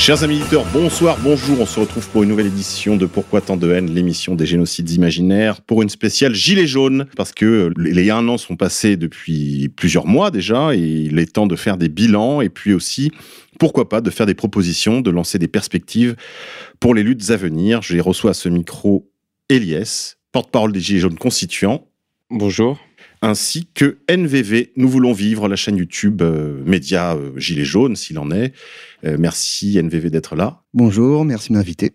Chers amis éditeurs, bonsoir, bonjour. On se retrouve pour une nouvelle édition de Pourquoi tant de haine, l'émission des génocides imaginaires, pour une spéciale Gilets jaunes, parce que les un an sont passés depuis plusieurs mois déjà, et il est temps de faire des bilans, et puis aussi, pourquoi pas, de faire des propositions, de lancer des perspectives pour les luttes à venir. Je reçois à ce micro Elias, porte-parole des Gilets jaunes constituants. Bonjour ainsi que NVV, Nous voulons vivre, la chaîne YouTube euh, média euh, Gilets jaunes, s'il en est. Euh, merci NVV d'être là. Bonjour, merci de m'inviter.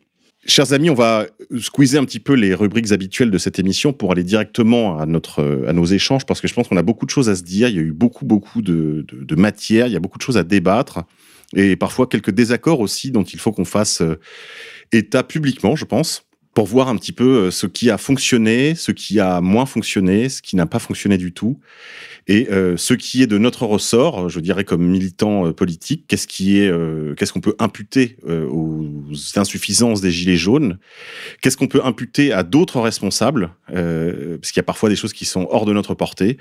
Chers amis, on va squeezer un petit peu les rubriques habituelles de cette émission pour aller directement à, notre, à nos échanges, parce que je pense qu'on a beaucoup de choses à se dire, il y a eu beaucoup, beaucoup de, de, de matière, il y a beaucoup de choses à débattre, et parfois quelques désaccords aussi dont il faut qu'on fasse état publiquement, je pense pour voir un petit peu euh, ce qui a fonctionné, ce qui a moins fonctionné, ce qui n'a pas fonctionné du tout, et euh, ce qui est de notre ressort, je dirais comme militant euh, politique, qu'est-ce qui est, euh, qu'est-ce qu'on peut imputer euh, aux insuffisances des gilets jaunes, qu'est-ce qu'on peut imputer à d'autres responsables, parce qu'il y a parfois des choses qui sont hors de notre portée,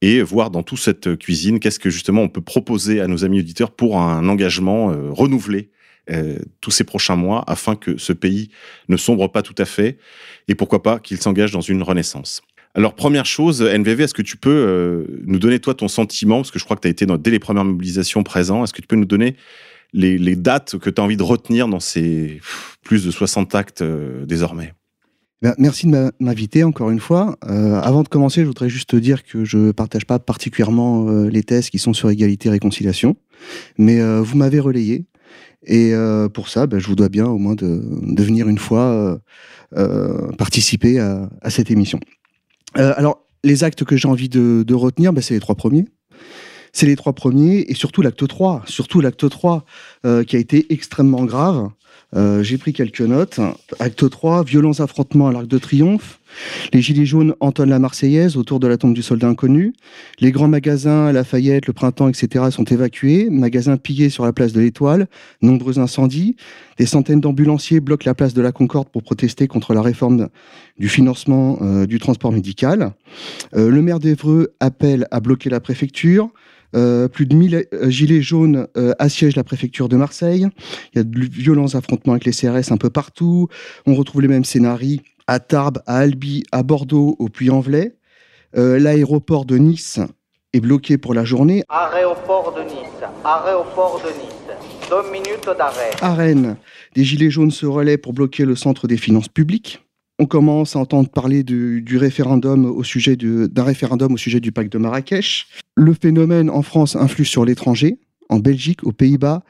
et voir dans toute cette cuisine qu'est-ce que justement on peut proposer à nos amis auditeurs pour un engagement renouvelé euh, tous ces prochains mois afin que ce pays ne sombre pas tout à fait et pourquoi pas qu'il s'engage dans une renaissance. Alors première chose, NVV, est-ce que tu peux euh, nous donner toi ton sentiment, parce que je crois que tu as été dès les premières mobilisations présent, est-ce que tu peux nous donner les, dates que tu as envie de retenir dans ces plus de 60 actes euh, désormais? Ben, merci de m'inviter encore une fois. Avant de commencer, je voudrais juste te dire que je ne partage pas particulièrement les thèses qui sont sur égalité et réconciliation, mais vous m'avez relayé et euh, pour ça, ben, je vous dois bien au moins de, venir une fois euh, euh, participer à, cette émission. alors, les actes que j'ai envie de, retenir, ben, c'est les trois premiers. C'est les trois premiers et surtout l'acte 3, surtout l'acte 3 qui a été extrêmement grave. J'ai pris quelques notes. Acte 3, violents affrontements à l'Arc de Triomphe. Les Gilets jaunes entonnent la Marseillaise autour de la tombe du soldat inconnu. Les grands magasins, Lafayette, le Printemps, etc. sont évacués. Magasins pillés sur la place de l'Étoile. Nombreux incendies. Des centaines d'ambulanciers bloquent la place de la Concorde pour protester contre la réforme du financement euh, du transport médical. Euh, le maire d'Evreux appelle à bloquer la préfecture. Euh, plus de 1000 gilets jaunes assiègent la préfecture de Marseille. Il y a de violents affrontements avec les CRS un peu partout. On retrouve les mêmes scénarios à Tarbes, à Albi, à Bordeaux, au Puy-en-Velay. Euh, L'aéroport de Nice est bloqué pour la journée. Arrêt au port de Nice. Arrêt au port de Nice. Deux minutes d'arrêt. À Rennes, des gilets jaunes se relaient pour bloquer le centre des finances publiques. On commence à entendre parler du, du référendum au sujet d'un référendum au sujet du pacte de Marrakech. Le phénomène en France influe sur l'étranger, en Belgique, aux Pays-Bas,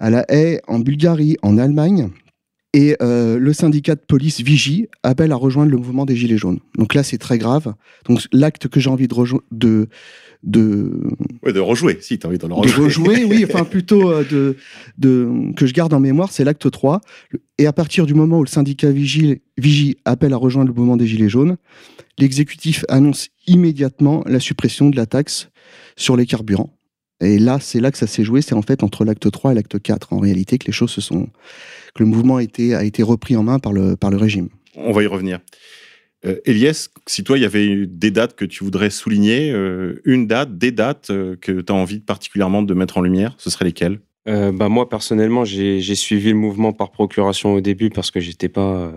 à La Haye, en Bulgarie, en Allemagne. Et euh, le syndicat de police Vigie appelle à rejoindre le mouvement des Gilets jaunes. Donc là, c'est très grave. Donc l'acte que j'ai envie de, de, de, ouais, de rejouer, si tu as envie de le rejouer. De rejouer, oui, enfin plutôt euh, de, de, que je garde en mémoire, c'est l'acte 3. Et à partir du moment où le syndicat Vigie, Vigie appelle à rejoindre le mouvement des Gilets jaunes, l'exécutif annonce immédiatement la suppression de la taxe sur les carburants. Et là, c'est là que ça s'est joué, c'est en fait entre l'acte 3 et l'acte 4, en réalité, que les choses se sont. Que le mouvement a été, a été repris en main par le, par le régime. On va y revenir. Euh, Elias, si toi, il y avait des dates que tu voudrais souligner, euh, une date, des dates euh, que tu as envie particulièrement de mettre en lumière, ce seraient lesquelles? Euh, bah, Moi, personnellement, j'ai suivi le mouvement par procuration au début parce que j'étais pas,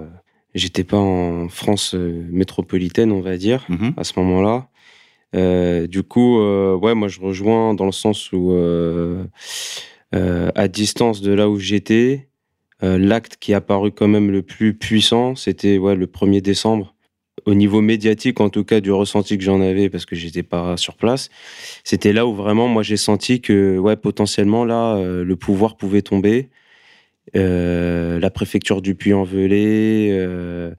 j'étais pas en France métropolitaine, on va dire, mm -hmm. à ce moment-là. Euh, du coup, euh, ouais, moi je rejoins dans le sens où, euh, à distance de là où j'étais, l'acte qui a paru quand même le plus puissant, c'était ouais, le 1er décembre. Au niveau médiatique, en tout cas, du ressenti que j'en avais, parce que j'étais pas sur place, c'était là où vraiment, moi, j'ai senti que, ouais, potentiellement, là, le pouvoir pouvait tomber. Euh, la préfecture du Puy-en-Velay, euh,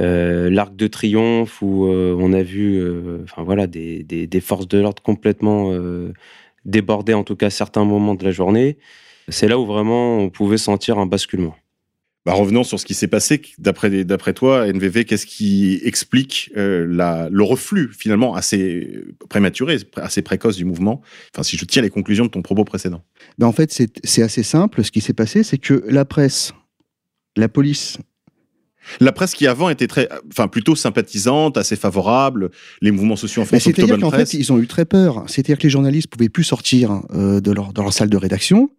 euh, l'Arc de Triomphe, où on a vu, enfin voilà, des, des, des, forces de l'ordre complètement débordait en tout cas certains moments de la journée. C'est là où vraiment on pouvait sentir un basculement. Bah, revenons sur ce qui s'est passé. D'après d'après toi, NVV, qu'est-ce qui explique euh, la, le reflux finalement assez prématuré, assez précoce du mouvement? Enfin, si je tiens les conclusions de ton propos précédent. Ben en fait, c'est assez simple. Ce qui s'est passé, c'est que la presse, la police la presse qui avant était très, enfin plutôt sympathisante, assez favorable, les mouvements sociaux en France. C'est-à-dire qu'en fait, ils ont eu très peur. C'est-à-dire que les journalistes pouvaient plus sortir euh, de leur dans leur salle de rédaction.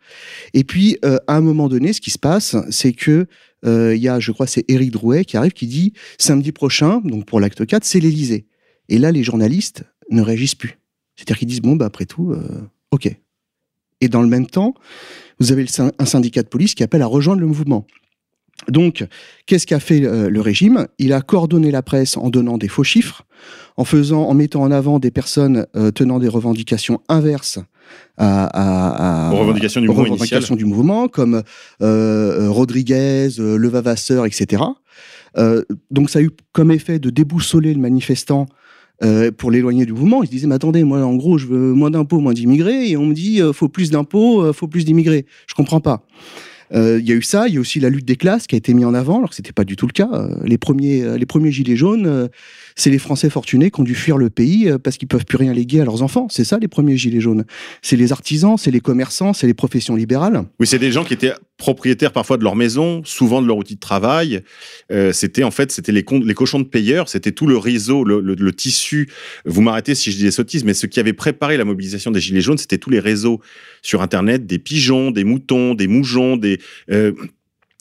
Et puis, euh, à un moment donné, ce qui se passe, c'est que euh, il y a, je crois, c'est Éric Drouet qui arrive, qui dit samedi prochain, donc pour l'acte 4, c'est l'Élysée. Et là, les journalistes ne réagissent plus. C'est-à-dire qu'ils disent bon, bah après tout, ok. Et dans le même temps, vous avez un syndicat de police qui appelle à rejoindre le mouvement. Donc, qu'est-ce qu'a fait euh, le régime? Il a coordonné la presse en donnant des faux chiffres, en faisant, en mettant en avant des personnes euh, tenant des revendications inverses à, aux revendications du, mouvement, du mouvement, comme euh, Rodriguez, Levavasseur, etc. donc, ça a eu comme effet de déboussoler le manifestant pour l'éloigner du mouvement. Il se disait, mais attendez, moi, en gros, je veux moins d'impôts, moins d'immigrés, et on me dit, faut plus d'impôts, faut plus d'immigrés. Je comprends pas. Euh, il y a eu ça, il y a aussi la lutte des classes qui a été mise en avant, alors que c'était pas du tout le cas. Euh, les premiers, euh, les premiers gilets jaunes, c'est les Français fortunés qui ont dû fuir le pays parce qu'ils peuvent plus rien léguer à leurs enfants. C'est ça les premiers gilets jaunes. C'est les artisans, c'est les commerçants, c'est les professions libérales. Oui, c'est des gens qui étaient propriétaires parfois de leur maison, souvent de leur outil de travail. c'était en fait, c'était les, les cochons de payeurs, c'était tout le réseau, le, tissu. Vous m'arrêtez si je dis des sottises, mais ce qui avait préparé la mobilisation des gilets jaunes, c'était tous les réseaux sur Internet, des pigeons, des moutons, des moujons, des euh,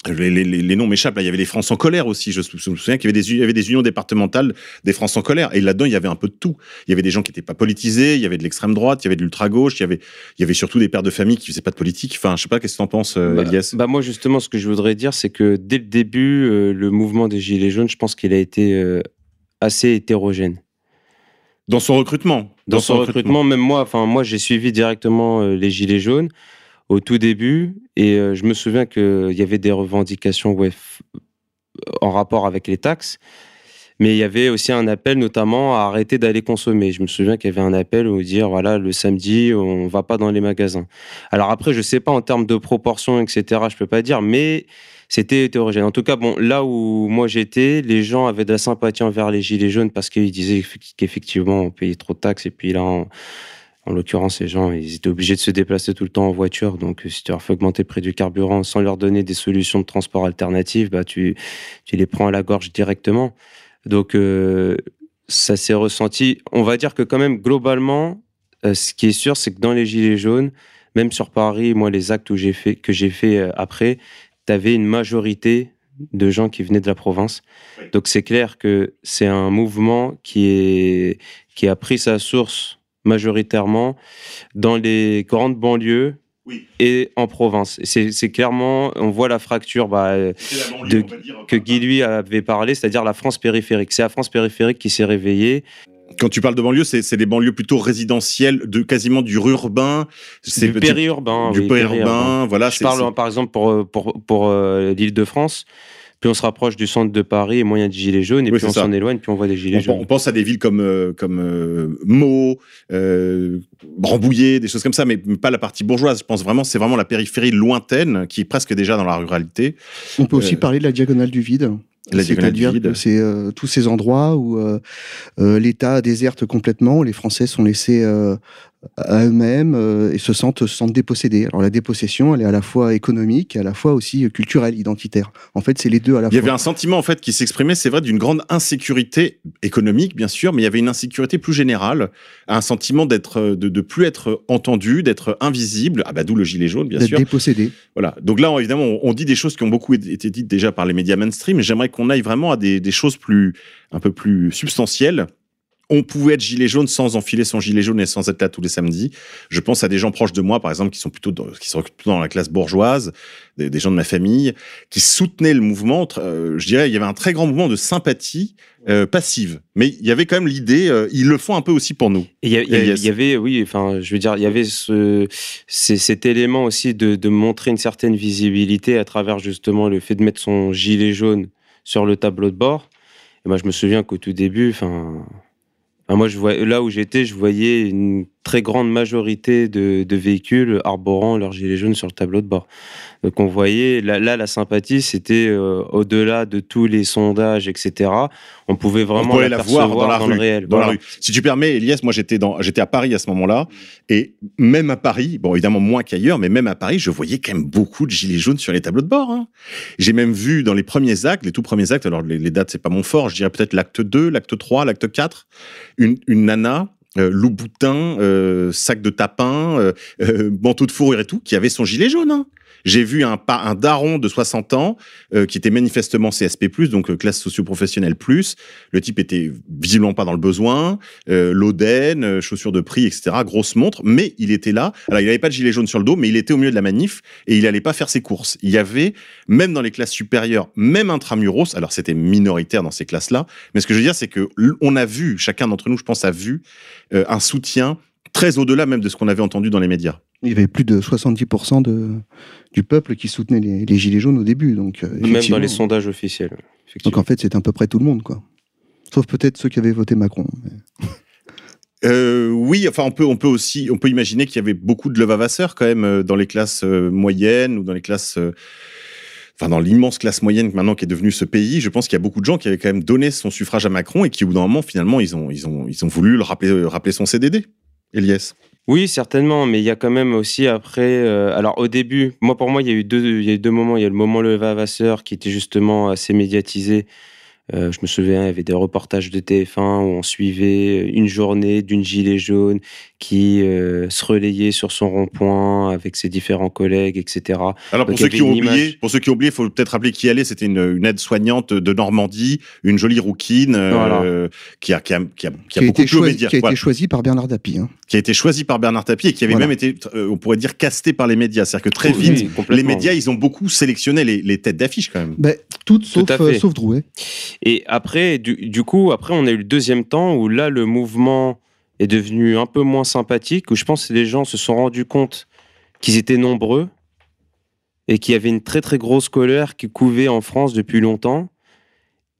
les, noms m'échappent. il y avait les France en colère aussi. Je me souviens qu'il y, avait des, unions départementales des France en colère. Et là-dedans, il y avait un peu de tout. Il y avait des gens qui n'étaient pas politisés, il y avait de l'extrême droite, il y avait de l'ultra gauche, il y avait, il y avait surtout des pères de famille qui faisaient pas de politique. Enfin, je sais pas, qu'est-ce que tu en penses, euh, bah, bah, moi, justement, ce que je voudrais dire, c'est que dès le début, euh, le mouvement des Gilets jaunes, je pense qu'il a été assez hétérogène. Dans son recrutement? Dans, son, recrutement, même moi, enfin moi, j'ai suivi directement les Gilets jaunes au tout début. Et euh, je me souviens qu'il y avait des revendications ouais, en rapport avec les taxes. Mais il y avait aussi un appel notamment à arrêter d'aller consommer. Je me souviens qu'il y avait un appel où dire voilà le samedi on va pas dans les magasins. Alors après je sais pas en termes de proportion etc. Je peux pas dire mais c'était hétérogène. En tout cas bon là où moi j'étais les gens avaient de la sympathie envers les gilets jaunes parce qu'ils disaient qu'effectivement on payait trop de taxes et puis là en l'occurrence, ces gens, ils étaient obligés de se déplacer tout le temps en voiture. Donc, si tu leur fais augmenter le prix du carburant sans leur donner des solutions de transport alternatives, bah, tu, tu les prends à la gorge directement. Donc, euh, ça s'est ressenti. On va dire que quand même, globalement, euh, ce qui est sûr, c'est que dans les Gilets jaunes, même sur Paris, moi, les actes où j'ai fait, que j'ai fait euh, après, tu avais une majorité de gens qui venaient de la province. Donc, c'est clair que c'est un mouvement qui, est, qui a pris sa source majoritairement dans les grandes banlieues et en province. C'est clairement, on voit la fracture bah, de, que Guy lui avait parlé, c'est-à-dire la France périphérique. C'est la France périphérique qui s'est réveillée. Quand tu parles de banlieue, c'est des banlieues plutôt résidentielles, de quasiment du urbain. Du périurbain. Du périurbain, voilà. Je parle par exemple pour, pour, pour euh, l'île de France plus on se rapproche du centre de Paris et moins il y a de gilets jaunes, et puis on s'en éloigne, puis on voit des gilets jaunes. On pense à des villes comme, euh, comme euh, Meaux, euh, Rambouillet, des choses comme ça, mais pas la partie bourgeoise. Je pense vraiment, c'est vraiment la périphérie lointaine qui est presque déjà dans la ruralité. On peut aussi parler de la diagonale du vide. C'est-à-dire que c'est tous ces endroits où l'État déserte complètement, où les Français sont laissés à eux-mêmes euh, et se sentent, se sentent dépossédés. Alors la dépossession, elle est à la fois économique et à la fois aussi culturelle, identitaire. En fait, c'est les deux à la fois. Il y avait un sentiment en fait qui s'exprimait, c'est vrai, d'une grande insécurité économique, bien sûr, mais il y avait une insécurité plus générale, un sentiment d'être, de, de plus être entendu, d'être invisible. Ah bah d'où le gilet jaune, bien sûr. Dépossédé. Voilà. Donc là, évidemment, on, dit des choses qui ont beaucoup été dites déjà par les médias mainstream. J'aimerais qu'on aille vraiment à des, des choses plus, un peu plus substantielles on pouvait être gilet jaune sans enfiler son gilet jaune et sans être là tous les samedis. Je pense à des gens proches de moi, par exemple, qui sont plutôt dans, qui sont plutôt dans la classe bourgeoise, des, gens de ma famille, qui soutenaient le mouvement. Euh, je dirais, il y avait un très grand mouvement de sympathie euh, passive, mais il y avait quand même l'idée, euh, ils le font un peu aussi pour nous. Il y, avait, oui, enfin, je veux dire, il y avait ce, cet élément aussi de, de montrer une certaine visibilité à travers justement le fait de mettre son gilet jaune sur le tableau de bord. Et moi, je me souviens qu'au tout début, enfin moi, je vois, là où j'étais, je voyais une très grande majorité de, véhicules arborant leur gilet jaune sur le tableau de bord. Donc on voyait, là, la sympathie, c'était euh, au-delà de tous les sondages, etc. On pouvait vraiment la, voir dans, la rue, le réel. Dans la rue. Si tu permets, Elias, moi j'étais à Paris à ce moment-là, et même à Paris, bon évidemment moins qu'ailleurs, mais même à Paris, je voyais quand même beaucoup de gilets jaunes sur les tableaux de bord. Hein. J'ai même vu dans les premiers actes, les tout premiers actes, alors les, les dates c'est pas mon fort, je dirais peut-être l'acte 2, l'acte 3, l'acte 4, une, une nana euh, Louboutin, euh, sac de tapin, euh, euh, manteau de fourrure et tout, qui avait son gilet jaune. Hein. J'ai vu un, un daron de 60 ans euh, qui était manifestement CSP+, donc euh, classe socio-professionnelle plus. Le type était visiblement pas dans le besoin, euh, l'Oden, euh, chaussures de prix, etc. Grosse montre, mais il était là. Alors il avait pas de gilet jaune sur le dos, mais il était au milieu de la manif et il allait pas faire ses courses. Il y avait même dans les classes supérieures, même intramuros. Alors c'était minoritaire dans ces classes-là, mais ce que je veux dire, c'est que on a vu, chacun d'entre nous, je pense, a vu un soutien très au-delà même de ce qu'on avait entendu dans les médias. Il y avait plus de 70% de, du peuple qui soutenait les, Gilets jaunes au début. Donc, euh, Même dans les sondages officiels. Donc en fait, c'est à peu près tout le monde. quoi. Sauf peut-être ceux qui avaient voté Macron. Euh, oui, enfin on peut on peut aussi on peut imaginer qu'il y avait beaucoup de levavasseurs quand même euh, dans les classes moyennes ou dans les classes enfin dans l'immense classe moyenne maintenant qui est devenue ce pays, je pense qu'il y a beaucoup de gens qui avaient quand même donné son suffrage à Macron et qui au bout d'un moment finalement ils ont ils ont ils ont voulu le rappeler rappeler son CDD. Elias. Oui, certainement, mais il y a quand même aussi après. Euh, alors au début, moi pour moi, il y a eu deux, il y a eu deux moments. Il y a le moment le Vavasseur qui était justement assez médiatisé je me souviens, il y avait des reportages de TF1 où on suivait une journée d'une gilet jaune qui euh, se relayait sur son rond-point avec ses différents collègues, etc. Alors pour ceux, qui ont oublié, pour ceux qui ont oublié, il faut peut-être rappeler qui allait. C'était une, aide-soignante de Normandie, une jolie rouquine euh, qui a, qui a, qui a, qui a, été choisi, Qui a été choisie par Bernard Tapie. Hein. Qui a été choisie par Bernard Tapie et qui avait même été, on pourrait dire, casté par les médias. C'est-à-dire que très vite, les médias, ils ont beaucoup sélectionné les, têtes d'affiche quand même. Ben, toutes sauf, sauf Drouet. Et après, du, coup, après, on a eu le deuxième temps où là, le mouvement est devenu un peu moins sympathique, où je pense que les gens se sont rendus compte qu'ils étaient nombreux et qu'il y avait une très très grosse colère qui couvait en France depuis longtemps.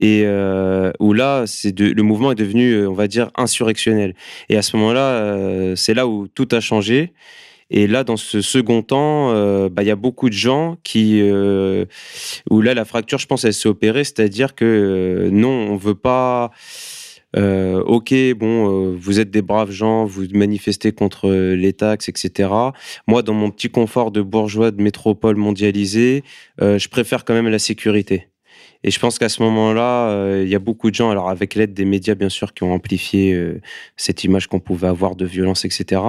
Et euh, où là, le mouvement est devenu, euh, on va dire, insurrectionnel. Et à ce moment-là, euh, c'est là où tout a changé. Et là, dans ce second temps, euh, bah, il y a beaucoup de gens qui, euh, où là, la fracture, je pense, elle s'est opérée, c'est-à-dire que euh, non, on veut pas. ok, bon, vous êtes des braves gens, vous manifestez contre les taxes, etc. Moi, dans mon petit confort de bourgeois de métropole mondialisée, je préfère quand même la sécurité. Et je pense qu'à ce moment-là, euh, il y a beaucoup de gens, alors avec l'aide des médias bien sûr, qui ont amplifié euh, cette image qu'on pouvait avoir de violence, etc.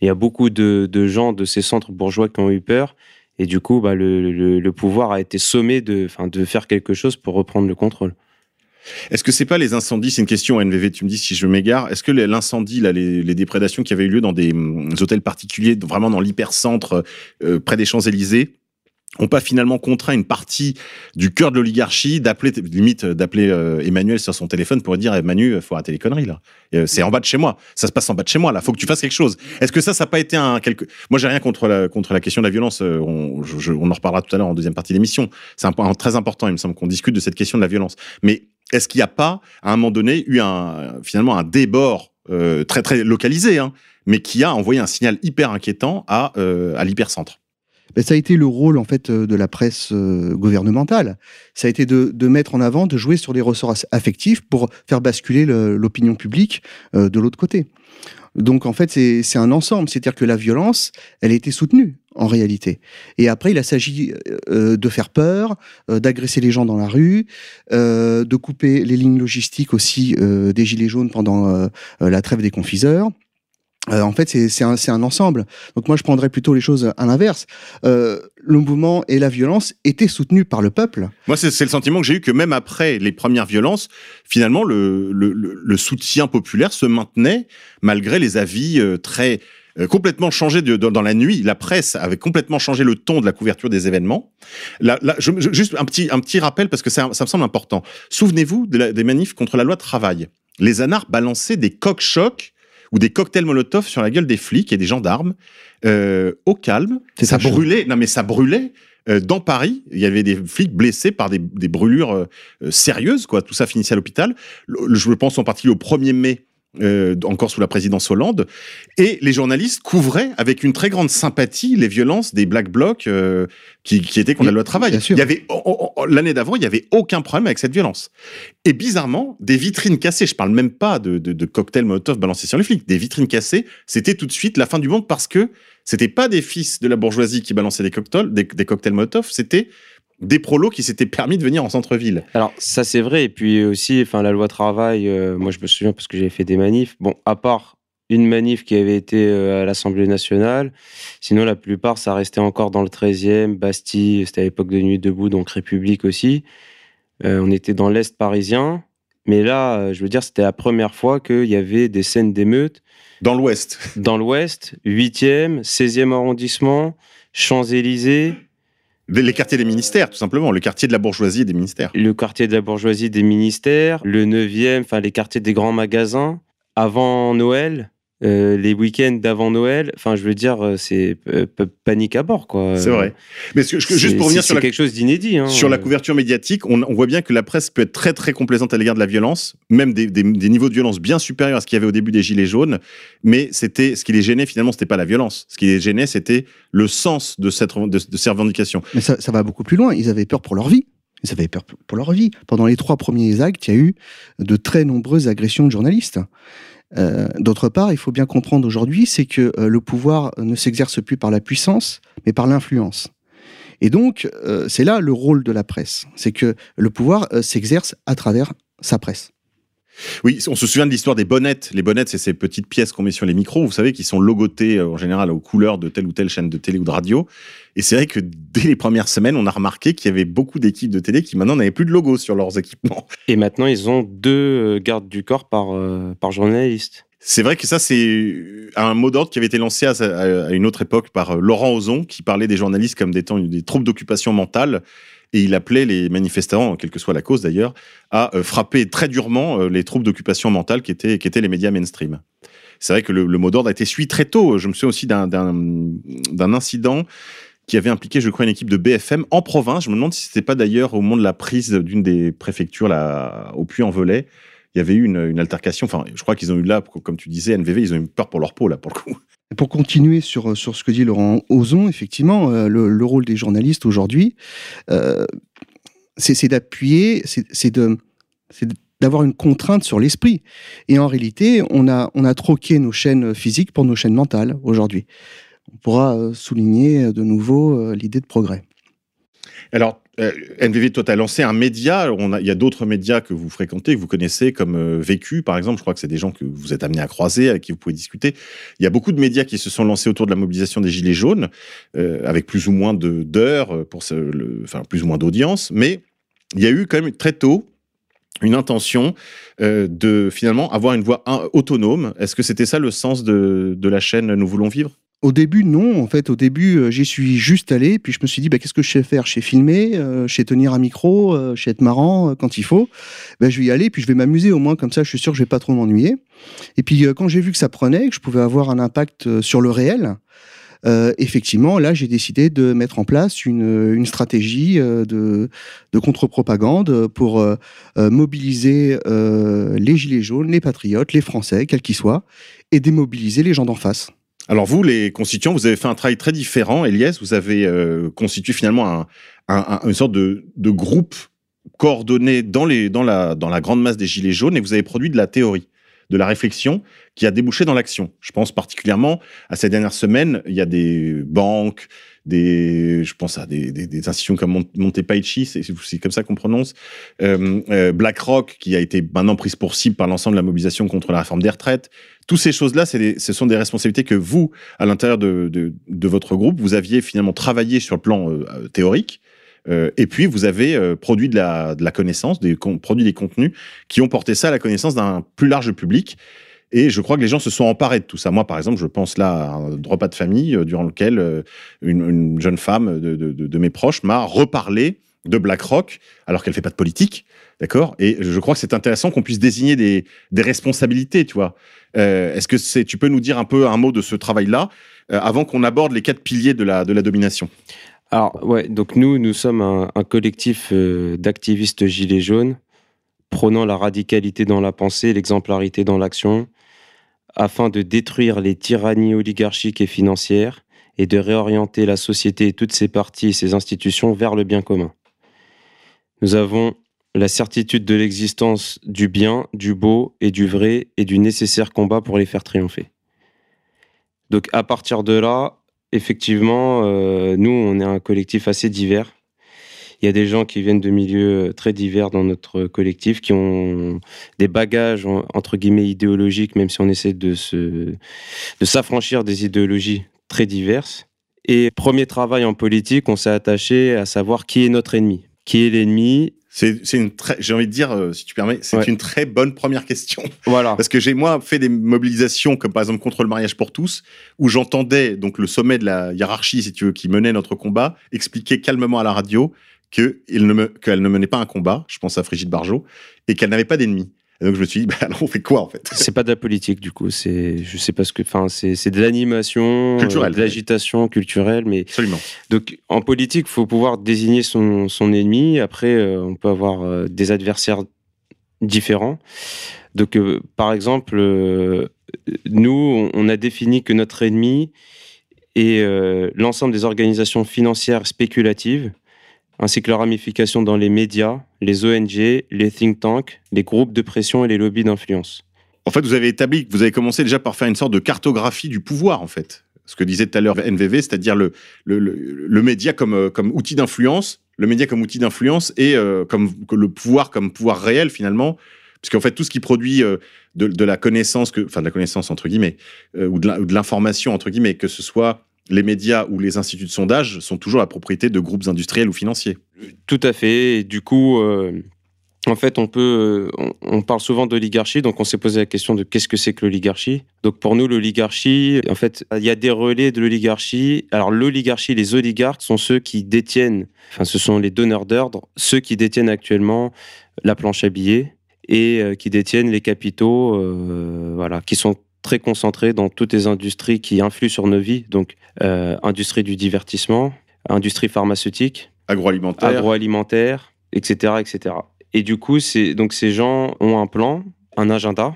Il y a beaucoup de, gens de ces centres bourgeois qui ont eu peur. Et du coup, bah, le, pouvoir a été sommé de, faire quelque chose pour reprendre le contrôle. Est-ce que c'est pas les incendies? C'est une question NVV. Tu me dis si je m'égare. Est-ce que l'incendie, là, les, déprédations qui avaient eu lieu dans des hum, hôtels particuliers, vraiment dans l'hypercentre, euh, près des Champs Élysées, ont pas finalement contraint une partie du cœur de l'oligarchie d'appeler limite d'appeler euh, Emmanuel sur son téléphone pour dire Emmanuel faut arrêter les conneries là. Euh, c'est en bas de chez moi. Ça se passe en bas de chez moi là. Faut que tu fasses quelque chose. Est-ce que ça ça n'a pas été un quelque moi j'ai rien contre la contre la question de la violence euh, on, on en reparlera tout à l'heure en deuxième partie de l'émission. C'est un point très important il me semble qu'on discute de cette question de la violence. Mais est-ce qu'il n'y a pas à un moment donné eu un finalement un débord très très localisé hein, mais qui a envoyé un signal hyper inquiétant à à l'hypercentre? Ben, ça a été le rôle en fait euh, de la presse euh, gouvernementale. Ça a été de, de, mettre en avant, de jouer sur les ressorts affectifs pour faire basculer l'opinion publique euh, de l'autre côté. Donc en fait, c'est un ensemble, c'est-à-dire que la violence, elle a été soutenue en réalité. Et après, il a s'agit de faire peur, d'agresser les gens dans la rue, de couper les lignes logistiques aussi des gilets jaunes pendant la trêve des confiseurs. Euh, en fait, c'est un, un, ensemble. Donc moi, je prendrais plutôt les choses à l'inverse. Euh, le mouvement et la violence étaient soutenus par le peuple. Moi, c'est le sentiment que j'ai eu que même après les premières violences, finalement, le, le, le soutien populaire se maintenait malgré les avis euh, très euh, complètement changé de, dans la nuit. La presse avait complètement changé le ton de la couverture des événements. Là, je, juste un petit, un petit rappel parce que ça, ça me semble important. Souvenez-vous des manifs contre la loi travail. Les anards balançaient des coques chocs ou des cocktails Molotov sur la gueule des flics et des gendarmes euh, au calme. Ça brûlait. Non, mais ça brûlait. Euh, dans Paris, il y avait des flics blessés par des, des brûlures euh, sérieuses, quoi. Tout ça finissait à l'hôpital. Je pense en particulier au 1er mai euh, encore sous la présidence Hollande, et les journalistes couvraient avec une très grande sympathie les violences des Black Blocs euh, qui, qui, étaient contre la loi travail. Il y avait oh, oh, oh, l'année d'avant, il y avait aucun problème avec cette violence. Et bizarrement, des vitrines cassées. Je parle même pas de, de, de cocktails Molotov balancés sur les flics. Des vitrines cassées, c'était tout de suite la fin du monde parce que c'était pas des fils de la bourgeoisie qui balançaient des cocktails, des, des cocktails Molotov, c'était des prolos qui s'étaient permis de venir en centre-ville. Alors ça c'est vrai. Et puis aussi enfin la loi travail euh, moi je me souviens parce que j'avais fait des manifs. Bon à part une manif qui avait été euh, à l'Assemblée nationale sinon la plupart ça restait encore dans le 13e Bastille c'était à l'époque de Nuit debout donc République aussi. Euh, on était dans l'est parisien. Mais là je veux dire c'était la première fois qu'il y avait des scènes d'émeutes. Dans l'ouest. Dans l'ouest 8e 16e arrondissement Champs-Élysées les quartiers des ministères, tout simplement. Le quartier de la bourgeoisie et des ministères. Le quartier de la bourgeoisie des ministères, le 9e, enfin les quartiers des grands magasins. Avant Noël, euh, les week-ends d'avant Noël, enfin, je veux dire, euh, c'est euh, panique à bord, quoi. C'est vrai. Mais ce que, juste pour revenir sur la, quelque chose d'inédit. Hein, sur la couverture médiatique, on, on, voit bien que la presse peut être très très complaisante à l'égard de la violence, même des, des, des, niveaux de violence bien supérieurs à ce qu'il y avait au début des Gilets jaunes. Mais c'était ce qui les gênait finalement, c'était pas la violence. Ce qui les gênait, c'était le sens de cette de, de ces revendications. Mais ça, ça va beaucoup plus loin. Ils avaient peur pour leur vie. Ils avaient peur pour leur vie. Pendant les trois premiers actes, il y a eu de très nombreuses agressions de journalistes. Euh, D'autre part, il faut bien comprendre aujourd'hui, c'est que euh, le pouvoir ne s'exerce plus par la puissance, mais par l'influence. Et donc, euh, c'est là le rôle de la presse, c'est que le pouvoir s'exerce à travers sa presse. Oui, on se souvient de l'histoire des bonnettes. Les bonnettes, c'est ces petites pièces qu'on met sur les micros, vous savez, qui sont logotées en général aux couleurs de telle ou telle chaîne de télé ou de radio. Et c'est vrai que dès les premières semaines, on a remarqué qu'il y avait beaucoup d'équipes de télé qui maintenant n'avaient plus de logo sur leurs équipements. Et maintenant, ils ont deux gardes du corps par, euh, par journaliste. C'est vrai que ça, c'est un mot d'ordre qui avait été lancé à, à, une autre époque par euh, Laurent Ozon, qui parlait des journalistes comme des, temps, des troubles d'occupation mentale. Et il appelait les manifestants, quelle que soit la cause d'ailleurs, à euh, frapper très durement euh, les troubles d'occupation mentale qui étaient, qui étaient les médias mainstream. C'est vrai que le, le mot d'ordre a été suivi très tôt. Je me souviens aussi d'un incident qui avait impliqué, je crois, une équipe de BFM en province. Je me demande si c'était pas d'ailleurs au moment de la prise d'une des préfectures là, au Puy-en-Velay. Il y avait eu une, altercation. Enfin, je crois qu'ils ont eu là, comme tu disais, NVV, ils ont eu peur pour leur peau là, pour le coup. Pour continuer sur, sur ce que dit Laurent Ozon, effectivement, euh, le, le, rôle des journalistes aujourd'hui, euh, c'est d'appuyer, c'est de d'avoir une contrainte sur l'esprit. Et en réalité, on a, on a troqué nos chaînes physiques pour nos chaînes mentales aujourd'hui. On pourra euh, souligner de nouveau l'idée de progrès. Alors, euh, NVV, tu as lancé un média. A, il y a d'autres médias que vous fréquentez, que vous connaissez, comme euh, Vécu, par exemple. Je crois que c'est des gens que vous êtes amenés à croiser, avec qui vous pouvez discuter. Il y a beaucoup de médias qui se sont lancés autour de la mobilisation des Gilets jaunes, euh, avec plus ou moins d'heures, enfin, plus ou moins d'audience. Mais il y a eu quand même très tôt une intention euh, de finalement avoir une voix autonome. Est-ce que c'était ça le sens de la chaîne Nous voulons vivre? Au début, non. En fait, au début, euh, j'y suis juste allé. Puis je me suis dit, bah, qu'est-ce que je sais faire? Je sais filmer, euh, je sais tenir un micro, euh, je sais être marrant euh, quand il faut. Bah, je vais y aller, puis je vais m'amuser au moins. Comme ça, je suis sûr que je vais pas trop m'ennuyer. Et puis, euh, quand j'ai vu que ça prenait, que je pouvais avoir un impact sur le réel, effectivement, là, j'ai décidé de mettre en place une, une stratégie de, de contre-propagande pour mobiliser les Gilets jaunes, les patriotes, les Français, quels qu'ils soient, et démobiliser les gens d'en face. Alors vous, les constituants, vous avez fait un travail très différent. Elias, vous avez euh, constitué finalement un, un, un, une sorte de, groupe coordonné dans, la, dans la grande masse des Gilets jaunes et vous avez produit de la théorie, de la réflexion qui a débouché dans l'action. Je pense particulièrement à ces dernières semaines, il y a des banques, des, je pense à des, des, institutions comme Montepaichi, c'est comme ça qu'on prononce, euh, euh, BlackRock, qui a été maintenant prise pour cible par l'ensemble de la mobilisation contre la réforme des retraites. Toutes ces choses-là, ce sont des responsabilités que vous, à l'intérieur de, de, votre groupe, vous aviez finalement travaillé sur le plan euh, théorique. Et puis, vous avez produit de la, de la connaissance, des, produit des contenus qui ont porté ça à la connaissance d'un plus large public. Et je crois que les gens se sont emparés de tout ça. Moi, par exemple, je pense là à un repas de famille euh, durant lequel euh, une, une, jeune femme de, mes proches m'a reparlé de BlackRock, alors qu'elle fait pas de politique, d'accord? Et je crois que c'est intéressant qu'on puisse désigner des, responsabilités, tu vois. Euh, Est-ce que c'est, tu peux nous dire un peu un mot de ce travail-là avant qu'on aborde les quatre piliers de la, domination? Alors ouais, donc nous, nous sommes un, collectif d'activistes gilets jaunes prônant la radicalité dans la pensée, l'exemplarité dans l'action, afin de détruire les tyrannies oligarchiques et financières et de réorienter la société et toutes ses parties et ses institutions vers le bien commun. Nous avons la certitude de l'existence du bien, du beau et du vrai et du nécessaire combat pour les faire triompher. Donc à partir de là, effectivement, euh, nous, on est un collectif assez divers. Il y a des gens qui viennent de milieux très divers dans notre collectif, qui ont des bagages entre guillemets idéologiques, même si on essaie de se de s'affranchir des idéologies très diverses. Et premier travail en politique, on s'est attaché à savoir qui est notre ennemi. Qui est l'ennemi? C'est une très, j'ai envie de dire, euh, si tu permets, c'est une très bonne première question. Voilà. Parce que j'ai moi fait des mobilisations comme par exemple contre le mariage pour tous, où j'entendais donc le sommet de la hiérarchie, si tu veux, qui menait notre combat, expliquer calmement à la radio qu'elle ne, me, qu'elle ne menait pas un combat, je pense à Frigide Barjot, et qu'elle n'avait pas d'ennemis donc je me suis dit, bah, alors on fait quoi en fait? C'est pas de la politique du coup, c'est, je sais pas ce que, enfin c'est, de l'animation, culturelle, de l'agitation culturelle, mais absolument. Donc en politique, faut pouvoir désigner son, son ennemi. Après, euh, on peut avoir euh, des adversaires différents. Donc euh, par exemple, nous, on a défini que notre ennemi est l'ensemble des organisations financières spéculatives ainsi que leurs ramifications dans les médias, les ONG, les think tanks, les groupes de pression et les lobbies d'influence. En fait, vous avez établi, vous avez commencé déjà par faire une sorte de cartographie du pouvoir, en fait. Ce que disait tout à l'heure NVV, c'est-à-dire le, média comme, euh, comme outil d'influence, le média comme outil d'influence et euh, comme le pouvoir comme pouvoir réel, finalement. Parce qu'en fait, tout ce qui produit euh, de, la connaissance, enfin de la connaissance entre guillemets, ou de l'information entre guillemets, que ce soit les médias ou les instituts de sondage sont toujours la propriété de groupes industriels ou financiers. Tout à fait. Du coup, euh, en fait, on peut, euh, on, parle souvent d'oligarchie, donc on s'est posé la question de qu'est-ce que c'est que l'oligarchie. Donc pour nous, l'oligarchie, en fait, il y a des relais de l'oligarchie. Alors l'oligarchie, les oligarques sont ceux qui détiennent, enfin, ce sont les donneurs d'ordre, ceux qui détiennent actuellement la planche à billets et euh, qui détiennent les capitaux, voilà, qui sont très concentré dans toutes les industries qui influent sur nos vies, donc euh, industrie du divertissement, industrie pharmaceutique, agroalimentaire, agroalimentaire, etc., etc. Et du coup, c'est donc ces gens ont un plan, un agenda,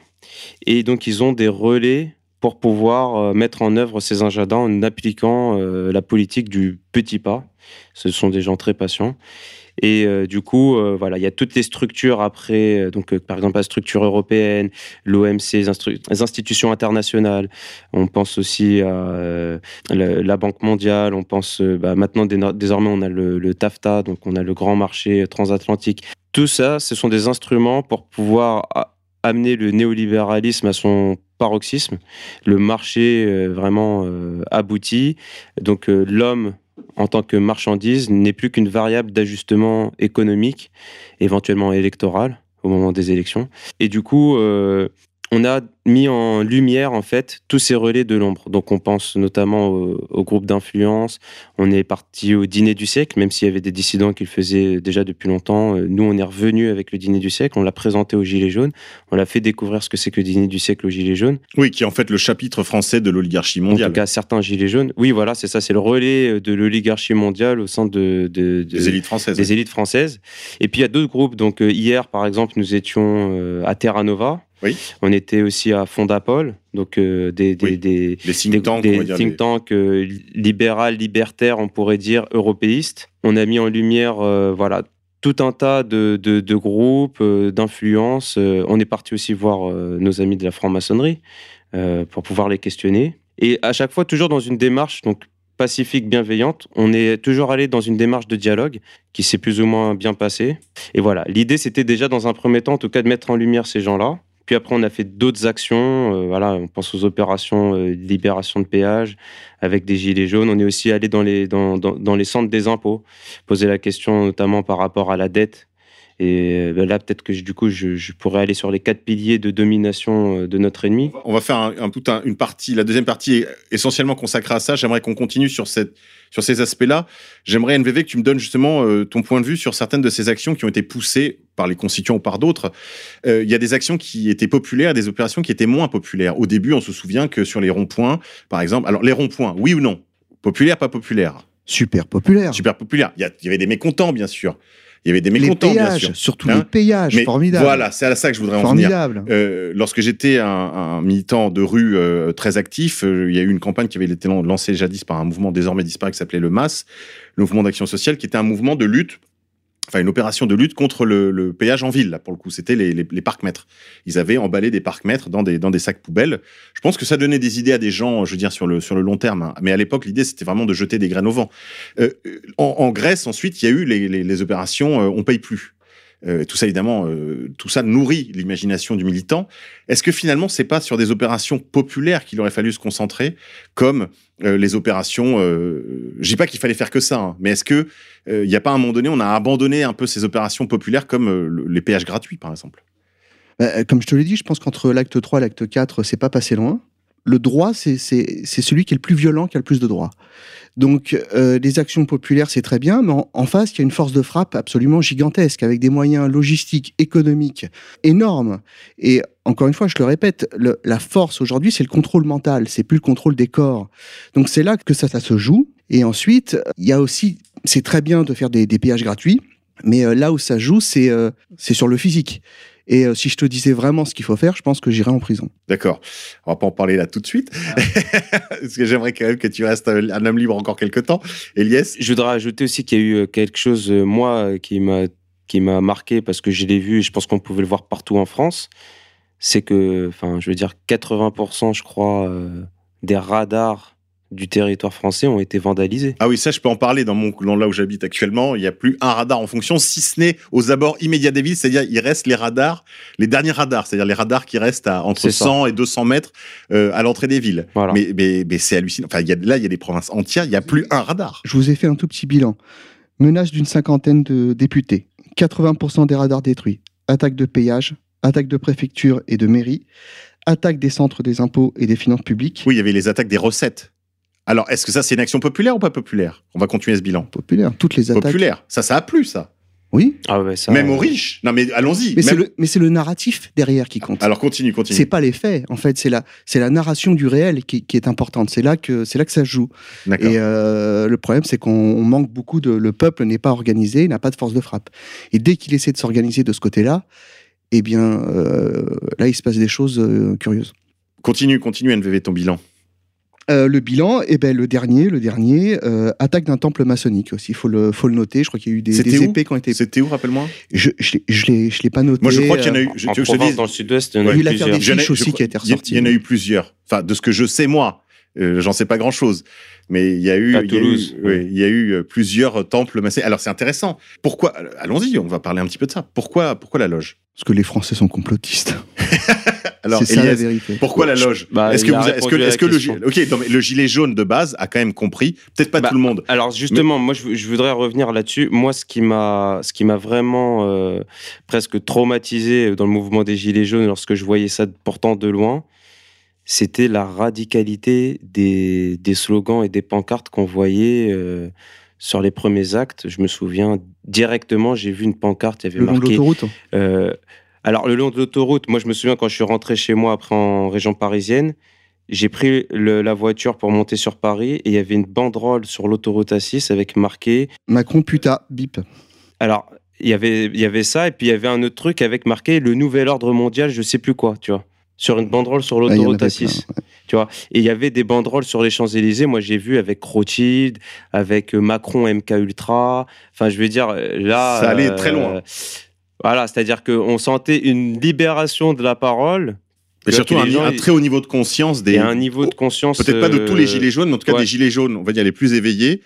et donc ils ont des relais pour pouvoir euh, mettre en œuvre ces agendas en appliquant euh, la politique du petit pas. Ce sont des gens très patients. Et euh, du coup, euh, voilà, il y a toutes les structures après, euh, donc par exemple la structure européenne, l'OMC, les, institutions internationales. On pense aussi à la, Banque mondiale. On pense bah, maintenant désormais on a le, TAFTA, donc on a le grand marché transatlantique. Tout ça, ce sont des instruments pour pouvoir amener le néolibéralisme à son paroxysme, le marché vraiment abouti. Donc l'homme en tant que marchandise n'est plus qu'une variable d'ajustement économique, éventuellement électoral au moment des élections. Et du coup, euh, on a mis en lumière en fait tous ces relais de l'ombre. Donc on pense notamment au, groupe d'influence. On est parti au dîner du siècle, même s'il y avait des dissidents qui le faisaient déjà depuis longtemps. Euh, nous, on est revenu avec le dîner du siècle. On l'a présenté aux Gilets jaunes. On l'a fait découvrir ce que c'est que le dîner du siècle aux Gilets jaunes. Oui, qui est en fait le chapitre français de l'oligarchie mondiale. En tout cas, certains Gilets jaunes. Oui, voilà, c'est ça. C'est le relais de l'oligarchie mondiale au sein de, des élites françaises. Des élites françaises. Et puis il y a d'autres groupes. Donc euh, hier, par exemple, nous étions euh, à Terra Nova on était aussi à Fondapol, donc euh, des, des, des, think tanks, des think tanks euh, libéral, libertaires, on pourrait dire européistes. On a mis en lumière, euh, voilà, tout un tas de, de, groupes, d'influences. on est parti aussi voir nos amis de la franc-maçonnerie pour pouvoir les questionner. Et à chaque fois, toujours dans une démarche, donc pacifique, bienveillante. On est toujours allé dans une démarche de dialogue qui s'est plus ou moins bien passée. Et voilà, l'idée c'était déjà dans un premier temps, en tout cas, de mettre en lumière ces gens-là, puis après, on a fait d'autres actions. Euh, voilà, on pense aux opérations euh, de libération de péage avec des gilets jaunes. On est aussi allé dans les, dans, dans, les centres des impôts, poser la question notamment par rapport à la dette. Et ben là, peut-être que du coup, je, pourrais aller sur les quatre piliers de domination euh, de notre ennemi. On va faire un, tout une partie. La deuxième partie est essentiellement consacrée à ça. J'aimerais qu'on continue sur cette sur ces aspects-là. J'aimerais, NVV, que tu me donnes justement euh, ton point de vue sur certaines de ces actions qui ont été poussées par les constituants ou par d'autres. Euh, il y a des actions qui étaient populaires, des opérations qui étaient moins populaires. Au début, on se souvient que sur les ronds-points, par exemple, alors les ronds-points, oui ou non? Populaire, pas populaire? Super populaire. Super populaire. Il y, avait des mécontents, bien sûr. Il y avait des Les mécontents, bien péages, sûr. surtout Hein les péages, Mais formidable. Voilà, c'est à ça que je voudrais en venir. formidable. Euh, lorsque j'étais un, un militant de rue euh, très actif, euh, il y a eu une campagne qui avait été lan- lancée jadis par un mouvement désormais disparu qui s'appelait le MAS, le Mouvement d'Action Sociale, qui était un mouvement de lutte, enfin une opération de lutte contre le, le péage en ville, là, pour le coup. C'était les, les, les parcs-mètres. Ils avaient emballé des parcs-mètres dans des, dans des sacs poubelles. Je pense que ça donnait des idées à des gens, je veux dire, sur le, sur le long terme. hein. Mais à l'époque, l'idée, c'était vraiment de jeter des graines au vent. Euh, en, en Grèce, ensuite, il y a eu les, les, opérations euh, On paye plus. Euh, tout ça, évidemment, euh, tout ça nourrit l'imagination du militant. Est-ce que finalement, c'est pas sur des opérations populaires qu'il aurait fallu se concentrer, comme euh, les opérations euh, Je dis pas qu'il fallait faire que ça, hein, mais est-ce que il n'y a pas un moment donné, on a abandonné un peu ces opérations populaires comme le- les péages gratuits, par exemple? Bah, comme je te l'ai dit, je pense qu'entre l'acte 3 et l'acte 4, c'est pas passé loin. Le droit, c'est celui qui est le plus violent, qui a le plus de droits. Donc, euh, les actions populaires, c'est très bien, mais en, face, il y a une force de frappe absolument gigantesque, avec des moyens logistiques, économiques énormes. Et encore une fois, je le répète, la force aujourd'hui, c'est le contrôle mental, c'est plus le contrôle des corps. Donc, c'est là que ça, ça se joue. Et ensuite, il y a aussi, c'est très bien de faire des, péages gratuits, mais euh, là où ça joue, c'est euh, c'est sur le physique. Et euh, si je te disais vraiment ce qu'il faut faire, je pense que j'irais en prison. D'accord. On va pas en parler là tout de suite, parce que j'aimerais quand même que tu restes un homme libre encore quelques temps. Elias Je voudrais ajouter aussi qu'il y a eu euh, quelque chose, euh, moi, qui m'a qui m'a marqué parce que je l'ai vu et je pense qu'on pouvait le voir partout en France. C'est que, enfin, je veux dire, 80%, je crois, euh, des radars du territoire français ont été vandalisés. Ah oui, ça, je peux en parler dans mon dans là où j'habite actuellement. Il n'y a plus un radar en fonction, si ce n'est aux abords immédiats des villes. C'est-à-dire, il reste les radars, les derniers radars, c'est-à-dire les radars qui restent à entre C'est ça. 100 et 200 mètres euh, à l'entrée des villes. Voilà. Mais, mais, mais c'est hallucinant. Enfin, il y a, là, il y a des provinces entières, il n'y a plus un radar. Je vous ai fait un tout petit bilan. Menace d'une cinquantaine de députés, 80% des radars détruits, attaque de péage, attaque de préfecture et de mairie, attaque des centres des impôts et des finances publiques. Oui, il y avait les attaques des recettes. Alors, est-ce que ça, c'est une action populaire ou pas populaire? On va continuer ce bilan. Populaire, toutes les attaques. Populaire. Ça, ça a plu, ça. Oui, Ah ouais, ça, Même aux riches. Non, mais allons-y. mais c'est Même- le, mais c'est le narratif derrière qui compte. Alors, continue, continue. C'est pas les faits, en fait, c'est la, c'est la narration du réel qui, qui est importante. C'est là que, c'est là que ça se joue. D'accord. Et euh, le problème, c'est qu'on on manque beaucoup de. Le peuple n'est pas organisé, il n'a pas de force de frappe. Et dès qu'il essaie de s'organiser de ce côté-là, eh bien, euh, là, il se passe des choses euh, curieuses. Continue, continue, NVV, ton bilan. Euh, le bilan, eh ben, le dernier, le dernier, euh, attaque d'un temple maçonnique aussi. Il faut le, faut le noter. Je crois qu'il y a eu des, C'était des où épées qui ont été. C'était où, rappelle-moi Je, l'ai- je l'ai, je l'ai pas noté. Moi, je crois qu'il y en a euh, eu. Je, en tu veux que je te province, dans le sud-ouest, il y en a eu l'affaire plusieurs. des Il y en a- fiches je aussi crois- qui a été il y a- ressortie. Il y en a eu plusieurs. Enfin, de ce que je sais, moi. Euh, J'en sais pas grand chose. Mais il y a eu, À il y a eu- Toulouse. oui, il y a eu euh, plusieurs temples maçonnés. Alors, c'est intéressant. Pourquoi Allons-y, on va parler un petit peu de ça. Pourquoi, pourquoi la loge? Parce que les Français sont complotistes. Alors, c'est ça la vérité. pourquoi la loge? Bah, Est-ce que, vous, est-ce que, est-ce que le, question. ok, non, mais le gilet jaune de base a quand même compris, peut-être pas Bah, tout le monde. Alors justement, moi je, je voudrais revenir là-dessus. Moi, ce qui m'a, ce qui m'a vraiment euh, presque traumatisé dans le mouvement des Gilets jaunes lorsque je voyais ça pourtant de loin, c'était la radicalité des, des slogans et des pancartes qu'on voyait euh, sur les premiers actes. Je me souviens directement, j'ai vu une pancarte, il y avait Le long de marqué l'autoroute? euh, alors, le long de l'autoroute, moi, je me souviens quand je suis rentré chez moi après en région parisienne, j'ai pris le- la voiture pour monter sur Paris et il y avait une banderole sur l'autoroute A6 avec marqué. Macron puta, bip. Alors, il y avait, il y avait ça et puis il y avait un autre truc avec marqué le nouvel ordre mondial, je sais plus quoi, tu vois, sur une banderole sur Ah, l'autoroute avait A6. plein, ouais. Tu vois, et il y avait des banderoles sur les Champs-Élysées. Moi, j'ai vu avec Rothschild, avec euh, Macron MK Ultra. Enfin, je veux dire, euh, là. Ça allait très loin. Voilà, c'est-à-dire qu'on sentait une libération de la parole Et surtout un, gens, un très haut niveau de conscience des. et un niveau de conscience. Peut-être pas de tous les euh, gilets jaunes, mais en tout cas ouais. des gilets jaunes, on va dire les plus éveillés,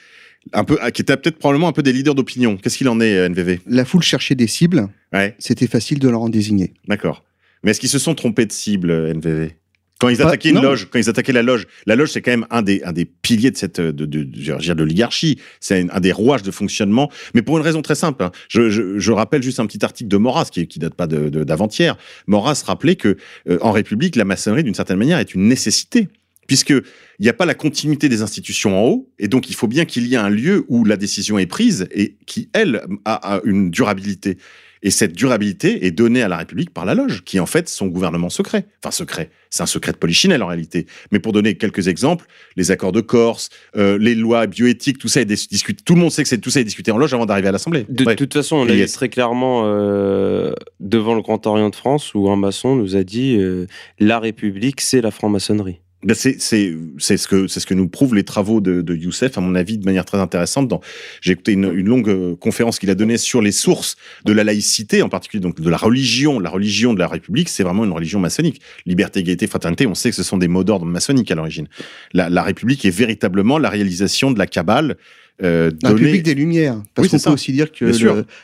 un peu, qui étaient peut-être probablement un peu des leaders d'opinion. Qu'est-ce qu'il en est, euh, NVV La foule cherchait des cibles, Ouais, c'était facile de leur en désigner. d'accord. Mais est-ce qu'ils se sont trompés de cible, euh, NVV quand ils Pas- attaquaient une loge, quand ils attaquaient la loge, la loge c'est quand même un des un des piliers de cette de de, de, je veux dire, de l'oligarchie, c'est un, un des rouages de fonctionnement, mais pour une raison très simple. hein. Je, je, je rappelle juste un petit article de Maurras qui qui date pas de de- d'avant-hier. Maurras rappelait que euh, en République, la maçonnerie d'une certaine manière est une nécessité puisque il n'y a pas la continuité des institutions en haut, et donc il faut bien qu'il y ait un lieu où la décision est prise et qui, elle, a, a une durabilité. Et cette durabilité est donnée à la République par la loge, qui est en fait son gouvernement secret. Enfin, secret. C'est un secret de polichinelle en réalité. Mais pour donner quelques exemples, les accords de Corse, euh, les lois bioéthiques, tout ça est discuté. Tout le monde sait que tout ça est discuté en loge avant d'arriver à l'Assemblée. De toute façon, on l'a dit très clairement euh, devant le Grand Orient de France, où un maçon nous a dit euh, la République, c'est la franc-maçonnerie. Ben c'est ce que c'est ce que nous prouvent les travaux de, de, Youssef à mon avis de manière très intéressante. Dans j'ai écouté une, une, longue euh, conférence qu'il a donnée sur les sources de la laïcité en particulier donc de la religion. La religion de la République c'est vraiment une religion maçonnique. Liberté, égalité, fraternité. On sait que ce sont des mots d'ordre maçonniques à l'origine. La, la République est véritablement la réalisation de la cabale euh, la République des Lumières. Parce qu'on peut aussi dire que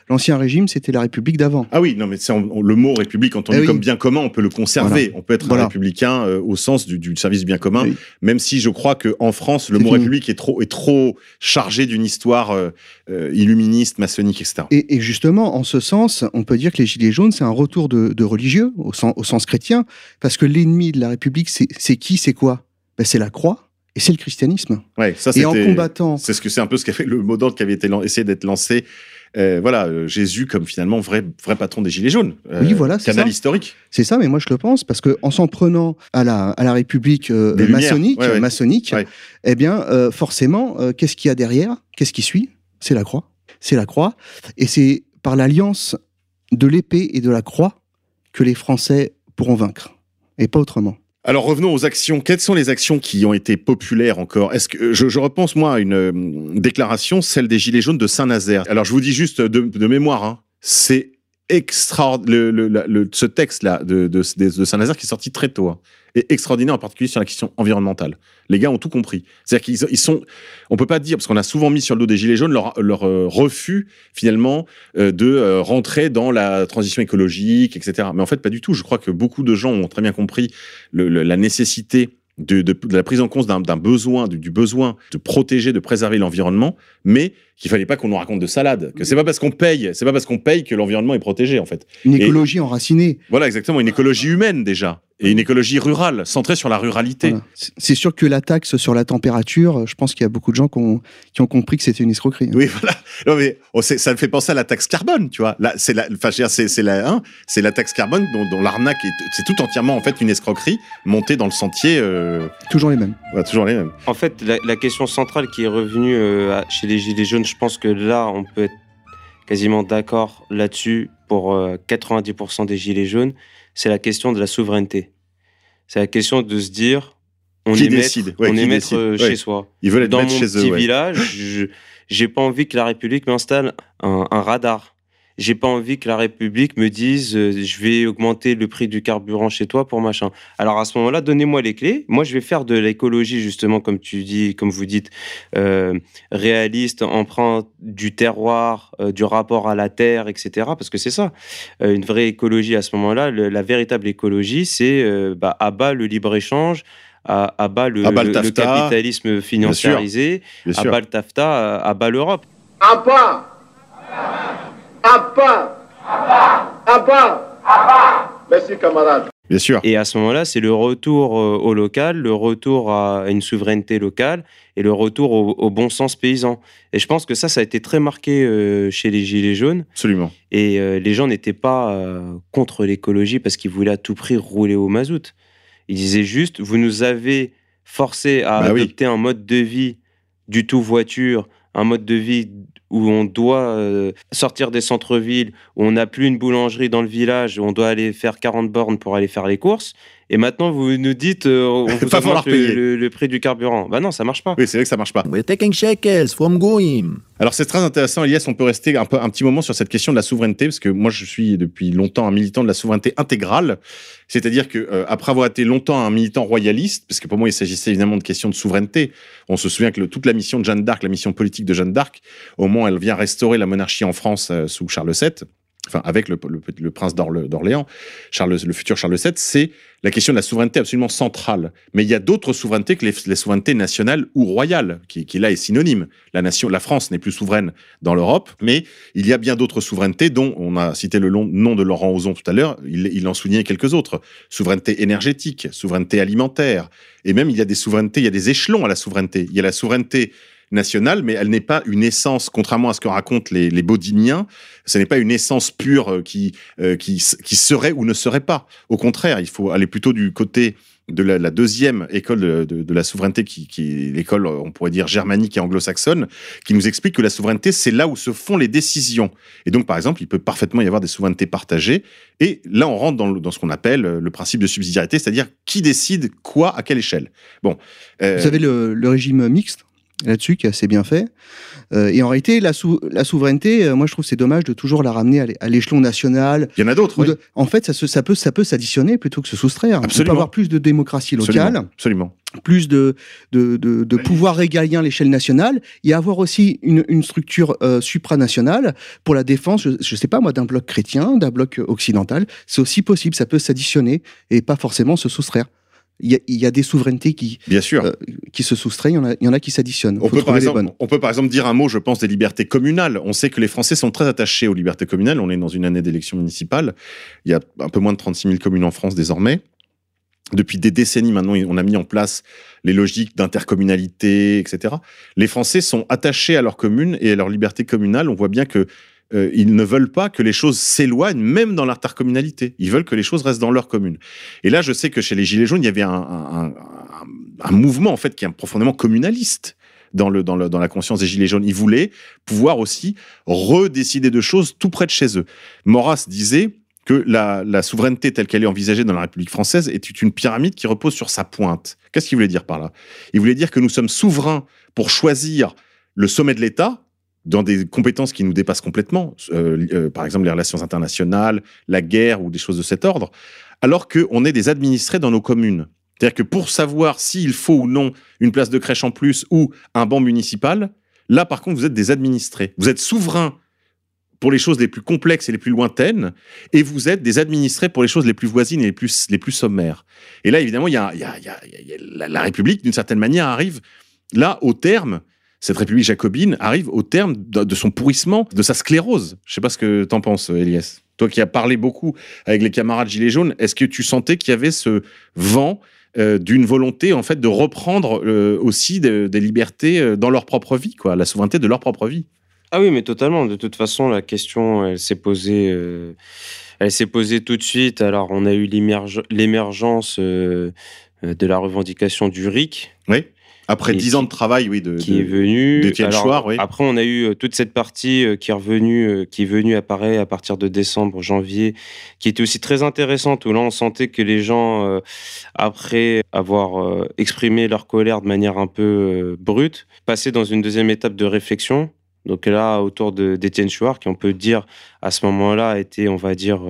l'ancien régime, c'était la République d'avant. Ah oui, non, mais le mot République, entendu eh comme bien commun, on peut le conserver. On peut être un républicain euh, au sens du, service bien commun, même si je crois qu'en France, le mot République est trop, est trop chargé d'une histoire euh, euh, illuministe, maçonnique, etc. Et, justement, en ce sens, on peut dire que les Gilets jaunes, c'est un retour de, religieux, au sens, au sens chrétien, parce que l'ennemi de la République, c'est qui, c'est quoi? Ben, C'est la croix et c'est le christianisme. Ouais, ça, et en combattant. C'est ce que c'est un peu ce qu'a fait le mot d'ordre qui avait été essayé d'être lancé. Euh, voilà, euh, Jésus comme finalement vrai vrai patron des gilets jaunes. Euh, oui, voilà, c'est canal historique. C'est ça, mais moi je le pense parce que en s'en prenant à la à la République maçonnique, maçonnique, eh bien forcément, qu'est-ce qu'il y a derrière? Qu'est-ce qui suit? C'est la croix. C'est la croix, et c'est par l'alliance de l'épée et de la croix que les Français pourront vaincre, et pas autrement. Alors revenons aux actions. Quelles sont les actions qui ont été populaires encore? Est-ce que je, repense moi à une euh, déclaration, celle des Gilets jaunes de Saint-Nazaire. Alors je vous dis juste de, mémoire, hein, c'est extraordinaire. Le, ce texte-là de, de, Saint-Nazaire qui est sorti très tôt. Hein extraordinaire, en particulier sur la question environnementale. Les gars ont tout compris. C'est-à-dire qu'ils ils sont, on peut pas dire parce qu'on a souvent mis sur le dos des gilets jaunes leur, leur euh, refus finalement euh, de euh, rentrer dans la transition écologique, etc. Mais en fait, pas du tout. Je crois que beaucoup de gens ont très bien compris la nécessité de, de, la prise en compte d'un besoin, du, besoin de protéger, de préserver l'environnement, mais qu'il fallait pas qu'on nous raconte de salade, que c'est pas parce qu'on paye, c'est pas parce qu'on paye que l'environnement est protégé en fait. Une écologie enracinée. Voilà exactement, une écologie humaine déjà et une écologie rurale, centrée sur la ruralité. C'est sûr que la taxe sur la température, je pense qu'il y a beaucoup de gens qui ont, qui ont compris que c'était une escroquerie. Oui, voilà. Non, mais oh, ça me fait penser à la taxe carbone, tu vois. Là, c'est la, enfin, c'est la, hein, c'est la taxe carbone dont, dont l'arnaque est, c'est tout entièrement en fait une escroquerie montée dans le sentier. Euh, toujours les mêmes. toujours les mêmes. En fait, la, question centrale qui est revenue euh, chez les gilets jaunes, je pense que là, on peut être quasiment d'accord là-dessus pour 90% euh, des gilets jaunes. C'est la question de la souveraineté. C'est la question de se dire, on est maître, on est maître chez soi. Ils veulent être Dans mon chez petit village, j'ai pas envie que la République m'installe un, radar j'ai pas envie que la République me dise euh, je vais augmenter le prix du carburant chez toi pour machin. Alors à ce moment-là, donnez-moi les clés. Moi, je vais faire de l'écologie justement, comme tu dis, comme vous dites, euh, réaliste, emprunt du terroir, euh, du rapport à la terre, etc. Parce que c'est ça, une vraie écologie à ce moment-là. la véritable écologie, c'est bah, à bas le libre échange. À, bas le, le, capitalisme financiarisé, à bas le TAFTA, à, bas l'Europe. À bas Abba Abba Abba Merci camarade. Bien sûr. Et à ce moment-là, c'est le retour euh, au local, le retour à une souveraineté locale et le retour au, bon sens paysan. Et je pense que ça, ça a été très marqué euh, chez les Gilets jaunes. Absolument. Et euh, les gens n'étaient pas contre l'écologie parce qu'ils voulaient à tout prix rouler au mazout. Ils disaient juste, vous nous avez forcé à bah adopter un mode de vie du tout voiture, un mode de vie où on doit euh, sortir des centres-villes, où on n'a plus une boulangerie dans le village, où on doit aller faire 40 bornes pour aller faire les courses. Et maintenant, vous nous dites, euh, on vous augmente le, le, prix du carburant. Bah non, ça marche pas. Oui, c'est vrai que ça marche pas. We're taking shekels from going. Alors c'est très intéressant, Elias. On peut rester un, peu, un petit moment sur cette question de la souveraineté, parce que moi, je suis depuis longtemps un militant de la souveraineté intégrale. C'est-à-dire que euh, après avoir été longtemps un militant royaliste, parce que pour moi, il s'agissait évidemment de questions de souveraineté. On se souvient que toute la mission de Jeanne d'Arc, la mission politique de Jeanne d'Arc, au moment où elle vient restaurer la monarchie en France euh, sous Charles VII, enfin avec le, prince d'Orléans, Charles, le futur Charles VII, c'est la question de la souveraineté absolument centrale. Mais il y a d'autres souverainetés que les, souverainetés nationales ou royales, qui, là est synonyme. La nation, la France n'est plus souveraine dans l'Europe, mais il y a bien d'autres souverainetés dont on a cité le nom de Laurent Ozon tout à l'heure. Il, il en soulignait quelques autres souveraineté énergétique, souveraineté alimentaire, et même il y a des souverainetés, il y a des échelons à la souveraineté. Il y a la souveraineté nationale, mais elle n'est pas une essence, contrairement à ce que racontent les, les bodiniens, ce n'est pas une essence pure euh, qui, euh, qui, serait ou ne serait pas. Au contraire, il faut aller plutôt du côté de la, deuxième école de, la souveraineté, qui, est l'école, on pourrait dire, germanique et anglo-saxonne, qui nous explique que la souveraineté, c'est là où se font les décisions. Et donc, par exemple, il peut parfaitement y avoir des souverainetés partagées. Et là, on rentre dans, ce qu'on appelle le principe de subsidiarité, c'est-à-dire qui décide quoi à quelle échelle. Bon. Euh... Vous avez le régime mixte? Là-dessus qui est assez bien fait. Euh, et en réalité, la, sou la souveraineté, euh, moi je trouve c'est dommage de toujours la ramener à l'échelon national. Il y en a d'autres. Oui. En fait, ça, se, ça peut, ça peut s'additionner plutôt que se soustraire. Absolument. On peut avoir plus de démocratie locale. Absolument. Absolument. Plus de, de, de, de pouvoir régalien à l'échelle nationale et avoir aussi une, une structure euh, supranationale pour la défense, je, je sais pas moi, d'un bloc chrétien, d'un bloc occidental. C'est aussi possible, ça peut s'additionner et pas forcément se soustraire. Il y, a, il y, a, des souverainetés qui, Bien sûr. Euh, qui se soustraient, il y en a, il y en a qui s'additionnent. On, peut par exemple, on peut par exemple dire un mot, je pense, des libertés communales. On sait que les Français sont très attachés aux libertés communales. On est dans une année d'élection municipale. Il y a un peu moins de 36 000 communes en France désormais. Depuis des décennies maintenant, on a mis en place les logiques d'intercommunalité, etc. Les Français sont attachés à leurs communes et à leur liberté communale. On voit bien que euh, ils ne veulent pas que les choses s'éloignent, même dans l'intercommunalité. Ils veulent que les choses restent dans leur commune. Et là, je sais que chez les Gilets jaunes, il y avait un, mouvement, en fait, qui est profondément communaliste. Dans la conscience des Gilets jaunes. Ils voulaient pouvoir aussi redécider de choses tout près de chez eux. Maurras disait que la, la souveraineté telle qu'elle est envisagée dans la République française est une pyramide qui repose sur sa pointe. Qu'est-ce qu'il voulait dire par là? Il voulait dire que nous sommes souverains pour choisir le sommet de l'État, dans des compétences qui nous dépassent complètement, euh, euh, par exemple les relations internationales, la guerre ou des choses de cet ordre, alors qu'on est des administrés dans nos communes. C'est-à-dire que pour savoir s'il faut ou non une place de crèche en plus ou un banc municipal, là par contre vous êtes des administrés. Vous êtes souverains pour les choses les plus complexes et les plus lointaines, et vous êtes des administrés pour les choses les plus voisines et les plus, les plus sommaires. Et là, évidemment, la République, d'une certaine manière, arrive là au terme cette République jacobine arrive au terme de, de son pourrissement, de sa sclérose. Je sais pas ce que t'en penses, Elias. Toi qui as parlé beaucoup avec les camarades Gilets jaunes, est-ce que tu sentais qu'il y avait ce vent euh, d'une volonté en fait de reprendre euh, aussi des de libertés euh, dans leur propre vie, quoi, la souveraineté de leur propre vie? Ah oui, mais totalement. De toute façon, la question, elle s'est posée, euh, elle s'est posée tout de suite. Alors, on a eu l'émergence de la revendication du RIC. Oui. Après dix ans de travail, oui, de, qui est venu. De Chouard, oui. Après, on a eu euh, toute cette partie euh, qui est revenue, euh, qui est venue apparaître à partir de décembre, janvier, qui était aussi très intéressante. Où là, on sentait que les gens, euh, après avoir euh, exprimé leur colère de manière un peu euh, brute, passaient dans une deuxième étape de réflexion. Donc là, autour d'Étienne Chouard, qui on peut dire à ce moment-là a été, on va dire,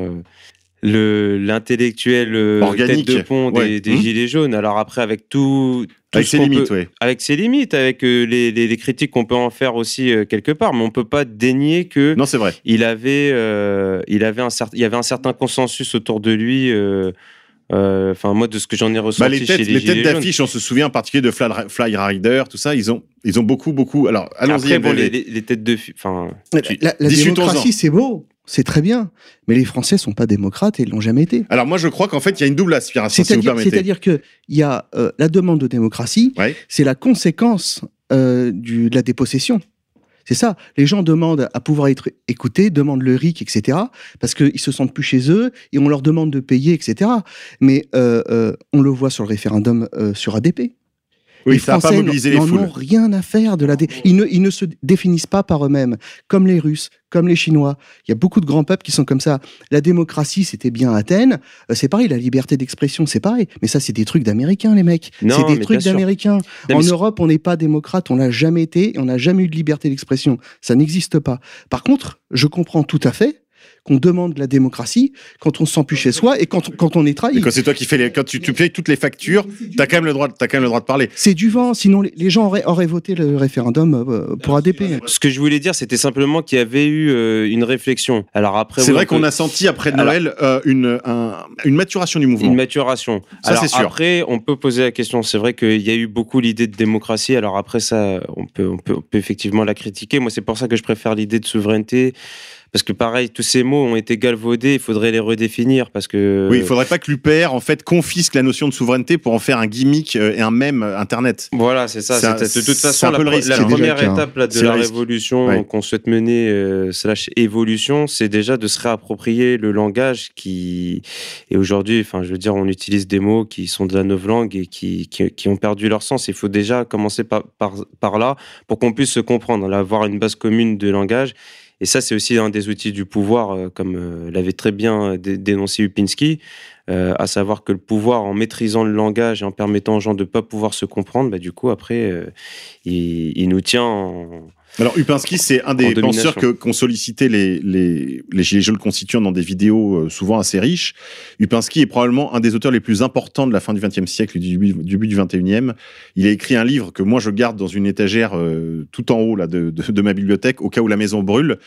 l'intellectuel euh, tête de pont des, ouais. des mmh. gilets jaunes. Alors après, avec tout, tout avec ses limites, peut, oui. avec ses limites, avec euh, les, les, les, critiques qu'on peut en faire aussi euh, quelque part, mais on peut pas dénier que non, c'est vrai. Il avait, euh, il avait un certain, il y avait un certain consensus autour de lui. Euh, Enfin, moi, de ce que j'en ai ressenti bah, les têtes, chez les, les têtes d'affiche, on se souvient en particulier de Fly, Fly, Rider, tout ça. Ils ont, ils ont beaucoup, beaucoup. Alors, allons-y. Bon, les, les, les, têtes de, enfin, la, la, la démocratie, c'est beau. C'est très bien, mais les Français sont pas démocrates et ils l'ont jamais été. Alors moi, je crois qu'en fait, il y a une double aspiration, si vous permettez. C'est-à-dire que il y a euh, la demande de démocratie, ouais. c'est la conséquence euh, du, de la dépossession. C'est ça. Les gens demandent à pouvoir être écoutés, demandent le RIC, etc. Parce qu'ils se sentent plus chez eux et on leur demande de payer, etc. Mais euh, on le voit sur le référendum sur ADP. Oui, les ça Français n'en ont rien à faire de la dé... ils, ne, ils ne se définissent pas par eux-mêmes, comme les Russes, comme les Chinois. Il y a beaucoup de grands peuples qui sont comme ça. La démocratie, c'était bien Athènes. Euh, c'est pareil, la liberté d'expression, c'est pareil. Mais ça, c'est des trucs d'Américains, les mecs. C'est des trucs d'Américains. En Europe, on n'est pas démocrate, on l'a jamais été, et on n'a jamais eu de liberté d'expression. Ça n'existe pas. Par contre, je comprends tout à fait qu'on demande de la démocratie quand on se sent plus chez soi et quand, quand on est trahi. Et quand c'est toi qui fais les, quand tu, tu payes toutes les factures, t'as quand même le droit, t'as quand même le droit de parler. C'est du vent, sinon les, les gens auraient, auraient, voté le référendum euh, pour ADP. Ce que je voulais dire, c'était simplement qu'il y avait eu euh, une réflexion. Alors après, c'est vrai qu'on peut... a senti après Noël euh, une, un, une maturation du mouvement. Une maturation. Ça c'est sûr. Après, on peut poser la question. C'est vrai qu'il y a eu beaucoup l'idée de démocratie. Alors après ça, on peut, on peut, on peut effectivement la critiquer. Moi, c'est pour ça que je préfère l'idée de souveraineté parce que pareil, tous ces mots ont été galvaudés, il faudrait les redéfinir parce que. Oui, il faudrait pas que l'UPR en fait confisque la notion de souveraineté pour en faire un gimmick et un mème Internet. Voilà, c'est ça. C'est de toute façon, la, le risque. la C'est déjà première hein. étape là, de la révolution Ouais. qu'on souhaite mener euh, slash évolution, c'est déjà de se réapproprier le langage qui et aujourd'hui, enfin, je veux dire, on utilise des mots qui sont de la novlangue et qui, qui, qui ont perdu leur sens. Il faut déjà commencer par, par, par là pour qu'on puisse se comprendre, là, avoir une base commune de langage. Et ça, c'est aussi un des outils du pouvoir, euh, comme euh, l'avait très bien dé- dénoncé Upinski, euh, à savoir que le pouvoir, en maîtrisant le langage et en permettant aux gens de ne pas pouvoir se comprendre, bah, du coup, après, euh, il, il nous tient en... Alors Upinski, c'est un des penseurs que qu'ont sollicité les, les, les Gilets jaunes constituants dans des vidéos euh, souvent assez riches. Upinski est probablement un des auteurs les plus importants de la fin du XXe siècle et du début, du début du XXIe. Il a écrit un livre que moi je garde dans une étagère euh, tout en haut là, de, de, de ma bibliothèque au cas où la maison brûle.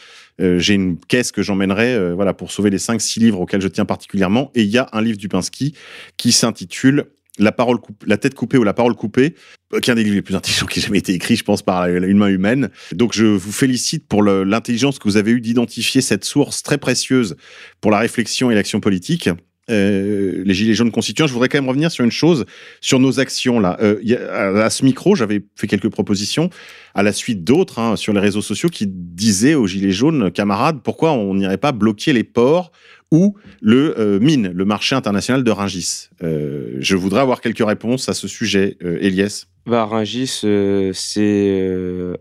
Euh, J'ai une caisse que j'emmènerai euh, voilà, pour sauver les 5-6 livres auxquels je tiens particulièrement. Et il y a un livre d'Upinski qui s'intitule la, parole la tête coupée ou la parole coupée, euh, qui est un des livres les plus intelligents qui ait jamais été écrit, je pense, par une main humaine. Donc je vous félicite pour l'intelligence que vous avez eue d'identifier cette source très précieuse pour la réflexion et l'action politique. Euh, les Gilets jaunes constituants, je voudrais quand même revenir sur une chose, sur nos actions là. Euh, à ce micro, j'avais fait quelques propositions à la suite d'autres hein, sur les réseaux sociaux qui disaient aux Gilets jaunes, camarades, pourquoi on n'irait pas bloquer les ports ou le euh, mine, le marché international de Ringis. Euh, je voudrais avoir quelques réponses à ce sujet, euh, Elias. Bah, euh, c'est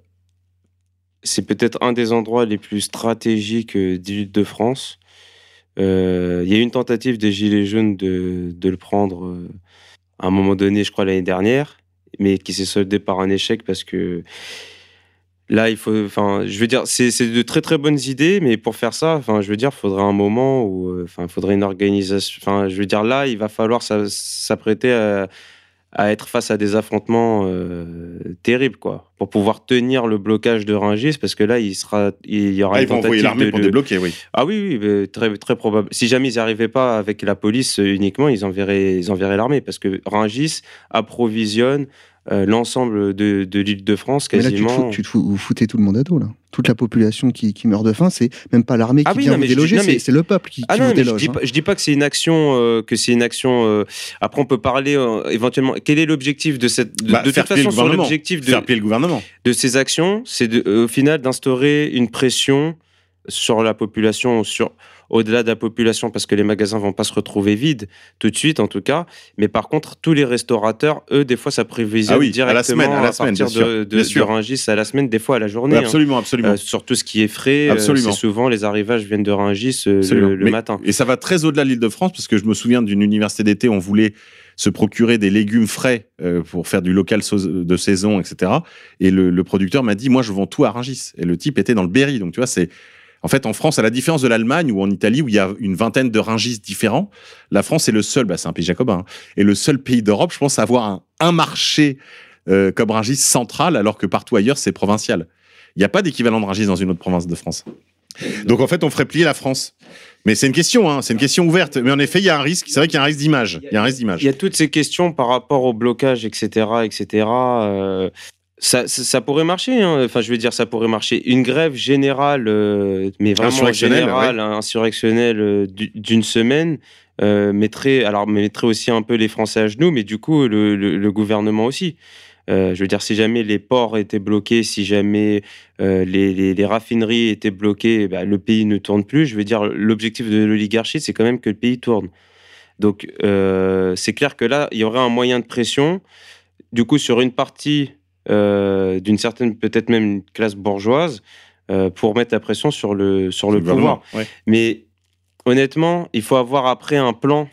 c'est peut-être un des endroits les plus stratégiques d'Île-de-France. Il y a eu une tentative des Gilets jaunes de, de le prendre à un moment donné, je crois l'année dernière, mais qui s'est soldé par un échec parce que là, il faut, enfin, je veux dire, c'est de très très bonnes idées, mais pour faire ça, enfin, je veux dire, il faudrait un moment où, euh, enfin, il faudrait une organisation. Enfin, je veux dire, là, il va falloir s'a- s'apprêter à, à être face à des affrontements euh, terribles, quoi, pour pouvoir tenir le blocage de Rungis, parce que là, il sera, il y aura Ah, une ils vont envoyer l'armée pour le- débloquer, oui. ah oui, oui, très, très probable. Si jamais ils n'y arrivaient pas avec la police euh, uniquement, ils enverraient, ils enverraient l'armée parce que Rungis approvisionne l'ensemble de, de l'île de France Mais là, tu te, quasiment. fous- tu te fous- vous foutez tout le monde à dos, là. Toute la population qui, qui meurt de faim, c'est même pas l'armée qui Ah oui, vient non, vous déloger, mais- c'est le peuple qui, Ah qui non, vous je dis, hein. pas, je dis pas que c'est une action, euh, que c'est une action. euh, après, on peut parler euh, éventuellement. Quel est l'objectif de cette De, Bah, de faire toute façon, sur l'objectif de, Faire plier le gouvernement. de ces actions, c'est euh, au final d'instaurer une pression sur la population, sur au-delà de la population, parce que les magasins vont pas se retrouver vides tout de suite, en tout cas. Mais par contre, tous les restaurateurs, eux, des fois, ça prévisionne Ah oui, à directement la semaine, à la semaine, partir bien de, de, bien de sûr. Rungis à la semaine, des fois à la journée. Oui, hein. absolument, absolument. Euh, sur tout ce qui est frais, euh, Absolument. c'est souvent les arrivages viennent de Rungis euh, le, le Mais- matin. Et ça va très au-delà de l'Île-de-France, parce que je me souviens d'une université d'été, on voulait se procurer des légumes frais euh, pour faire du local de saison, etc. Et le, le producteur m'a dit, moi, je vends tout à Rungis. Et le type était dans le Berry. Donc, tu vois, c'est... En fait, en France, à la différence de l'Allemagne ou en Italie, où il y a une vingtaine de Rungis différents, la France est le seul, bah, c'est un pays jacobin, hein, et le seul pays d'Europe, je pense, à avoir un, marché euh, comme Rungis central, alors que partout ailleurs, c'est provincial. Il n'y a pas d'équivalent de Rungis dans une autre province de France. Donc en fait, on ferait plier la France. Mais c'est une question, hein, c'est une question ouverte. Mais en effet, il y a un risque. C'est vrai qu'il y a un risque d'image. Il y a un risque d'image. Il y a toutes ces questions par rapport au blocage, etc., etc. ça, ça, ça pourrait marcher. hein. Enfin, je veux dire, ça pourrait marcher. Une grève générale, euh, mais vraiment Insurrectionnelle, générale, hein, insurrectionnelle euh, du- d'une semaine. euh, mettrait, alors mettrait aussi un peu les Français à genoux, mais du coup le, le- le gouvernement aussi. Je veux dire, si jamais les ports étaient bloqués, si jamais les, les- les raffineries étaient bloquées, bah, le pays ne tourne plus. Je veux dire, l'objectif de l'oligarchie, c'est quand même que le pays tourne. Donc, c'est clair que là, il y aurait un moyen de pression, du coup, sur une partie d'une certaine, peut-être même une classe bourgeoise, euh, pour mettre la pression sur le, sur le pouvoir. ouais. Mais honnêtement, il faut avoir après un plan.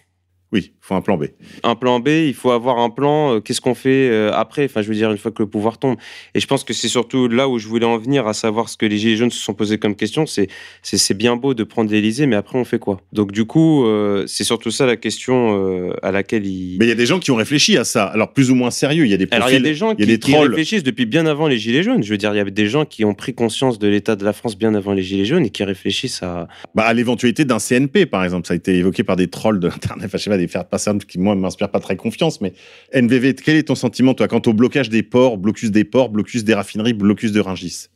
Oui, il faut un plan B. Un plan B, il faut avoir un plan. euh, Qu'est-ce qu'on fait euh, après? Enfin, je veux dire, une fois que le pouvoir tombe. Et je pense que c'est surtout là où je voulais en venir, à savoir ce que les Gilets jaunes se sont posés comme question. C'est bien beau de prendre l'Élysée, mais après, on fait quoi? Donc, du coup, euh, c'est surtout ça la question à laquelle il. Mais il y a des gens qui ont réfléchi à ça. Alors plus ou moins sérieux. Il y a des profils. Alors, il y a des gens il y a qui, des qui trolls. réfléchissent depuis bien avant les Gilets jaunes. Je veux dire, il y a des gens qui ont pris conscience de l'état de la France bien avant les Gilets jaunes et qui réfléchissent à. Bah, à l'éventualité d'un CNP, par exemple. Ça a été évoqué par des trolls de l'Internet. Enfin, je sais pas, des faire passer qui, moi, m'inspirent pas très confiance. Mais NVV, quel est ton sentiment, toi, quant au blocage des ports, blocus des ports, blocus des raffineries, blocus de Ringis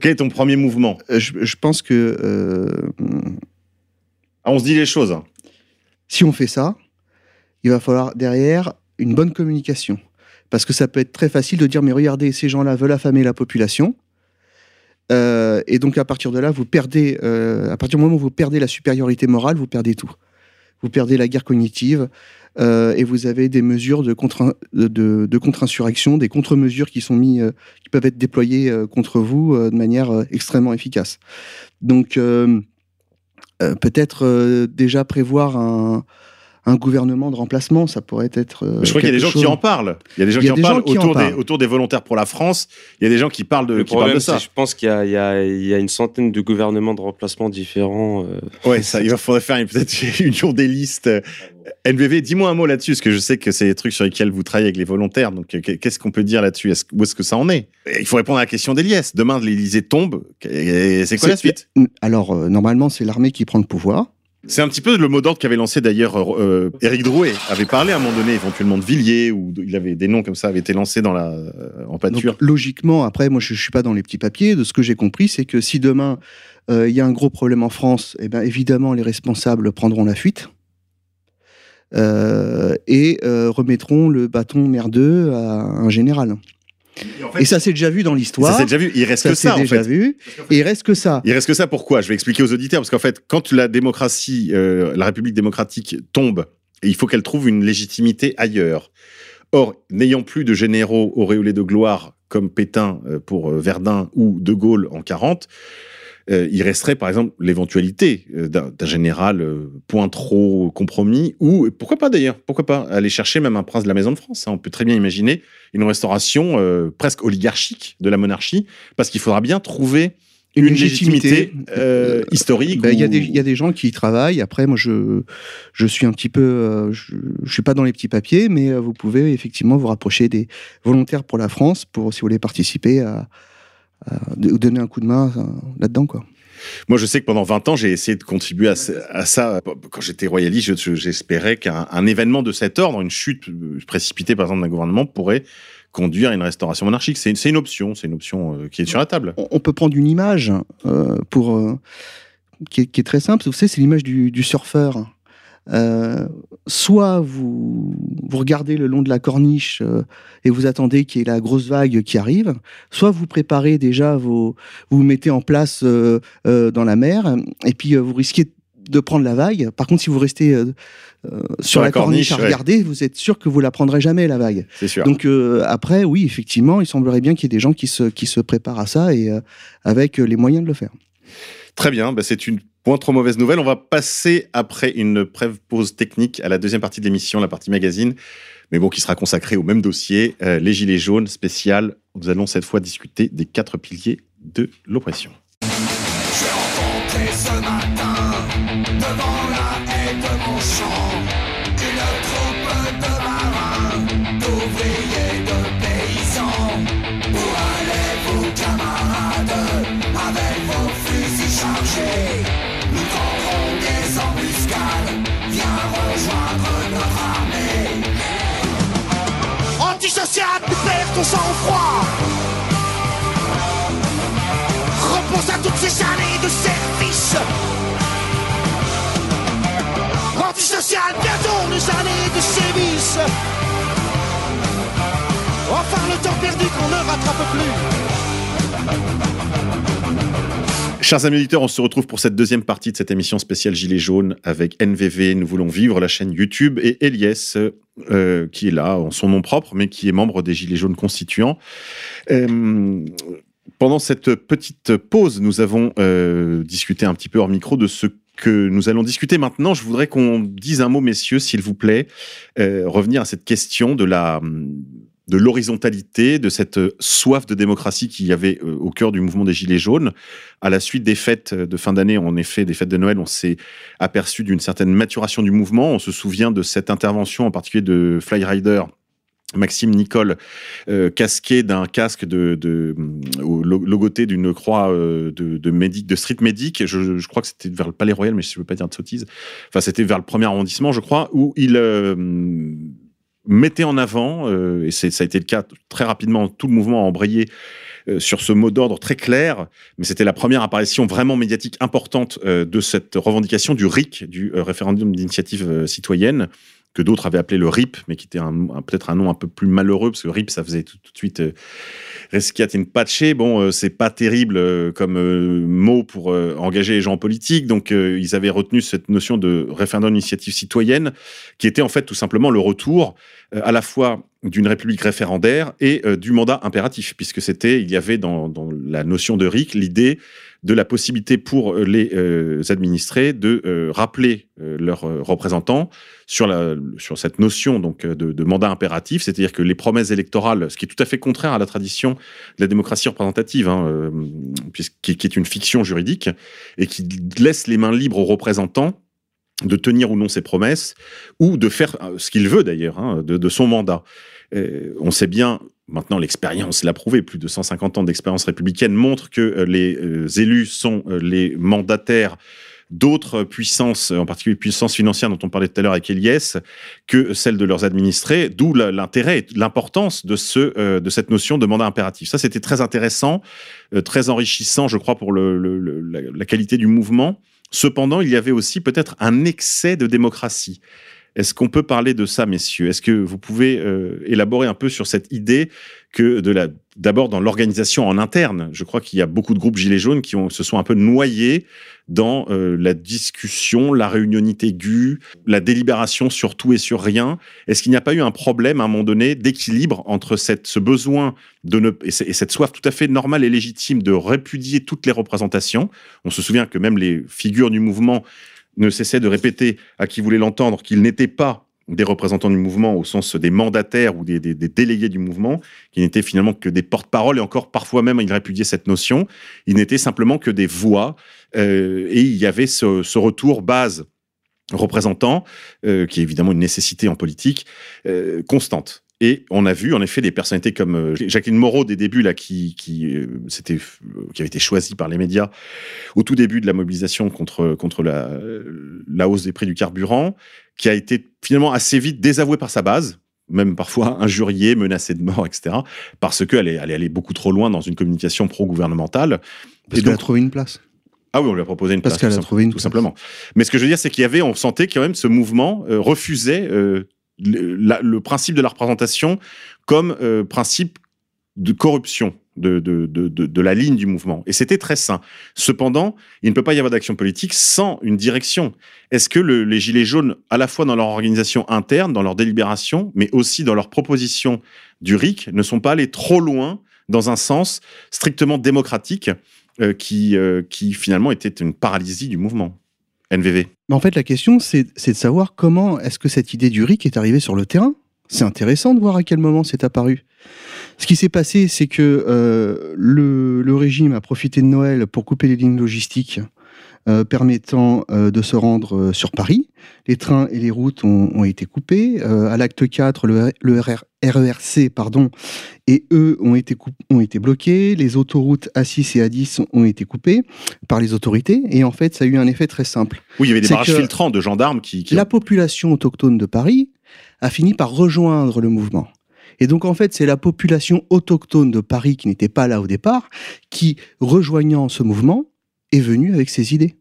Quel est ton premier mouvement? Euh, je, je pense que euh, Ah, On se dit les choses. hein. si on fait ça, il va falloir derrière une bonne communication. Parce que ça peut être très facile de dire, mais regardez, ces gens-là veulent affamer la population. Euh, et donc à partir de là, vous perdez, euh, à partir du moment où vous perdez la supériorité morale, vous perdez tout. Vous perdez la guerre cognitive euh, et vous avez des mesures de contre de, de, de contre-insurrection, des contre-mesures qui sont mis, euh, qui peuvent être déployées euh, contre vous de manière extrêmement efficace. Donc peut-être déjà prévoir un, un gouvernement de remplacement, ça pourrait être. euh, Je crois qu'il y a des gens qui en parlent. Il y a des gens qui en parlent autour, des, parlent. autour des volontaires pour la France. Il y a des gens qui parlent de, Le qui parlent problème, de ça. je pense qu'il y a, y, y une centaine de gouvernements de remplacement différents. euh, Ouais, ça, il va faudrait faire une- peut-être une jour des listes. NVV, dis-moi un mot là-dessus, parce que je sais que c'est des trucs sur lesquels vous travaillez avec les volontaires. Donc, euh, qu'est-ce qu'on peut dire là-dessus? Où est-ce que ça en est? Et Il faut répondre à la question d'Eliès. Demain, l'Élysée tombe. C'est quoi la suite? Alors, euh, normalement, c'est l'armée qui prend le pouvoir. C'est un petit peu le mot d'ordre qu'avait lancé d'ailleurs euh, Éric Drouet. Avait parlé à un moment donné éventuellement de Villiers, ou il avait des noms comme ça, avaient été lancés dans la, euh, en pâture. logiquement, après, moi, je ne suis pas dans les petits papiers. De ce que j'ai compris, c'est que si demain, euh, il y a un gros problème en France, eh ben, évidemment, les responsables prendront la fuite euh, et euh, remettront le bâton merdeux à un général. Et ça, c'est déjà vu dans l'histoire. Ça, c'est déjà vu. Il reste Ça, que ça, en déjà fait. vu. Et il reste que ça. Il reste que ça. Pourquoi? Je vais expliquer aux auditeurs parce qu'en fait, quand la démocratie, euh, la République démocratique tombe, il faut qu'elle trouve une légitimité ailleurs. Or, n'ayant plus de généraux auréolés de gloire comme Pétain euh, pour euh, Verdun ou De Gaulle en 40, euh, il resterait par exemple l'éventualité euh, d'un général euh, point trop compromis ou pourquoi pas d'ailleurs pourquoi pas aller chercher même un prince de la maison de France hein. on peut très bien imaginer une restauration euh, presque oligarchique de la monarchie parce qu'il faudra bien trouver une, légitimité, euh, historique Ben, Il y, a ou- des- il y a des gens qui y travaillent. Après, moi, je, je suis un petit peu. euh, je ne suis pas dans les petits papiers, mais vous pouvez effectivement vous rapprocher des volontaires pour la France, pour si vous voulez participer à de- donner un coup de main euh, là-dedans. quoi. Moi, je sais que pendant 20 ans, j'ai essayé de contribuer à, ça. Quand j'étais royaliste, je- je- j'espérais qu'un un événement de cet ordre, une chute euh, précipitée, par exemple, d'un gouvernement, pourrait conduire à une restauration monarchique. C'est une, une option, c'est une option euh, qui est sur la table. On, on peut prendre une image euh, pour, euh, qui, est, qui est très simple. Vous savez, c'est l'image du, du surfeur. Euh, soit vous, vous regardez le long de la corniche euh, et vous attendez qu'il y ait la grosse vague qui arrive, soit vous préparez déjà vos, vous vous mettez en place euh, dans la mer et puis vous risquez de prendre la vague. Par contre, si vous restez sur, la, corniche, à ouais. regarder, vous êtes sûr que vous la prendrez jamais la vague. C'est sûr. Donc après, oui, effectivement, il semblerait bien qu'il y ait des gens qui se, qui se préparent à ça et avec les moyens de le faire. Très bien, bah, c'est une point trop mauvaise nouvelle. On va passer après une brève pause technique à la deuxième partie de l'émission, la partie magazine, mais bon, qui sera consacrée au même dossier, euh, les Gilets jaunes spécial. Nous allons cette fois discuter des quatre piliers de l'oppression. Ce matin, devant la haie mon champ, sang-froid Repose à toutes ces années de service. Antisocial, bientôt les années de sévices. Enfin le temps perdu qu'on ne rattrape plus Chers amis auditeurs, on se retrouve pour cette deuxième partie de cette émission spéciale Gilets jaunes avec NVV. Nous voulons vivre la chaîne YouTube et Elias, euh, qui est là en son nom propre, mais qui est membre des Gilets jaunes constituants. Euh, pendant cette petite pause, nous avons euh, discuté un petit peu hors micro de ce que nous allons discuter maintenant. Je voudrais qu'on dise un mot, messieurs, s'il vous plaît, euh, revenir à cette question de la de l'horizontalité, de cette euh, soif de démocratie qu'il y avait euh, au cœur du mouvement des Gilets jaunes. À la suite des fêtes de fin d'année, en effet, des fêtes de Noël, on s'est aperçu d'une certaine maturation du mouvement. On se souvient de cette intervention, en particulier de Flyrider, Maxime Nicole, euh, casqué d'un casque de, logoté d'une croix euh, de, médic, street medic. Je, crois que c'était vers le Palais Royal, mais je ne veux pas dire de sottise. Enfin, c'était vers le premier arrondissement, je crois, où il euh, mettait en avant, euh, et ça a été le cas très rapidement, tout le mouvement a embrayé sur ce mot d'ordre très clair, mais c'était la première apparition vraiment médiatique importante de cette revendication du RIC, du référendum d'initiative citoyenne, que d'autres avaient appelé le RIP, mais qui était peut-être un nom un peu plus malheureux, parce que RIP, ça faisait tout, de suite Resquiat in Pace. Bon, c'est pas terrible comme mot pour engager les gens en politique, donc ils avaient retenu cette notion de référendum d'initiative citoyenne, qui était en fait tout simplement le retour à la fois d'une république référendaire et du mandat impératif, puisque c'était, il y avait dans, dans la notion de RIC l'idée de la possibilité pour euh, les euh, administrés de euh, rappeler leurs représentants sur, sur cette notion donc de, mandat impératif, c'est-à-dire que les promesses électorales, ce qui est tout à fait contraire à la tradition de la démocratie représentative, hein, qui, est une fiction juridique, et qui laisse les mains libres aux représentants de tenir ou non ses promesses, ou de faire ce qu'il veut d'ailleurs hein, de, de, son mandat. On sait bien Maintenant, l'expérience l'a prouvé. Plus de 150 ans d'expérience républicaine montrent que euh, les euh, élus sont euh, les mandataires d'autres puissances, en particulier puissances financières dont on parlait tout à l'heure avec Eliès, que celles de leurs administrés, d'où l'intérêt, l'importance de, ce, de cette notion de mandat impératif. Ça, c'était très intéressant, très enrichissant, je crois, pour la, qualité du mouvement. Cependant, il y avait aussi peut-être un excès de démocratie. Est-ce qu'on peut parler de ça, messieurs? Est-ce que vous pouvez euh, élaborer un peu sur cette idée que d'abord dans l'organisation en interne, je crois qu'il y a beaucoup de groupes gilets jaunes qui se sont un peu noyés dans euh, la discussion, la réunionite aiguë, la délibération sur tout et sur rien. Est-ce qu'il n'y a pas eu un problème à un moment donné d'équilibre entre ce besoin et, cette soif tout à fait normale et légitime de répudier toutes les représentations? On se souvient que même les figures du mouvement ne cessait de répéter à qui voulait l'entendre qu'ils n'étaient pas des représentants du mouvement au sens des mandataires ou des, délégués du mouvement, qui n'étaient finalement que des porte-paroles, et encore parfois même ils répudiaient cette notion, ils n'étaient simplement que des voix, euh, et il y avait ce, retour base représentant, euh, qui est évidemment une nécessité en politique, euh, constante. Et on a vu en effet des personnalités comme euh, Jacqueline Moreau des débuts là qui qui euh, c'était euh, qui avait été choisie par les médias au tout début de la mobilisation contre contre la la hausse des prix du carburant, qui a été finalement assez vite désavouée par sa base, même parfois injuriée, menacée de mort, etc. Parce qu'elle est allée beaucoup trop loin dans une communication pro-gouvernementale. Parce qu'elle a trouvé une place. Ah oui, on lui a proposé une place. Parce qu'elle a trouvé une tout simplement. Mais ce que je veux dire, c'est qu'il y avait, on sentait quand même ce mouvement refusait le, principe de la représentation comme euh, principe de corruption de, de, de, de, la ligne du mouvement. Et c'était très sain. Cependant, il ne peut pas y avoir d'action politique sans une direction. Est-ce que les Gilets jaunes, à la fois dans leur organisation interne, dans leur délibération, mais aussi dans leur proposition du RIC, ne sont pas allés trop loin dans un sens strictement démocratique euh, qui, euh, qui finalement était une paralysie du mouvement? En fait, la question, c'est de savoir comment est-ce que cette idée du RIC est arrivée sur le terrain. C'est intéressant de voir à quel moment c'est apparu. Ce qui s'est passé, c'est que euh, le, régime a profité de Noël pour couper les lignes logistiques euh, permettant euh, de se rendre sur Paris. Les trains et les routes ont, été coupés. à l'acte 4, le, le RERC pardon, et eux ont été, ont été bloqués. Les autoroutes A6 et A10 ont été coupées par les autorités. Et en fait, ça a eu un effet très simple. Oui, il y avait des barrages filtrants de gendarmes qui, La population autochtone de Paris a fini par rejoindre le mouvement. Et donc, en fait, c'est la population autochtone de Paris qui n'était pas là au départ, qui, rejoignant ce mouvement, est venue avec ses idées.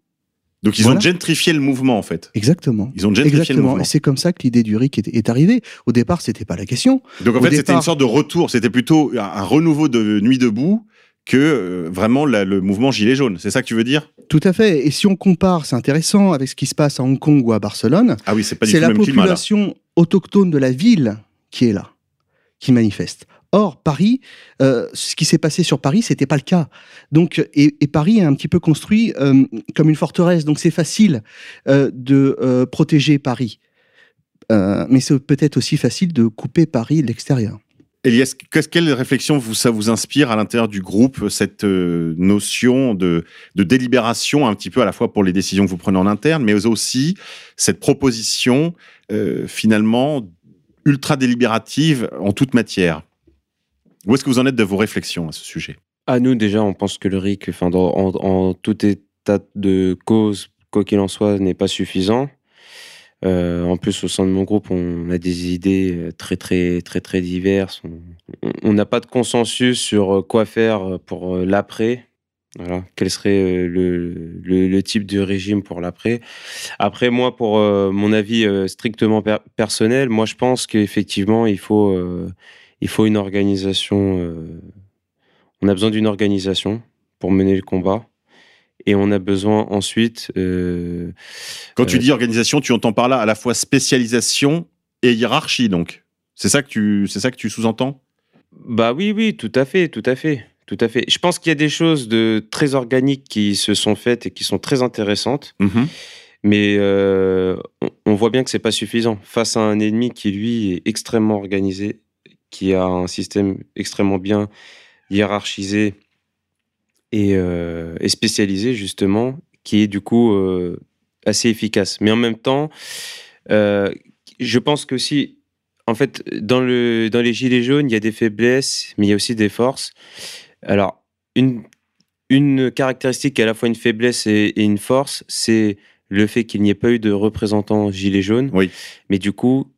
Donc ils ont gentrifié le mouvement en fait. Exactement. Ils ont gentrifié Exactement. le mouvement. Et c'est comme ça que l'idée du RIC est, arrivée. Au départ, c'était pas la question. Donc en fait, c'était une sorte de retour. C'était plutôt un renouveau de Nuit debout que euh, vraiment le mouvement gilet jaune. C'est ça que tu veux dire? Tout à fait. Et si on compare, c'est intéressant avec ce qui se passe à Hong Kong ou à Barcelone. Ah oui, c'est pas du tout la population autochtone de la ville qui est là, qui manifeste. Or, Paris, euh, ce qui s'est passé sur Paris, c'était pas le cas. Donc, et, Paris est un petit peu construit euh, comme une forteresse, donc c'est facile euh, de protéger Paris. mais c'est peut-être aussi facile de couper Paris de l'extérieur. Elias, quelle réflexion vous, ça vous inspire à l'intérieur du groupe, cette notion de, délibération, un petit peu à la fois pour les décisions que vous prenez en interne, mais aussi cette proposition finalement ultra délibérative en toute matière? Où est-ce que vous en êtes de vos réflexions à ce sujet? À nous, déjà, on pense que le RIC, en, tout état de cause, quoi qu'il en soit, n'est pas suffisant. en plus, au sein de mon groupe, on a des idées très, très, très, très diverses. On n'a pas de consensus sur quoi faire pour l'après. Quel serait le, type de régime pour l'après? Après, moi, pour mon avis strictement personnel, moi, je pense qu'effectivement, il faut, il faut une organisation. on a besoin d'une organisation pour mener le combat. Et on a besoin ensuite. Euh, Quand tu euh, dis organisation, tu entends par là à la fois spécialisation et hiérarchie, donc. C'est ça que tu, c'est ça que tu sous-entends? Bah oui, oui, tout à fait, tout à fait, tout à fait. Je pense qu'il y a des choses de très organiques qui se sont faites et qui sont très intéressantes. Mmh Mais euh, on voit bien que c'est pas suffisant face à un ennemi qui lui est extrêmement organisé, qui a un système extrêmement bien hiérarchisé euh, et, spécialisé justement, qui est du coup euh, assez efficace. Mais en même temps, euh, je pense que si, en fait, dans, le, dans les gilets jaunes, il y a des faiblesses, mais il y a aussi des forces. Alors, une, une caractéristique qui est à la fois une faiblesse et, une force, c'est le fait qu'il n'y ait pas eu de représentants gilets jaunes. Oui. Mais du coup,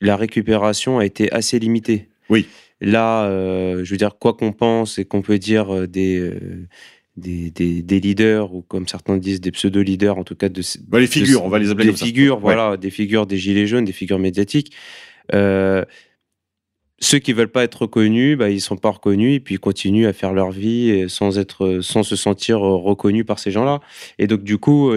la récupération a été assez limitée. Oui. Là, euh, je veux dire, quoi qu'on pense et qu'on peut dire euh, euh, des, des, leaders, ou comme certains disent, des pseudo-leaders, en tout cas de. Bah, les figures, on va les appeler des figures, voilà, des figures des Gilets jaunes, des figures médiatiques. ceux qui veulent pas être reconnus, bah, ils sont pas reconnus et puis ils continuent à faire leur vie sans être, sans se sentir reconnus par ces gens-là. Et donc du coup,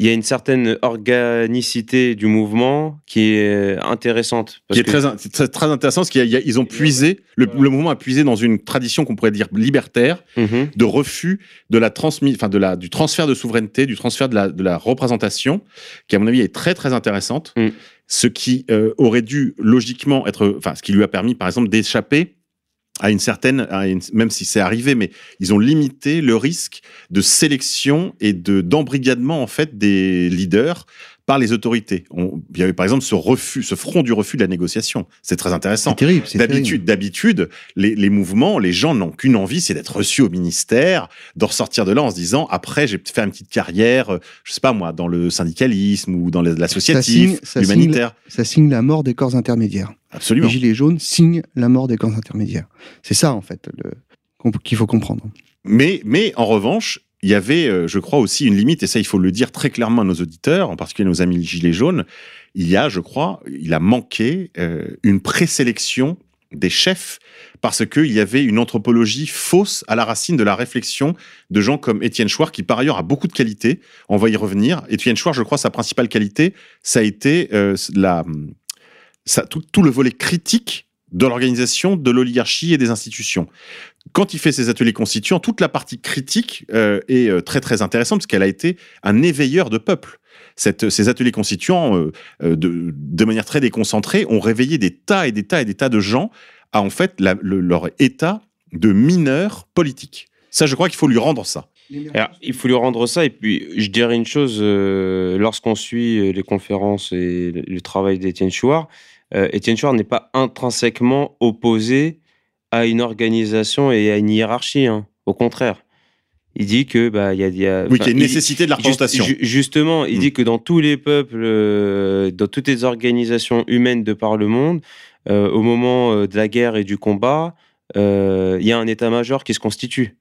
il y a une certaine organicité du mouvement qui est intéressante. qui est très, très, intéressant parce qu'ils ont puisé, le, mouvement a puisé dans une tradition qu'on pourrait dire libertaire, mhm. de refus de la transmis, enfin de la, du transfert de souveraineté, du transfert de la, de la représentation, qui à mon avis est très très intéressante. Mm. Ce qui euh, aurait dû logiquement être, enfin ce qui lui a permis par exemple d'échapper à une certaine, même si c'est arrivé, mais ils ont limité le risque de sélection et de d'embrigadement en fait des leaders par les autorités. il y avait par exemple ce refus, ce front du refus de la négociation. C'est très intéressant. C'est terrible. D'habitude, d'habitude, les, les, mouvements, les gens n'ont qu'une envie, c'est d'être reçus au ministère, de ressortir de là en se disant après j'ai fait une petite carrière, euh, je sais pas moi, dans le syndicalisme ou dans l'associatif, l'humanitaire. Ça, signe la mort des corps intermédiaires. Absolument. Les gilets jaunes signent la mort des corps intermédiaires. C'est ça en fait qu'il faut comprendre. Mais, mais en revanche, il y avait, euh, je crois, aussi une limite, et ça, il faut le dire très clairement à nos auditeurs, en particulier nos amis gilets jaunes. Il y a, je crois, il a manqué euh, une présélection des chefs parce qu'il y avait une anthropologie fausse à la racine de la réflexion de gens comme Étienne Chouard, qui par ailleurs a beaucoup de qualités. On va y revenir. Étienne Chouard, je crois, sa principale qualité, ça a été euh, tout, le volet critique de l'organisation, de l'oligarchie et des institutions quand il fait ses ateliers constituants, toute la partie critique euh, est euh, très très intéressante parce qu'elle a été un éveilleur de peuple. Ces ateliers constituants, euh, de, manière très déconcentrée, ont réveillé des tas et des tas et des tas de gens à en fait leur état de mineur politique. Ça, je crois qu'il faut lui rendre ça. il faut lui rendre ça. Et puis, je dirais une chose, lorsqu'on suit les conférences et le, travail d'Étienne Chouard, Étienne Chouard n'est pas intrinsèquement opposé à une organisation et à une hiérarchie. Hein. Au contraire. Il dit que bah il y a, y a oui qu'il y a une nécessité de la représentation. justement, il hmm. dit que dans tous les peuples, euh, dans toutes les organisations humaines de par le monde, euh, au moment euh, de la guerre et du combat, il y a un état-major qui se constitue.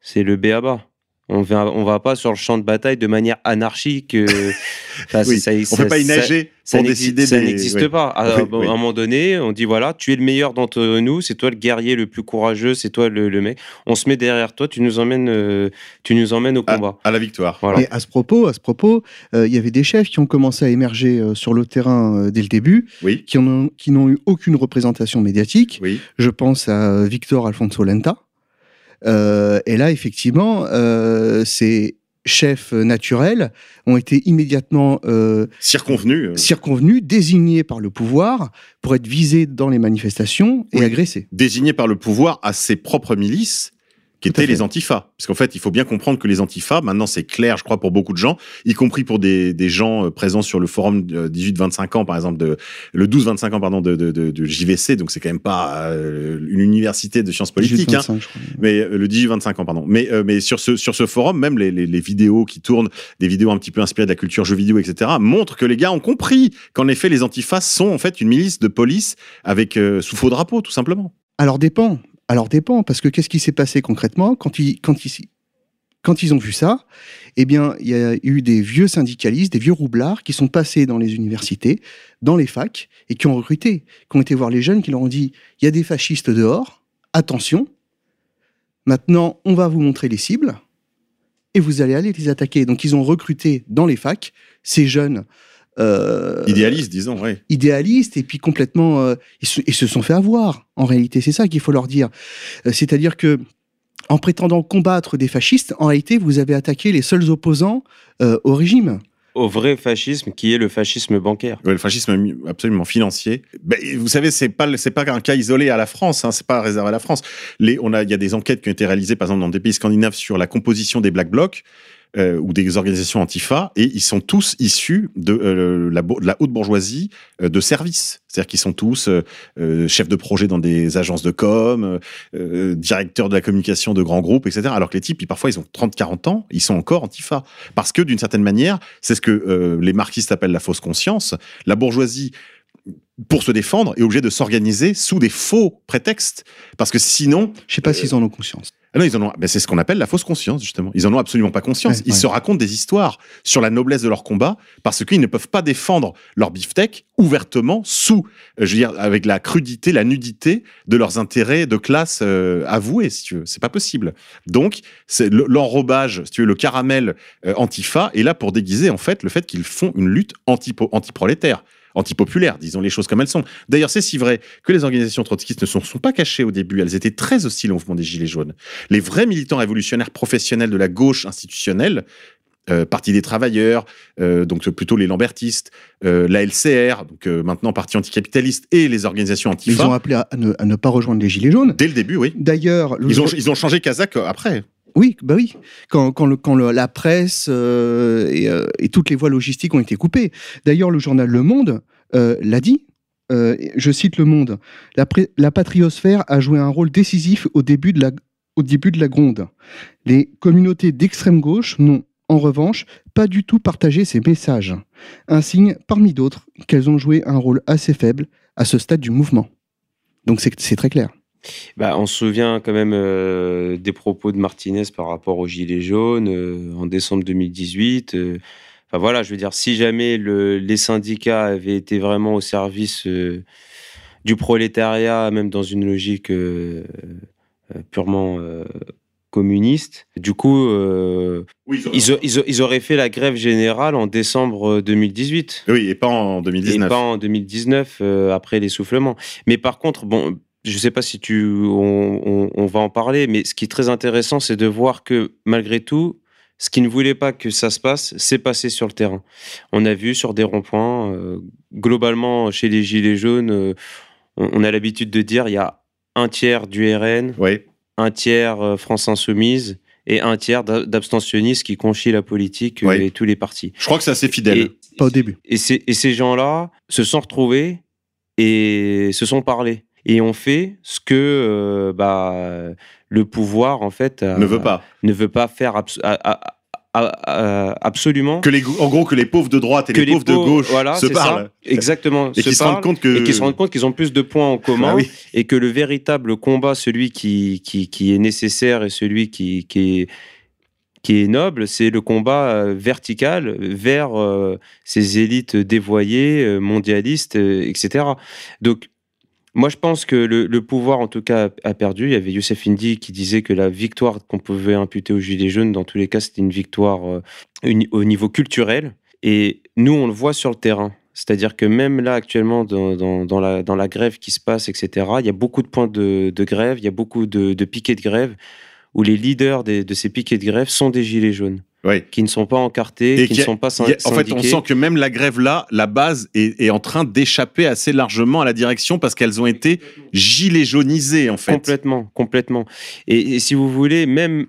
C'est le BABA. On va, on va pas sur le champ de bataille de manière anarchique. Euh, oui, ça, on fait pas y nager pour décider. Ça n'existe pas. À, un moment donné, on dit voilà, tu es le meilleur d'entre nous, c'est toi le guerrier le plus courageux, c'est toi le, le, mec. On se met derrière toi, tu nous emmènes, euh, tu nous emmènes au combat. À, la victoire. Voilà. Et à ce propos, à ce propos, euh, il y avait des chefs qui ont commencé à émerger sur le terrain dès le début, oui. qui n'ont qui eu aucune représentation médiatique. Oui. Je pense à Victor Alfonso Lenta euh, et là, effectivement, euh, ces chefs naturels ont été immédiatement euh, circonvenus, circonvenus, désignés par le pouvoir pour être visés dans les manifestations et agressés. Désignés par le pouvoir à ses propres milices qui étaient les antifas. Parce qu'en fait, il faut bien comprendre que les antifas, maintenant c'est clair, je crois, pour beaucoup de gens, y compris pour des, des gens euh, présents sur le forum 18-25 ans, par exemple, de, le 12-25 ans, pardon, de, de, de, JVC, donc c'est quand même pas euh, une université de sciences politiques, hein, mais euh, le 18-25 ans, pardon. Mais, mais sur, ce, sur ce forum, même les, les, les, vidéos qui tournent, des vidéos un petit peu inspirées de la culture jeux vidéo, etc., montrent que les gars ont compris qu'en effet, les antifas sont en fait une milice de police avec sous faux drapeau, tout simplement. Alors dépend. Alors dépend, parce que qu'est-ce qui s'est passé concrètement quand ils, quand, ils, quand ils ont vu ça? Eh bien, il y a eu des vieux syndicalistes, des vieux roublards qui sont passés dans les universités, dans les facs, et qui ont recruté, qui ont été voir les jeunes, qui leur ont dit, il y a des fascistes dehors, attention, maintenant on va vous montrer les cibles, et vous allez aller les attaquer. Donc ils ont recruté dans les facs ces jeunes euh, idéalistes, disons, oui. Idéalistes, et puis complètement, euh, ils, se, sont fait avoir. En réalité, c'est ça qu'il faut leur dire. Euh, c'est-à-dire que, en prétendant combattre des fascistes, en réalité, vous avez attaqué les seuls opposants au régime au vrai fascisme qui est le fascisme bancaire. le fascisme absolument financier. Ben, vous savez, c'est pas c'est pas un cas isolé à la France, hein, c'est pas réservé à la France. Les, on a il y a des enquêtes qui ont été réalisées par exemple dans des pays scandinaves sur la composition des black blocs. Euh, ou des organisations antifa, et ils sont tous issus de, euh, la, la, haute bourgeoisie euh, de service. C'est-à-dire qu'ils sont tous chefs de projet dans des agences de com, directeurs de la communication de grands groupes, etc. Alors que les types, ils, parfois, ils ont 30-40 ans, ils sont encore antifa. Parce que, d'une certaine manière, c'est ce que les marxistes appellent la fausse conscience. La bourgeoisie pour se défendre, est obligée de s'organiser sous des faux prétextes. Parce que sinon... Je sais pas s'ils en ont conscience. Ah non, ils en ont. Ben c'est ce qu'on appelle la fausse conscience justement. Ils en ont absolument pas conscience. ils se racontent des histoires sur la noblesse de leur combat parce qu'ils ne peuvent pas défendre leur beefsteak ouvertement sous, euh, je veux dire, avec la crudité, la nudité de leurs intérêts de classe euh, avoués, si tu veux. C'est pas possible. Donc, c'est l'enrobage, si tu veux, le caramel euh, antifa est là pour déguiser en fait le fait qu'ils font une lutte anti-prolétaire antipopulaires, disons les choses comme elles sont. D'ailleurs, c'est si vrai que les organisations trotskistes ne sont, sont pas cachées au début, elles étaient très hostiles au mouvement des Gilets jaunes. Les vrais militants révolutionnaires professionnels de la gauche institutionnelle, euh, Parti des travailleurs, euh, donc plutôt les lambertistes, euh, la LCR, donc maintenant Parti anticapitaliste, et les organisations antifa. Ils ont appelé à ne, pas rejoindre les Gilets jaunes. Dès le début, oui. D'ailleurs... Ils, ont, ils ont changé Kazakh après. Oui, bah oui. Quand, la presse euh, euh, et, toutes les voies logistiques ont été coupées. D'ailleurs, le journal Le Monde euh, l'a dit. je cite Le Monde. La, la, patriosphère a joué un rôle décisif au début de la, au début de la gronde. Les communautés d'extrême gauche n'ont, en revanche, pas du tout partagé ces messages. Un signe, parmi d'autres, qu'elles ont joué un rôle assez faible à ce stade du mouvement. Donc c'est très clair. Bah, on se souvient quand même euh, des propos de Martinez par rapport aux Gilets jaunes euh, en décembre 2018. Euh. enfin voilà, je veux dire, si jamais les syndicats avaient été vraiment au service du prolétariat, même dans une logique purement communiste, du coup, ils, auraient fait la grève générale en décembre 2018. Oui, et pas en 2019. Et pas en 2019, après l'essoufflement. Mais par contre, bon, je ne sais pas si tu, on, va en parler, mais ce qui est très intéressant, c'est de voir que malgré tout, ce qui ne voulait pas que ça se passe, s'est passé sur le terrain. On a vu sur des ronds-points, euh, globalement chez les Gilets jaunes, euh, on, a l'habitude de dire il y a un tiers du RN, un tiers euh, France Insoumise et un tiers d'abstentionnistes qui conchient la politique et tous les partis. Je crois que c'est assez fidèle. pas au début. Et, et ces gens-là se sont retrouvés et se sont parlé et on fait ce que euh, bah, le pouvoir en fait ne veut pas. ne veut pas faire absolument. Que les en gros que les pauvres de droite et les, pauvres, de gauche se parlent. Exactement et qui se rendent compte que et qui se rendent compte qu'ils ont plus de points en commun bah et que le véritable combat celui qui, qui, qui est nécessaire et celui qui, qui est qui est noble, c'est le combat euh, vertical vers euh, ces élites dévoyées, mondialistes, etc. Donc, moi, je pense que le, pouvoir, en tout cas, a perdu. Il y avait Youssef Indy qui disait que la victoire qu'on pouvait imputer aux Gilets jaunes, dans tous les cas, c'était une victoire euh, au niveau culturel. Et nous, on le voit sur le terrain. C'est-à-dire que même là, actuellement, dans, la, dans, la, grève qui se passe, etc., il y a beaucoup de points de, grève, il y a beaucoup de, piquets de grève où les leaders de ces piquets de grève sont des Gilets jaunes. Qui ne sont pas encartés, qui ne sont pas syndiqués. En fait, on sent que même la grève là, la base est, est en train d'échapper assez largement à la direction parce qu'elles ont été gilets jaunisées en fait. Complètement, complètement. Et, et si vous voulez, même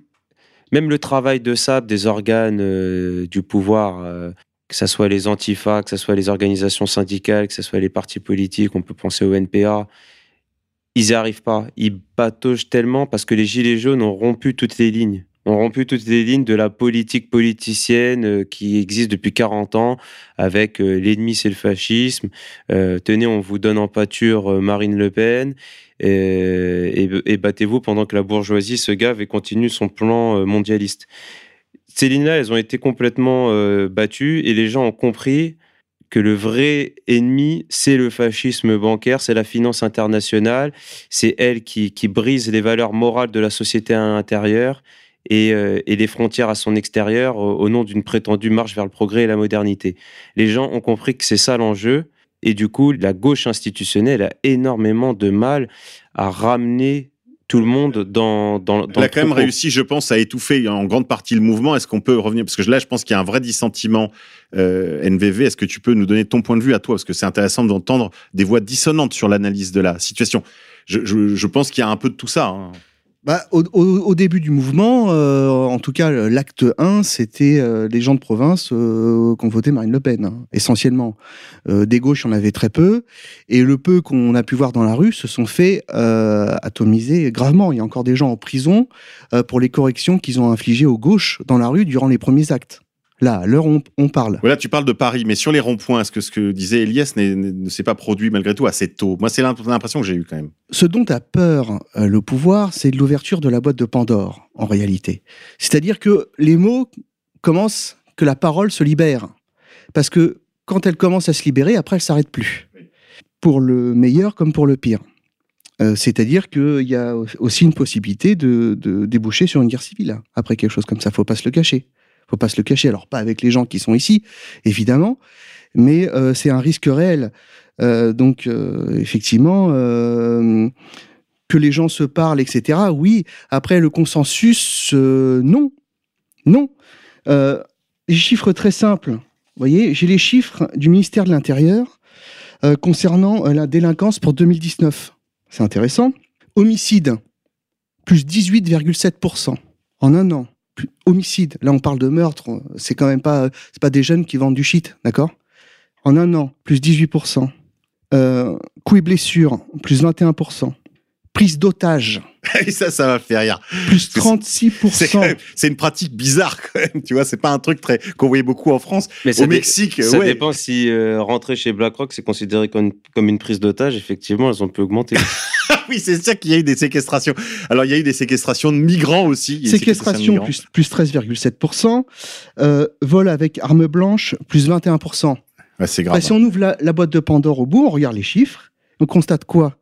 même le travail de SAP des organes euh, du pouvoir, euh, que ce soit les antifas, que ce soit les organisations syndicales, que ce soit les partis politiques, on peut penser au NPA, ils n'y arrivent pas. Ils bataugent tellement parce que les Gilets jaunes ont rompu toutes les lignes. Ont rompu toutes les lignes de la politique politicienne euh, qui existe depuis 40 ans avec l'ennemi c'est le fascisme. tenez, on vous donne en pâture Marine Le Pen et, battez-vous pendant que la bourgeoisie se gave et continue son plan euh, mondialiste. Ces lignes-là, elles ont été complètement euh, battues et les gens ont compris que le vrai ennemi, c'est le fascisme bancaire, c'est la finance internationale, c'est elle qui, brise les valeurs morales de la société à l'intérieur et, euh, et, les frontières à son extérieur au nom d'une prétendue marche vers le progrès et la modernité. Les gens ont compris que c'est ça l'enjeu et du coup, la gauche institutionnelle a énormément de mal à ramener tout le monde dans, dans, Elle a quand même réussi, je pense, à étouffer en grande partie le mouvement. Est-ce qu'on peut revenir? Parce que là, je pense qu'il y a un vrai dissentiment euh, NVV. Est-ce que tu peux nous donner ton point de vue à toi? Parce que c'est intéressant d'entendre des voix dissonantes sur l'analyse de la situation. Je, je, je pense qu'il y a un peu de tout ça. Hein. Bah, au, début du mouvement, euh, en tout cas, l'acte 1, c'était euh, les gens de province euh, qui ont voté Marine Le Pen, hein, essentiellement. des gauches, en avait très peu. Et le peu qu'on a pu voir dans la rue se sont fait atomiser gravement. Il y a encore des gens en prison pour les corrections qu'ils ont infligées aux gauches dans la rue durant les premiers actes. Là, à l'heure où on, parle. Voilà, tu parles de Paris, mais sur les ronds-points, est-ce que ce que disait Elias ne s'est pas produit malgré tout assez tôt? Moi, c'est l'impression que j'ai eu quand même. Ce dont a peur euh, le pouvoir, c'est l'ouverture de la boîte de Pandore, en réalité. C'est-à-dire que les mots commencent, que la parole se libère. Parce que quand elle commence à se libérer, après, elle s'arrête plus. Pour le meilleur comme pour le pire. Euh, c'est-à-dire qu'il y a aussi une possibilité de, de, déboucher sur une guerre civile après quelque chose comme ça. Faut pas se le cacher faut pas se le cacher. Alors pas avec les gens qui sont ici, évidemment, mais euh, c'est un risque réel. Euh, donc euh, effectivement, que les gens se parlent, etc. Oui. Après le consensus, non, non. les chiffres très simples. Vous voyez, j'ai les chiffres du ministère de l'Intérieur concernant la délinquance pour 2019. C'est intéressant. Homicide, plus 18,7% en un an homicide. Là, on parle de meurtre. C'est quand même pas, c'est pas des jeunes qui vendent du shit, d'accord? En un an, plus 18%. Euh, coups et blessures, plus 21%. Prise d'otage. ça, ça m'a fait rire. Plus 36%. C'est une pratique bizarre quand même, tu vois. C'est pas un truc très qu'on voyait beaucoup en France. Mais Au Mexique, ça dépend si euh, rentrer chez BlackRock c'est considéré comme, comme une prise d'otage. Effectivement, elles ont pu augmenter. oui, c'est sûr qu'il y a eu des séquestrations. Alors, il y a eu des séquestrations de migrants aussi. Séquestration, plus, plus 13,7%. Euh, vol avec arme blanche, plus 21%. c'est grave. si on ouvre la, boîte de Pandore au bout, on regarde les chiffres. On constate quoi?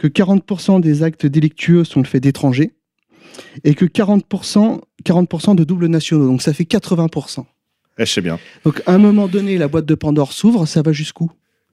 Que 40% des actes délictueux sont le fait d'étrangers et que 40%, 40 de doubles nationaux. Donc, ça fait 80%. Eh, je sais bien. Donc, à un moment donné, la boîte de Pandore s'ouvre, ça va jusqu'où?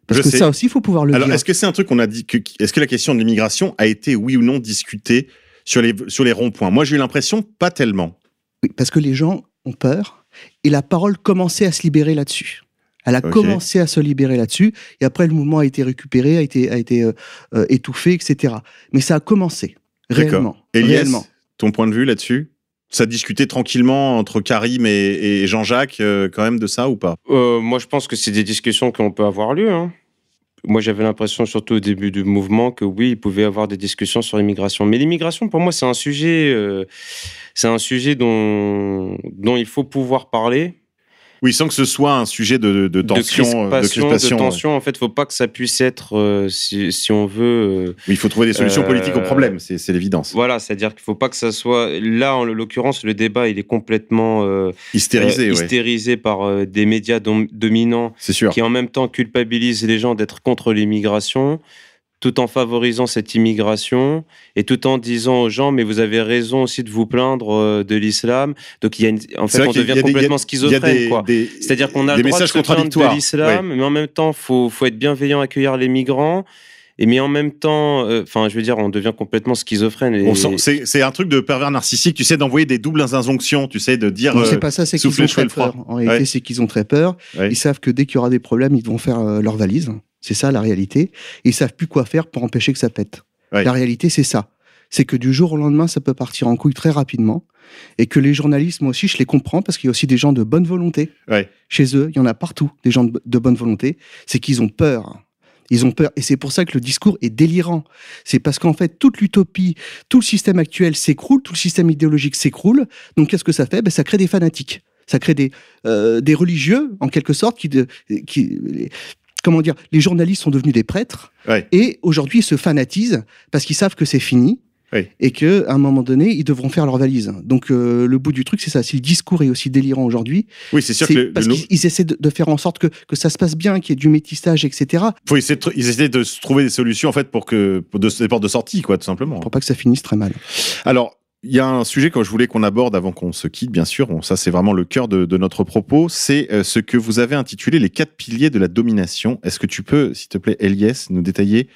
Parce que ça aussi, il faut pouvoir le Alors, est-ce que c'est un truc qu'on a dit que, est-ce que la question de l'immigration a été, oui ou non, discutée sur les, sur les ronds-points? Moi, j'ai eu l'impression, pas tellement. Oui, parce que les gens ont peur et la parole commençait à se libérer là-dessus. Elle a commencé à se libérer là-dessus, et après le mouvement a été récupéré, a été, a été euh, euh, étouffé, etc. Mais ça a commencé, réellement. réellement. ton point de vue là-dessus? Ça discutait tranquillement entre Karim et, Jean-Jacques euh, quand même de ça ou pas? Euh, Moi, je pense que c'est des discussions qui ont peut avoir lieu. Hein. Moi, j'avais l'impression, surtout au début du mouvement, que oui, il pouvait y avoir des discussions sur l'immigration. Mais l'immigration, pour moi, c'est un sujet, euh, c'est un sujet dont, dont il faut pouvoir parler oui, sans que ce soit un sujet de, de, tension, de crispation. De, tension, en fait, faut pas que ça puisse être, euh, si, si, on veut. Euh, oui, il faut trouver des solutions politiques au problème, c'est l'évidence. Voilà, c'est-à-dire qu'il faut pas que ça soit. Là, en l'occurrence, le débat, il est complètement euh, hystérisé, hystérisé par des médias dominants, sûr. qui en même temps culpabilisent les gens d'être contre l'immigration tout en favorisant cette immigration et tout en disant aux gens mais vous avez raison aussi de vous plaindre euh, de l'islam. Donc il y a une, en fait on devient complètement schizophrène c'est-à-dire qu'on a le droit de se de l'islam mais en même temps faut faut être bienveillant accueillir les migrants Et mais en même temps, euh, enfin, je veux dire, on devient complètement schizophrène. Et... C'est un truc de pervers narcissique, tu sais, d'envoyer des doubles injonctions, tu sais, de dire. Non, c'est pas ça, c'est qu'ils ont très peur. En réalité, c'est qu'ils ont très peur. Ils savent que dès qu'il y aura des problèmes, ils vont faire leur valise. C'est ça la réalité. Ils savent plus quoi faire pour empêcher que ça pète. La réalité, c'est ça. C'est que du jour au lendemain, ça peut partir en couille très rapidement. Et que les journalistes, moi aussi, je les comprends parce qu'il y a aussi des gens de bonne volonté. Chez eux, il y en a partout, des gens de, bonne volonté. C'est qu'ils ont peur. Ils ont peur. Et c'est pour ça que le discours est délirant. C'est parce qu'en fait, toute l'utopie, tout le système actuel s'écroule, tout le système idéologique s'écroule. Donc, qu'est-ce que ça fait? Ben, Ça crée des fanatiques. Ça crée des, euh, des religieux, en quelque sorte, qui, de, qui, comment dire, les journalistes sont devenus des prêtres et aujourd'hui ils se fanatisent parce qu'ils savent que c'est fini. Et que à un moment donné, ils devront faire leur valise. Donc euh, le bout du truc, c'est ça. Si le discours est aussi délirant aujourd'hui, oui, c'est sûr que parce qu'ils essaient de, faire en sorte que, que ça se passe bien, qu'il y ait du métissage, etc. Faut essayer de, ils essaient de trouver des solutions en fait pour que pour de, des portes de sortie, quoi, tout simplement. Pour pas que ça finisse très mal. Alors, il y a un sujet que je voulais qu'on aborde avant qu'on se quitte, bien sûr. Bon, ça, c'est vraiment le cœur de, notre propos. C'est euh, ce que vous avez intitulé les quatre piliers de la domination. Est-ce que tu peux, s'il te plaît, Elias, nous détailler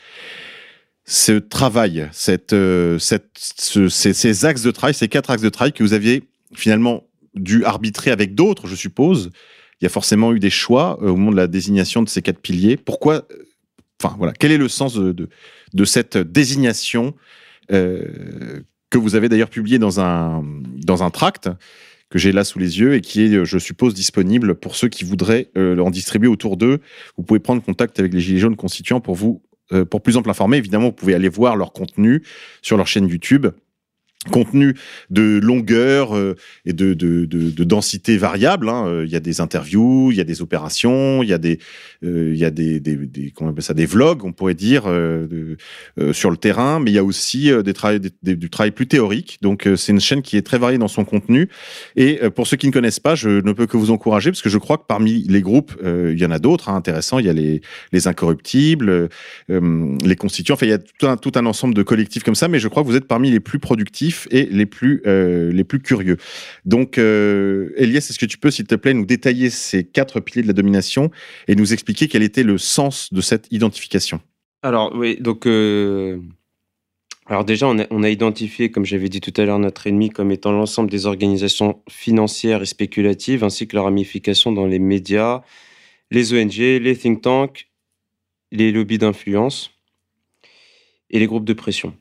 ce travail, euh, ces, axes de travail, ces quatre axes de travail que vous aviez finalement dû arbitrer avec d'autres, je suppose. Il y a forcément eu des choix euh, au moment de la désignation de ces quatre piliers. Pourquoi Enfin, voilà. Quel est le sens de, cette désignation que vous avez d'ailleurs publié dans un, dans un tract que j'ai là sous les yeux et qui est, je suppose, disponible pour ceux qui voudraient euh, en distribuer autour d'eux. Vous pouvez prendre contact avec les Gilets jaunes constituants pour vous, euh, pour plus ample informer. Évidemment, vous pouvez aller voir leur contenu sur leur chaîne YouTube contenu de longueur euh, et de, de, de, densité variable. Hein. Euh, il y a des interviews, il y a des opérations, il y a des, euh, il y a des, comment on ça, des vlogs, on pourrait dire, sur le terrain, mais il y a aussi du travail plus théorique. Donc c'est une chaîne qui est très variée dans son contenu. Et pour ceux qui ne connaissent pas, je ne peux que vous encourager parce que je crois que parmi les groupes, il y en a d'autres hein, intéressants. Il y a les, les incorruptibles, les constituants. Enfin, il y a tout un ensemble de collectifs comme ça, mais je crois que vous êtes parmi les plus productifs et les plus, euh, les plus curieux. Donc, euh, Elias, est-ce que tu peux, s'il te plaît, nous détailler ces quatre piliers de la domination et nous expliquer quel était le sens de cette identification? Alors, oui, donc. Euh, alors déjà, on a, identifié, comme j'avais dit tout à l'heure, notre ennemi comme étant l'ensemble des organisations financières et spéculatives, ainsi que leurs ramifications dans les médias, les ONG, les think tanks, les lobbies d'influence et les groupes de pression.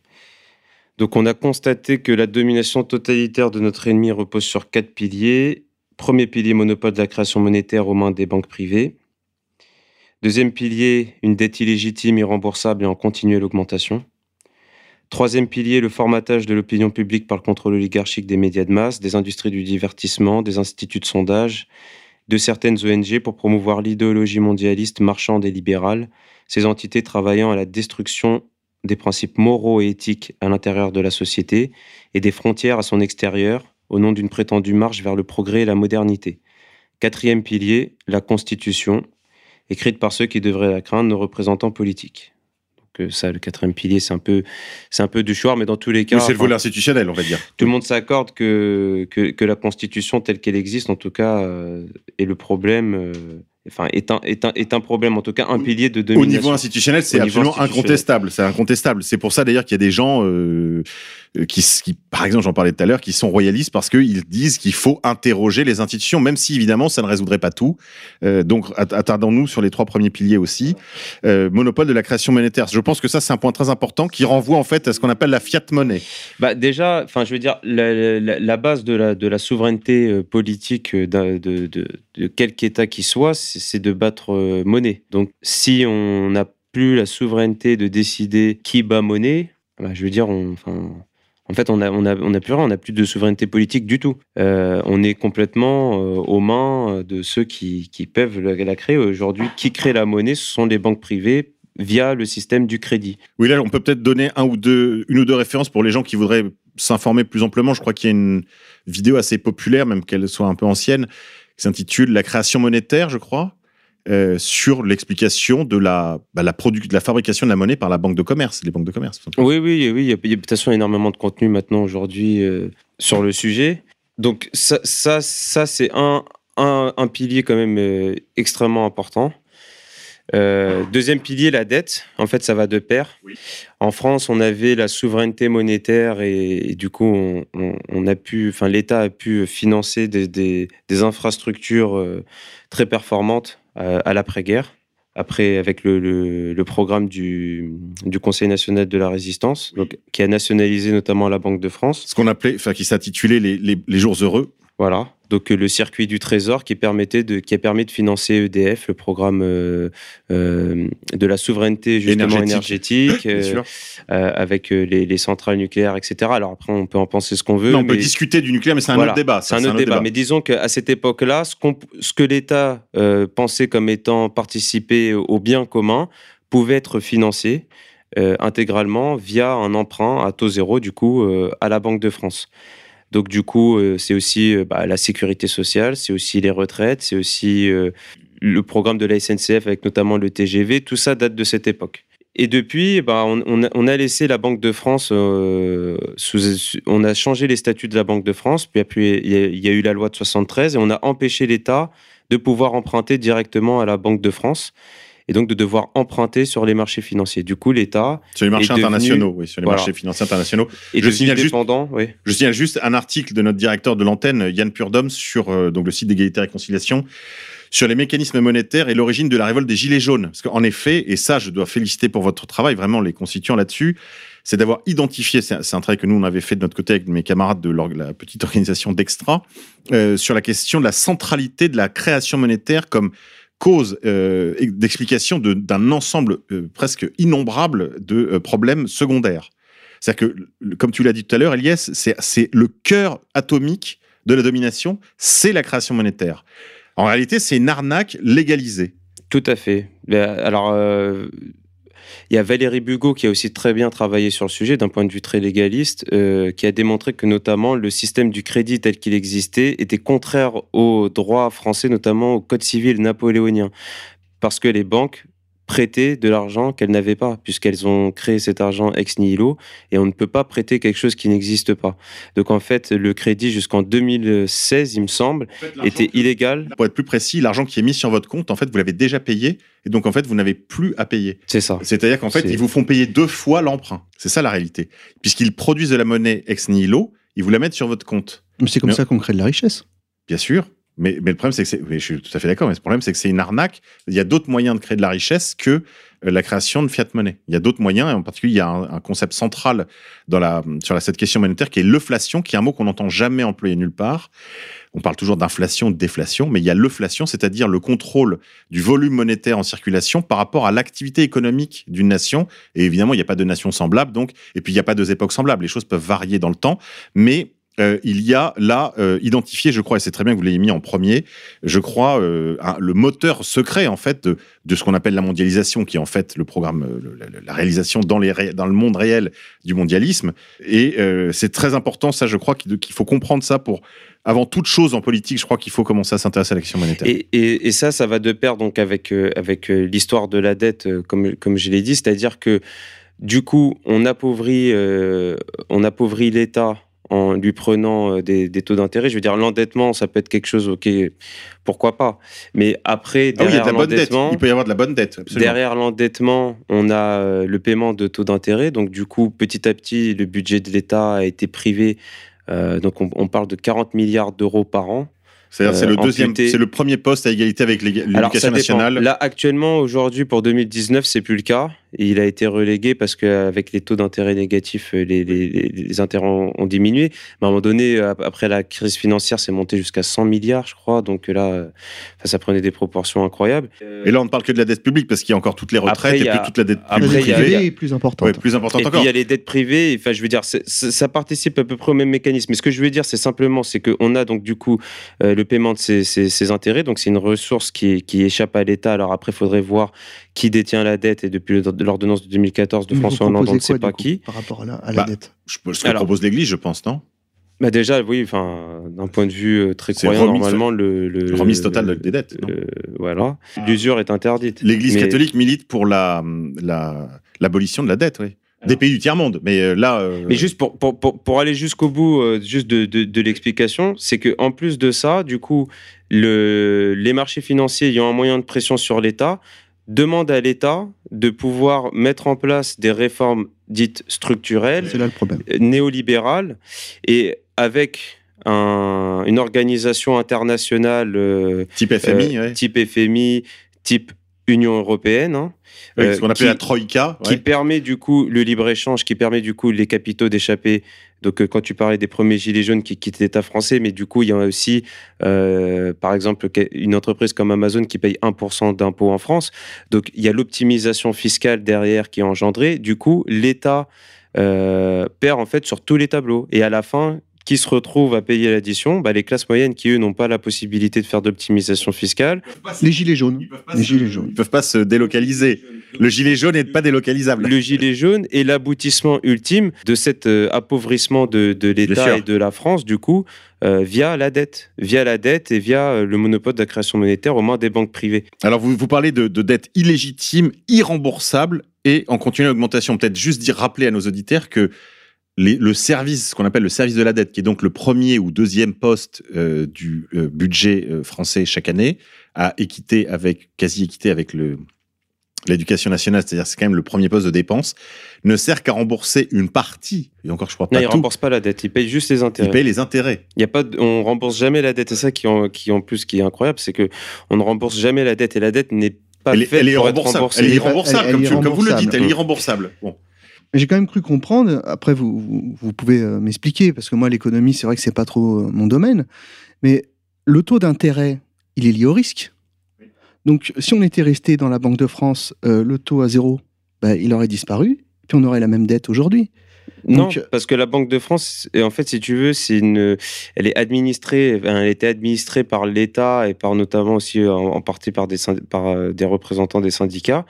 Donc on a constaté que la domination totalitaire de notre ennemi repose sur quatre piliers. Premier pilier, monopole de la création monétaire aux mains des banques privées. Deuxième pilier, une dette illégitime, irremboursable et en continuelle augmentation. Troisième pilier, le formatage de l'opinion publique par le contrôle oligarchique des médias de masse, des industries du divertissement, des instituts de sondage, de certaines ONG pour promouvoir l'idéologie mondialiste marchande et libérale, ces entités travaillant à la destruction des principes moraux et éthiques à l'intérieur de la société et des frontières à son extérieur au nom d'une prétendue marche vers le progrès et la modernité. Quatrième pilier, la Constitution, écrite par ceux qui devraient la craindre, nos représentants politiques. Donc euh, ça, le quatrième pilier, c'est un peu, c'est un peu du choix, mais dans tous les cas, c'est le volet institutionnel, on va dire. Tout le monde s'accorde que, que, la Constitution telle qu'elle existe, en tout cas, euh, est le problème. Euh, enfin, est un, est, un, est un problème, en tout cas un pilier de domination. Au niveau institutionnel, c'est absolument incontestable. C'est incontestable. C'est pour ça d'ailleurs qu'il y a des gens euh, qui, qui, par exemple, j'en parlais tout à l'heure, qui sont royalistes parce qu'ils disent qu'il faut interroger les institutions, même si évidemment ça ne résoudrait pas tout. Euh, donc attardons-nous sur les trois premiers piliers aussi. Euh, monopole de la création monétaire. Je pense que ça c'est un point très important qui renvoie en fait à ce qu'on appelle la fiat monnaie. Bah déjà, je veux dire la, base de la, de la souveraineté euh, politique de, de, de, quelque État qui soit, c'est de battre euh, monnaie. Donc, si on n'a plus la souveraineté de décider qui bat monnaie, bah, je veux dire, on, en fait, on n'a on a, on plus rien, on n'a plus de souveraineté politique du tout. Euh, on est complètement euh, aux mains de ceux qui, qui peuvent la, créer. Aujourd'hui, qui crée la monnaie, ce sont les banques privées via le système du crédit. Oui, là, on peut peut-être donner un ou deux, une ou deux références pour les gens qui voudraient s'informer plus amplement. Je crois qu'il y a une vidéo assez populaire, même qu'elle soit un peu ancienne, qui s'intitule La création monétaire, je crois, euh, sur l'explication de la, bah, la, de la fabrication de la monnaie par la banque de commerce, les banques de commerce. Oui, oui, oui. Il y a, de toute façon énormément de contenu maintenant aujourd'hui euh, sur le sujet. Donc ça, ça, ça c'est un, un, un, pilier quand même euh, extrêmement important. Euh, deuxième pilier, la dette. En fait, ça va de pair. En France, on avait la souveraineté monétaire et, du coup, on, a pu, enfin, l'État a pu financer des, des, infrastructures euh, très performantes à l'après-guerre. Après, avec le, le, programme du, du, Conseil national de la résistance, donc, qui a nationalisé notamment la Banque de France. Ce qu'on appelait, enfin, qui s'intitulait les, les, les jours heureux. Voilà. Donc euh, le circuit du Trésor qui permettait de qui a permis de financer EDF, le programme euh, euh, de la souveraineté justement énergétique, avec les, centrales nucléaires, etc. Alors après on peut en penser ce qu'on veut. Non, on peut discuter du nucléaire, mais c'est un autre débat. C'est un, autre débat. Mais disons qu'à cette époque-là, ce, ce, que l'État pensait comme étant participer au bien commun pouvait être financé. intégralement via un emprunt à taux zéro du coup à la Banque de France. Donc du coup, euh, c'est aussi euh, bah, la sécurité sociale, c'est aussi les retraites, c'est aussi euh, le programme de la SNCF avec notamment le TGV. Tout ça date de cette époque. Et depuis, bah, on, a, laissé la Banque de France, on a changé les statuts de la Banque de France, puis, il y, a eu la loi de 73 et on a empêché l'État de pouvoir emprunter directement à la Banque de France et donc de devoir emprunter sur les marchés financiers. Du coup, l'État. Sur les marchés internationaux, oui, sur les marchés financiers internationaux. Et je signale, juste, oui. je signale juste un article de notre directeur de l'antenne, Yann Purdom, sur euh, donc le site d'égalité et réconciliation sur les mécanismes monétaires et l'origine de la révolte des Gilets jaunes. Parce qu'en effet, et ça, je dois féliciter pour votre travail, vraiment les constituants là-dessus, c'est d'avoir identifié, c'est un, travail que nous, on avait fait de notre côté avec mes camarades de la petite organisation d'Extra, euh, sur la question de la centralité de la création monétaire comme cause euh, d'explication d'un ensemble euh, presque innombrable de euh, problèmes secondaires. C'est-à-dire que, comme tu l'as dit tout à l'heure, Elias, c'est le cœur atomique de la domination, c'est la création monétaire. En réalité, c'est une arnaque légalisée. Tout à fait. Alors, il y a Valérie Bugot qui a aussi très bien travaillé sur le sujet d'un point de vue très légaliste, euh, qui a démontré que notamment le système du crédit tel qu'il existait était contraire au droit français, notamment au Code civil napoléonien. Parce que les banques prêter de l'argent qu'elles n'avaient pas, puisqu'elles ont créé cet argent ex nihilo, et on ne peut pas prêter quelque chose qui n'existe pas. Donc en fait, le crédit jusqu'en 2016, il me semble, était illégal. Pour être plus précis, l'argent qui est mis sur votre compte, en fait, vous l'avez déjà payé, et donc en fait, vous n'avez plus à payer. C'est ça. C'est-à-dire qu'en fait, ils vous font payer deux fois l'emprunt. C'est ça la réalité. Puisqu'ils produisent de la monnaie ex nihilo, ils vous la mettent sur votre compte. Mais c'est comme ça qu'on crée de la richesse. Bien sûr. Mais, le problème, c'est que je suis tout à fait d'accord, mais le problème, c'est que c'est une arnaque. Il y a d'autres moyens de créer de la richesse que euh, la création de fiat monnaie. Il y a d'autres moyens, et en particulier, il y a un, concept central dans la, sur cette question monétaire qui est l'inflation, qui est un mot qu'on n'entend jamais employer nulle part. On parle toujours d'inflation, de déflation, mais il y a l'inflation, c'est-à-dire le contrôle du volume monétaire en circulation par rapport à l'activité économique d'une nation. Et évidemment, il n'y a pas de nation semblable, donc, et puis il n'y a pas deux époques semblables. Les choses peuvent varier dans le temps, mais euh, il y a là euh, identifié, je crois, et c'est très bien que vous l'ayez mis en premier, je crois, euh, le moteur secret en fait de, ce qu'on appelle la mondialisation, qui est en fait le programme, la, réalisation dans, le monde réel du mondialisme. Et c'est très important, ça, je crois, qu'il faut comprendre ça pour avant toute chose en politique, je crois qu'il faut commencer à s'intéresser à l'action monétaire. Et, ça, ça va de pair donc avec, l'histoire de la dette, comme, comme je l'ai dit, c'est-à-dire que du coup, on appauvrit, on appauvrit l'État en lui prenant euh, des, taux d'intérêt. Je veux dire, l'endettement, ça peut être quelque chose, ok, pourquoi pas. Mais après, ah derrière l'endettement, il peut y avoir de la bonne dette. Derrière l'endettement, on a euh, le paiement de taux d'intérêt. Donc, du coup, petit à petit, le budget de l'État a été privé. Euh, donc, on, parle de 40 milliards d'euros par an. C'est-à-dire, c'est le deuxième, c'est le premier poste à égalité avec l'éducation nationale. Là, actuellement, aujourd'hui, pour 2019, c'est plus le cas il a été relégué parce qu'avec les taux d'intérêt négatifs, euh, les, les, les, intérêts ont, diminué. Mais à un moment donné, après la crise financière, c'est monté jusqu'à 100 milliards, je crois. Donc là, ça prenait des proportions incroyables. Et là, on ne parle que de la dette publique parce qu'il y a encore toutes les retraites et puis toute la dette privée. est plus importante. plus importante et encore. puis il y a les dettes privées. Enfin, je veux dire, ça participe à peu près au même mécanisme. Mais ce que je veux dire, c'est simplement, c'est qu'on a donc du coup euh, le paiement de ces, ces, intérêts. Donc c'est une ressource qui, qui échappe à l'État. Alors après, il faudrait voir qui détient la dette et depuis l'ordonnance de 2014 de François Hollande, on ne sait pas qui. Par rapport à la, à la bah, dette Ce que propose l'Église, je pense, non? bah déjà, oui, enfin, d'un point de vue euh, très croyant, normalement, le, le remise totale des dettes. voilà, l'usure est interdite. L'Église catholique milite pour la l'abolition de la dette, oui. Des pays du tiers monde, mais euh, là. Euh, mais juste pour, pour, pour, aller jusqu'au bout, juste de, de, de l'explication, c'est que en plus de ça, du coup, le, les marchés financiers ayant un moyen de pression sur l'État, demande à l'État de pouvoir mettre en place des réformes dites structurelles, C'est là le problème. euh, néolibérales, et avec un- une organisation internationale euh, Type FMI, euh, ouais. type FMI, type Union européenne, hein, Oui, euh, ce qu'on qui- la Troïka. qui permet du coup le libre-échange, qui permet du coup les capitaux d'échapper. Donc euh, quand tu parlais des premiers gilets jaunes qui quittent l'État français, mais du coup il y a aussi, euh, par exemple, une entreprise comme Amazon qui paye 1% d'impôts en France. Donc il y a l'optimisation fiscale derrière qui est engendrée. Du coup, l'État euh, perd en fait sur tous les tableaux. Et à la fin, qui se retrouve à payer l'addition bah, Les classes moyennes qui, eux, n'ont pas la possibilité de faire d'optimisation fiscale. Les gilets jaunes. Les gilets Ils jaunes. peuvent pas se délocaliser. Le gilet jaune n'est pas délocalisable. Le gilet jaune est l'aboutissement ultime de cet euh, appauvrissement de, l'État et de la France, du coup, euh, via la dette. Via la dette et via euh, le monopole de la création monétaire, au moins des banques privées. Alors, vous, vous parlez de, de dettes illégitimes, irremboursables et en continuelle augmentation. Peut-être juste dire, rappeler à nos auditeurs que les- le service, ce qu'on appelle le service de la dette, qui est donc le premier ou deuxième poste euh, du euh, budget euh, français chaque année, à équité avec, quasi équité avec le, l'éducation nationale, c'est-à-dire c'est quand même le premier poste de dépense, ne sert qu'à rembourser une partie, et encore je crois Non, pas ils ne tout, remboursent pas la dette, ils payent juste les il intérêts. paye les intérêts. Il y a pas de- on rembourse jamais la dette. Et ça qui en, qui en plus qui est incroyable, c'est que on ne rembourse jamais la dette et la dette n'est pas Elle, faite elle est pour être remboursable. remboursée. Elle est Elle est- irremboursable, elle- comme, elle est tu- comme vous le dites, elle est irremboursable. irremboursable. Bon. Mais J'ai quand même cru comprendre, après vous, vous, vous pouvez euh, m'expliquer, parce que moi l'économie c'est vrai que c'est pas trop euh, mon domaine, mais le taux d'intérêt, il est lié au risque. Donc si on était resté dans la Banque de France, euh, le taux à zéro, bah, il aurait disparu, puis on aurait la même dette aujourd'hui. Non, parce que la Banque de France, en fait, si tu veux, c'est une, elle est administrée, elle était administrée par l'État et par notamment aussi en, en partie par des, par des représentants des syndicats.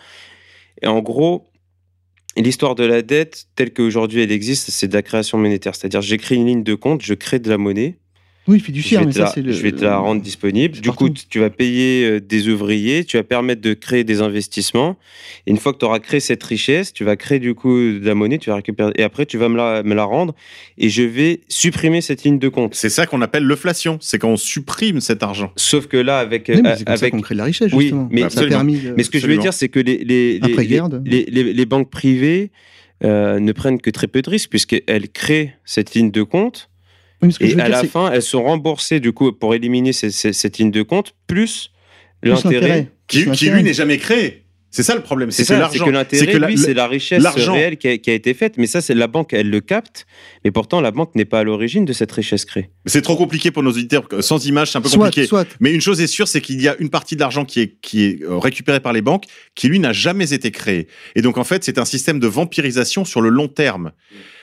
Et en gros, l'histoire de la dette, telle qu'aujourd'hui elle existe, c'est de la création monétaire. C'est-à-dire, j'écris une ligne de compte, je crée de la monnaie, Oui, fiduciaire, mais ça c'est le. je vais te la rendre disponible. Du coup, tu vas payer euh, des ouvriers, tu vas permettre de créer des investissements. Et une fois que tu auras créé cette richesse, tu vas créer du coup de la monnaie, tu vas récupérer. Et après, tu vas me la, me la rendre et je vais supprimer cette ligne de compte. C'est ça qu'on appelle l'inflation, c'est quand on supprime cet argent. Sauf que là, avec. Oui, mais euh, c'est comme ça avec qu'on crée de la richesse, Oui, mais- ça a Absolument. permis. de- mais ce que je veux dire, c'est que les, les, les, Après-guerre, les, de- les- les- les banques privées euh, ne prennent que très peu de risques puisqu'elles créent cette ligne de compte Oui, et à dire, la c'est fin, elles sont remboursées du coup pour éliminer ces- ces- cette ligne de compte plus plus l'intérêt. Qui, lui, n'est jamais créé. C'est ça le problème. C'est C'est que c'est l'argent. que l'intérêt, la- lui, c'est la richesse réelle qui a, qui a été faite. Mais ça, c'est la banque, elle le capte. Mais pourtant, la banque n'est pas à l'origine de cette richesse créée. C'est trop compliqué pour nos auditeurs. Sans image, c'est un peu Soit, compliqué. soit. Mais une chose est sûre, c'est qu'il y a une partie de l'argent qui est, qui est euh, récupérée par les banques, qui lui n'a jamais été créé. Et donc en fait, c'est un système de vampirisation sur le long terme.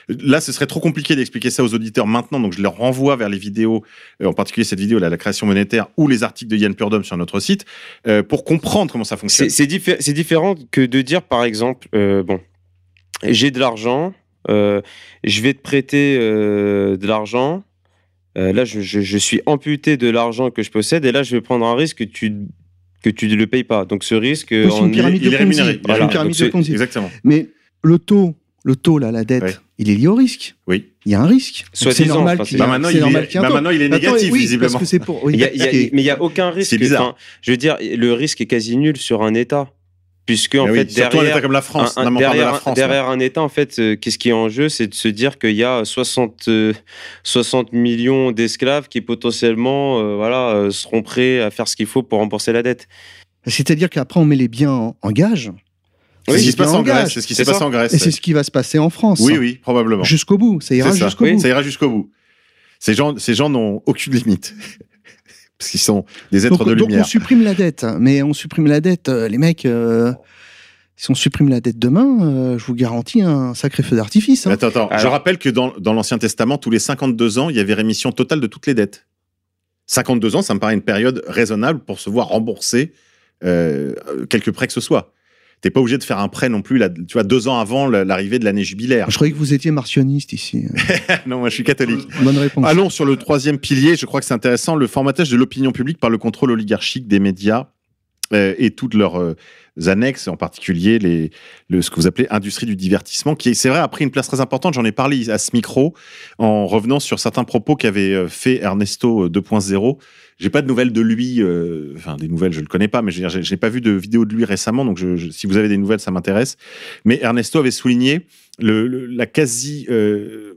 Là, ce serait trop compliqué d'expliquer ça aux auditeurs maintenant, donc je les renvoie vers les vidéos, euh, en particulier cette vidéo, là, la création monétaire, ou les articles de Yann Purdom sur notre site, euh, pour comprendre comment ça fonctionne. C'est c'est diffé- c'est différent que de dire, par exemple, euh, bon, j'ai de l'argent, euh, je vais te prêter euh, de l'argent. Euh, là, je, je- je suis amputé de l'argent que je possède, et là, je vais prendre un risque que tu que tu ne le payes pas. Donc ce risque, Oui, c'est une pyramide de Ponzi. Exactement. Mais le taux, le taux là, la dette, Ouais. il est lié au risque. Oui. Il y a un risque. Soit c'est normal enfin, qu'il y c'est- ait Bah un- maintenant, c'est il normal est, bah maintenant, il est Attends, négatif, oui, visiblement. Parce que c'est pour. oui, Il y a- il y a- mais il n'y a aucun risque. bizarre. Enfin, je veux dire, le risque est quasi nul sur un État. Puisque, en Mais fait, surtout un derrière, État comme la France. un- un- derrière, la France. là. derrière un État, en fait, euh, qu'est-ce qui est en jeu C'est de se dire qu'il y a 60, euh, 60 millions d'esclaves qui potentiellement euh, voilà, euh, seront prêts à faire ce qu'il faut pour rembourser la dette. C'est-à-dire qu'après, on met les biens en, en gage. C'est Oui, ce qui se passe en. Grèce. C'est ce qui s'est passé en Grèce. Et c'est ce qui va se passer en France. Oui, oui, probablement. Jusqu'au bout. Ça ira jusqu'au bout. Ça ira jusqu'au bout. Ces gens, ces gens n'ont aucune limite. Parce qu'ils sont des êtres Donc, de donc on lumière. supprime la dette. Mais on supprime la dette. euh, les mecs, euh, si on supprime la dette demain, euh, je vous garantis un sacré feu d'artifice. hein. Attends, attends. Je rappelle que dans, dans l'Ancien Testament, tous les 52 ans, il y avait rémission totale de toutes les dettes. 52 ans, ça me paraît une période raisonnable pour se voir rembourser euh, quelques prêts que ce soit. T'es pas obligé de faire un prêt non plus, là, tu vois, deux ans avant la- l'arrivée de l'année jubilaire. Je croyais que vous étiez martionniste ici. non, moi je suis catholique. Bonne réponse. Allons sur le troisième pilier, je crois que c'est intéressant, le formatage de l'opinion publique par le contrôle oligarchique des médias euh, et toute leur, euh, annexes, en particulier les, le, ce que vous appelez industrie du divertissement, qui, c'est vrai, a pris une place très importante. J'en ai parlé à ce micro en revenant sur certains propos qu'avait euh, fait Ernesto 2.0. J'ai pas de nouvelles de lui, euh, enfin des nouvelles, je le connais pas, mais je n'ai pas vu de vidéo de lui récemment, donc je, si vous avez des nouvelles, ça m'intéresse. Mais Ernesto avait souligné le, la quasi, euh,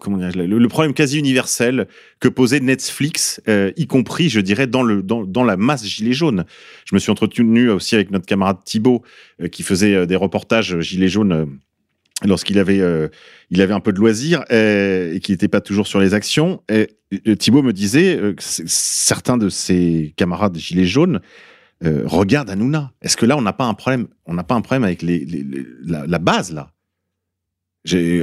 comment dire, le, problème quasi universel que posait Netflix, euh, y compris, je dirais, dans, le, dans, dans, la masse gilet jaune. Je me suis entretenu aussi avec notre camarade Thibault, euh, qui faisait des reportages gilet jaune lorsqu'il avait, il avait un peu de loisirs et, qu'il n'était pas toujours sur les actions. Et, Thibault me disait que certains de ses camarades gilets jaunes regardent Hanouna. Est-ce que là, on n'a pas un problème? On n'a pas un problème avec la base là?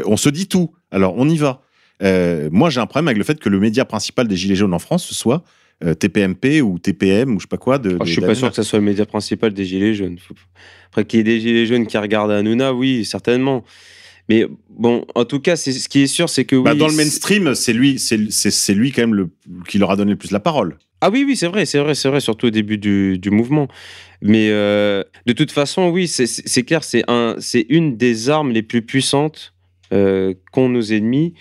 On se dit tout. Alors, on y va. Euh, moi, j'ai un problème avec le fait que le média principal des Gilets jaunes en France, ce soit euh, TPMP ou TPM ou je sais pas quoi. De, ah, je suis pas sûr que ce soit le média principal des Gilets jaunes. Après, qu'il y ait des Gilets jaunes qui regardent Hanouna, oui, certainement. Mais bon, en tout cas, ce qui est sûr, c'est que bah, dans le mainstream, c'est lui, c'est lui quand même le, qui leur a donné le plus la parole. Ah oui, oui, c'est vrai, c'est vrai, c'est vrai, surtout au début du, mouvement. Mais euh, de toute façon, oui, c'est clair, c'est un, c'est une des armes les plus puissantes euh, qu'ont nos ennemis,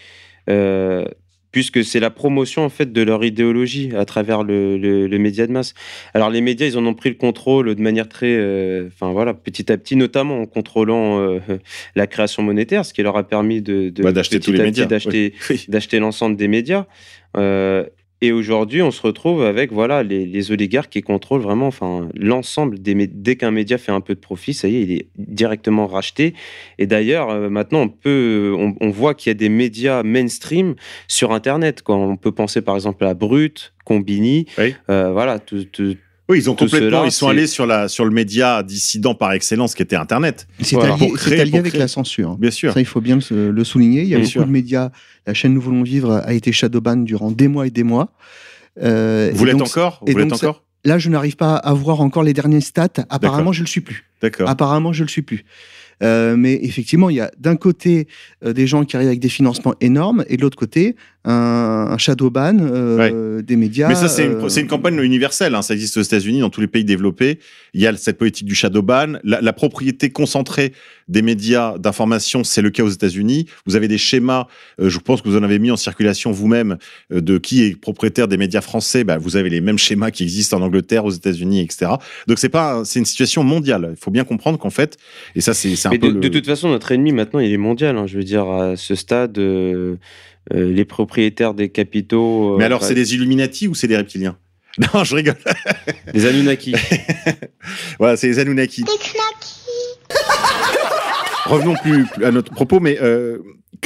euh, puisque c'est la promotion en fait de leur idéologie à travers le, le, média de masse. Alors les médias, ils en ont pris le contrôle de manière très, euh, enfin voilà, petit à petit, notamment en contrôlant la création monétaire, ce qui leur a permis de, bah, d'acheter tous les médias, d'acheter, d'acheter l'ensemble des médias. Et aujourd'hui, on se retrouve avec voilà les, oligarques qui contrôlent vraiment enfin l'ensemble des dès qu'un média fait un peu de profit, ça y est, il est directement racheté. Et d'ailleurs, euh, maintenant, on peut on, voit qu'il y a des médias mainstream sur Internet. Quand on peut penser par exemple à Brut, Combini, euh, voilà, tout, oui, ils ont complètement, ils sont allés sur la sur le média dissident par excellence qui était Internet. C'est allié, avec la censure. Bien sûr. Ça, il faut bien le, souligner. Il y a beaucoup de médias. La chaîne Nous voulons vivre a été shadowban durant des mois et des mois. Euh, vous l'êtes encore Vous l'êtes encore Là, je n'arrive pas à voir encore les derniers stats. Apparemment, je le suis plus. D'accord. Apparemment, je le suis plus. Euh, mais effectivement, il y a d'un côté euh, des gens qui arrivent avec des financements énormes et de l'autre côté un, un shadow ban euh, des médias. Mais ça, c'est une, une, campagne universelle. Hein. Ça existe aux États-Unis, dans tous les pays développés. Il y a cette politique du shadow ban. La, la propriété concentrée des médias d'information, c'est le cas aux États-Unis. Vous avez des schémas, je pense que vous en avez mis en circulation vous-même, de qui est propriétaire des médias français. Bah, vous avez les mêmes schémas qui existent en Angleterre, aux États-Unis, etc. Donc c'est pas, c'est une situation mondiale. Il faut bien comprendre qu'en fait, et ça c'est mais de, toute façon, notre ennemi maintenant, il est mondial. Hein. Je veux dire, à ce stade, euh, euh, les propriétaires des capitaux. Euh, Mais alors, c'est des Illuminati ou c'est des reptiliens? Non, je rigole. Des Anunnaki. voilà, c'est les Anunnaki. Revenons plus, à notre propos, mais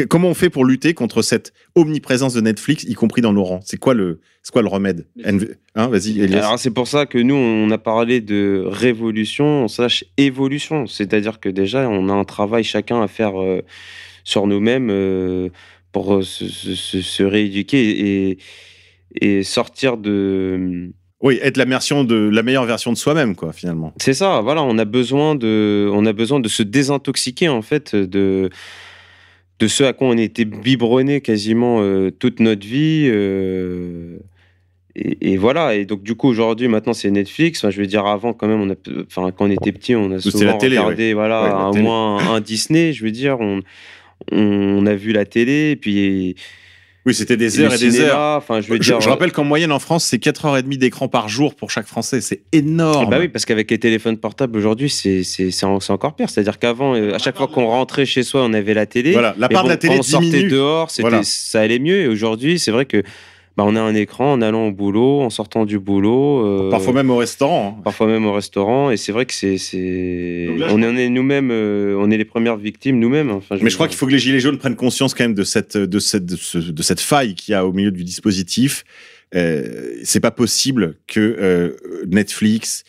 comment on fait pour lutter contre cette omniprésence de Netflix, y compris dans nos rangs C'est quoi le, c'est quoi le remède? Hein, Vas-y, Alors c'est pour ça que nous, on a parlé de révolution, on sache évolution. C'est-à-dire que déjà, on a un travail chacun à faire euh, sur nous-mêmes euh, pour euh, se, rééduquer et, et sortir de oui, être la, de, la meilleure version de soi-même, quoi, finalement. C'est ça, voilà, on a besoin de, on a besoin de se désintoxiquer, en fait, de, de ce à quoi on était biberonné quasiment euh, toute notre vie. Euh, et, voilà. Et donc, du coup, aujourd'hui, maintenant, c'est Netflix. Enfin, je veux dire, avant, quand même, on a, enfin, quand on était petit, on a souvent regardé, voilà, un moins un Disney. Je veux dire, on, on a vu la télé, et puis oui, c'était des heures et, des heures. Enfin, je veux dire. Je, rappelle qu'en moyenne en France, c'est 4h30 d'écran par jour pour chaque Français. C'est énorme. bah oui, parce qu'avec les téléphones portables aujourd'hui, c'est encore pire. C'est-à-dire qu'avant, euh, à chaque fois qu'on rentrait chez soi, on avait la télé. Voilà, la part de la télé On sortait dehors, ça allait mieux. Et aujourd'hui, c'est vrai que bah, on a un écran en allant au boulot, en sortant du boulot. Euh, parfois même au restaurant. Hein. Parfois même au restaurant. Et c'est vrai que c'est. On est nous-mêmes, euh, on est les premières victimes nous-mêmes. Enfin, Mais je crois qu'il faut que les Gilets jaunes prennent conscience quand même de cette, de cette, de, cette faille qu'il y a au milieu du dispositif. Euh, c'est pas possible que euh, Netflix,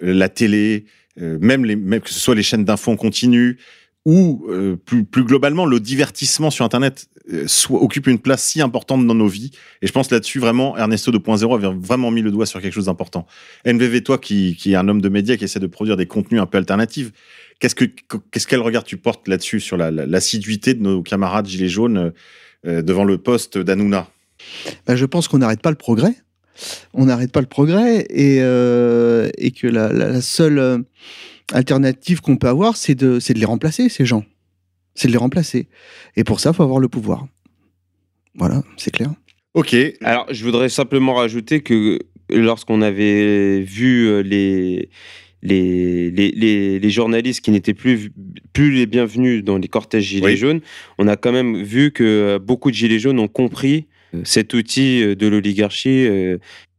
la télé, même, les, même que ce soit les chaînes d'infos en continu, ou plus, plus globalement le divertissement sur Internet euh, soit, occupe une place si importante dans nos vies. Et je pense là-dessus, vraiment, Ernesto 2.0 avait vraiment mis le doigt sur quelque chose d'important. NVV, toi, qui, qui est un homme de médias, qui essaie de produire des contenus un peu alternatifs, qu'est-ce que, qu'est-ce quel regard tu portes là-dessus, sur l'assiduité de nos camarades Gilets jaunes euh, devant le poste d'Anouna ben, Je pense qu'on n'arrête pas le progrès. On n'arrête pas le progrès et, euh, et que la, la seule alternative qu'on peut avoir, c'est de, de les remplacer, ces gens. C'est de les remplacer. Et pour ça, il faut avoir le pouvoir. Voilà, c'est clair. Ok. Alors, je voudrais simplement rajouter que lorsqu'on avait vu euh, les, les, les, les, journalistes qui n'étaient plus, plus les bienvenus dans les cortèges Gilets jaunes, on a quand même vu que euh, beaucoup de Gilets jaunes ont compris euh, cet outil de l'oligarchie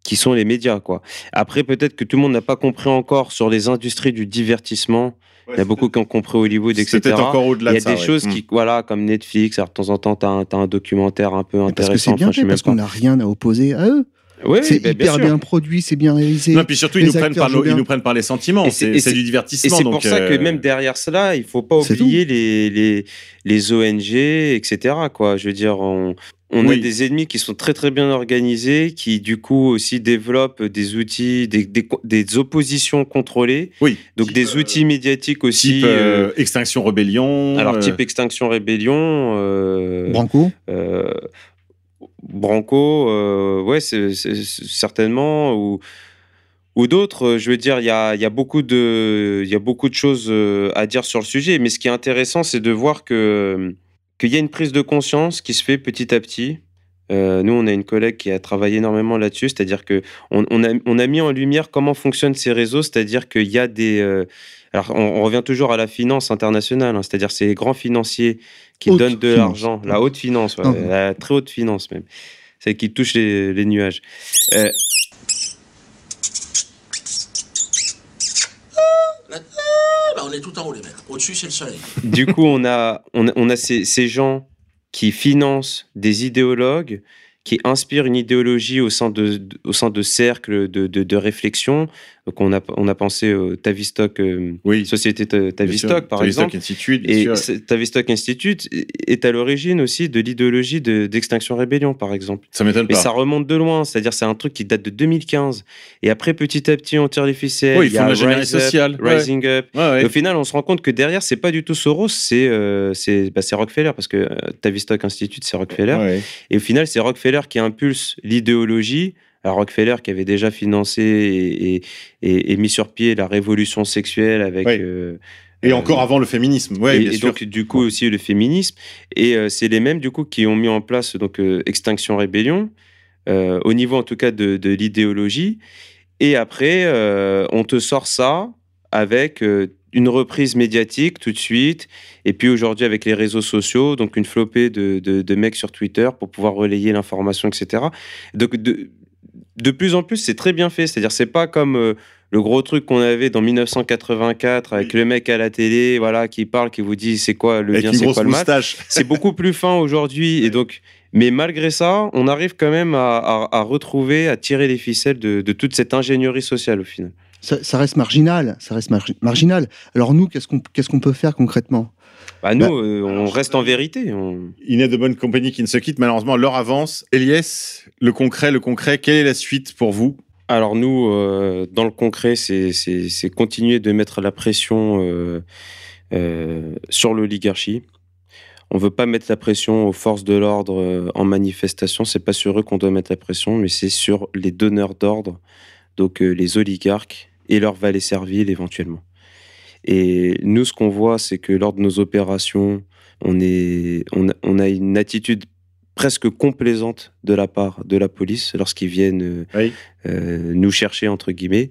qui sont les médias. Quoi. Après, peut-être que tout le monde n'a pas compris encore sur les industries du divertissement. Il y a beaucoup qui ont compris Hollywood, etc. peut encore au-delà Il y a de des choses qui, mm. voilà, comme Netflix, alors de temps en temps, tu as, un documentaire un peu intéressant. Parce que c'est bien fait, parce qu'on n'a rien à opposer à eux. Oui, c'est hyper bien, produit, c'est bien réalisé. Non, puis surtout, ils nous, prennent par ils nous prennent par les sentiments. C'est du divertissement. Et c'est pour ça que euh, même derrière cela, il faut pas oublier les, les, les, ONG, etc. Quoi. Je veux dire, on, on a des ennemis qui sont très très bien organisés, qui du coup aussi développent des outils, des, des, oppositions contrôlées. Oui. Donc des outils euh, médiatiques aussi. Type euh, Extinction Rébellion. Alors type Extinction Rébellion. Branco. Branco, euh, ouais, c'est certainement ou ou d'autres. Je veux dire, il y a, y a, beaucoup de il y a beaucoup de choses euh, à dire sur le sujet. Mais ce qui est intéressant, c'est de voir que qu'il y a une prise de conscience qui se fait petit à petit. Euh, nous, on a une collègue qui a travaillé énormément là-dessus, c'est-à-dire que on, on, a, on, a, mis en lumière comment fonctionnent ces réseaux, c'est-à-dire qu'il y a des, alors on, revient toujours à la finance internationale, hein, c'est-à-dire c'est les grands financiers qui donnent de l'argent, la haute finance, ah la très haute finance même, c'est qui touche les, nuages. Euh, on est tout en haut, les mecs. Au-dessus, c'est le soleil. Du coup, on a, on a, ces, gens qui financent des idéologues, qui inspirent une idéologie au sein de, au sein de cercles de, de réflexion, donc on a, on a pensé au Tavistock, euh, oui, Société Tavistock par exemple. Institute, et Tavistock Institute est à l'origine aussi de l'idéologie d'Extinction Rébellion par exemple. Ça m'étonne pas. Mais ça remonte de loin, c'est-à-dire c'est un truc qui date de 2015. Et après petit à petit on tire les ficelles. Oui, il y a Rise sociale. Rising Up. au final on se rend compte que derrière c'est pas du tout Soros, c'est euh, bah, Rockefeller parce que euh, Tavistock Institute c'est Rockefeller. Et au final c'est Rockefeller qui impulse l'idéologie Rockefeller qui avait déjà financé et, mis sur pied la révolution sexuelle avec. Euh, et encore avant le féminisme, ouais, et, donc du coup aussi le féminisme. Et euh, c'est les mêmes du coup qui ont mis en place donc euh, Extinction Rébellion au niveau en tout cas de, de l'idéologie. Et après, on te sort ça avec une reprise médiatique tout de suite, et puis aujourd'hui avec les réseaux sociaux, donc une flopée de, de, de mecs sur Twitter pour pouvoir relayer l'information, etc. Donc de, de plus en plus, c'est très bien fait. C'est-à-dire, c'est pas comme euh, le gros truc qu'on avait dans 1984 avec le mec à la télé, voilà, qui parle, qui vous dit c'est quoi le bien, c'est quoi le mal. c'est beaucoup plus fin aujourd'hui. Et donc, mais malgré ça, on arrive quand même à, retrouver, à tirer les ficelles de, toute cette ingénierie sociale au final. Ça, reste marginal, ça reste marginal. Alors nous, qu'est-ce qu'on qu'est-ce qu'on peut faire concrètement? Bah nous, bah, euh, on reste en vérité. Il n'est de bonne compagnie qui ne se quitte. Malheureusement, l'heure avance. Elias, le concret, le concret, quelle est la suite pour vous? Alors nous, euh, dans le concret, c'est continuer de mettre la pression euh, sur l'oligarchie. On veut pas mettre la pression aux forces de l'ordre en manifestation. C'est pas sur eux qu'on doit mettre la pression, mais c'est sur les donneurs d'ordre, donc les oligarques et leurs valets serviles éventuellement. Et nous, ce qu'on voit, c'est que lors de nos opérations, on, est, on, a, une attitude presque complaisante de la part de la police lorsqu'ils viennent euh, euh, nous chercher, entre guillemets.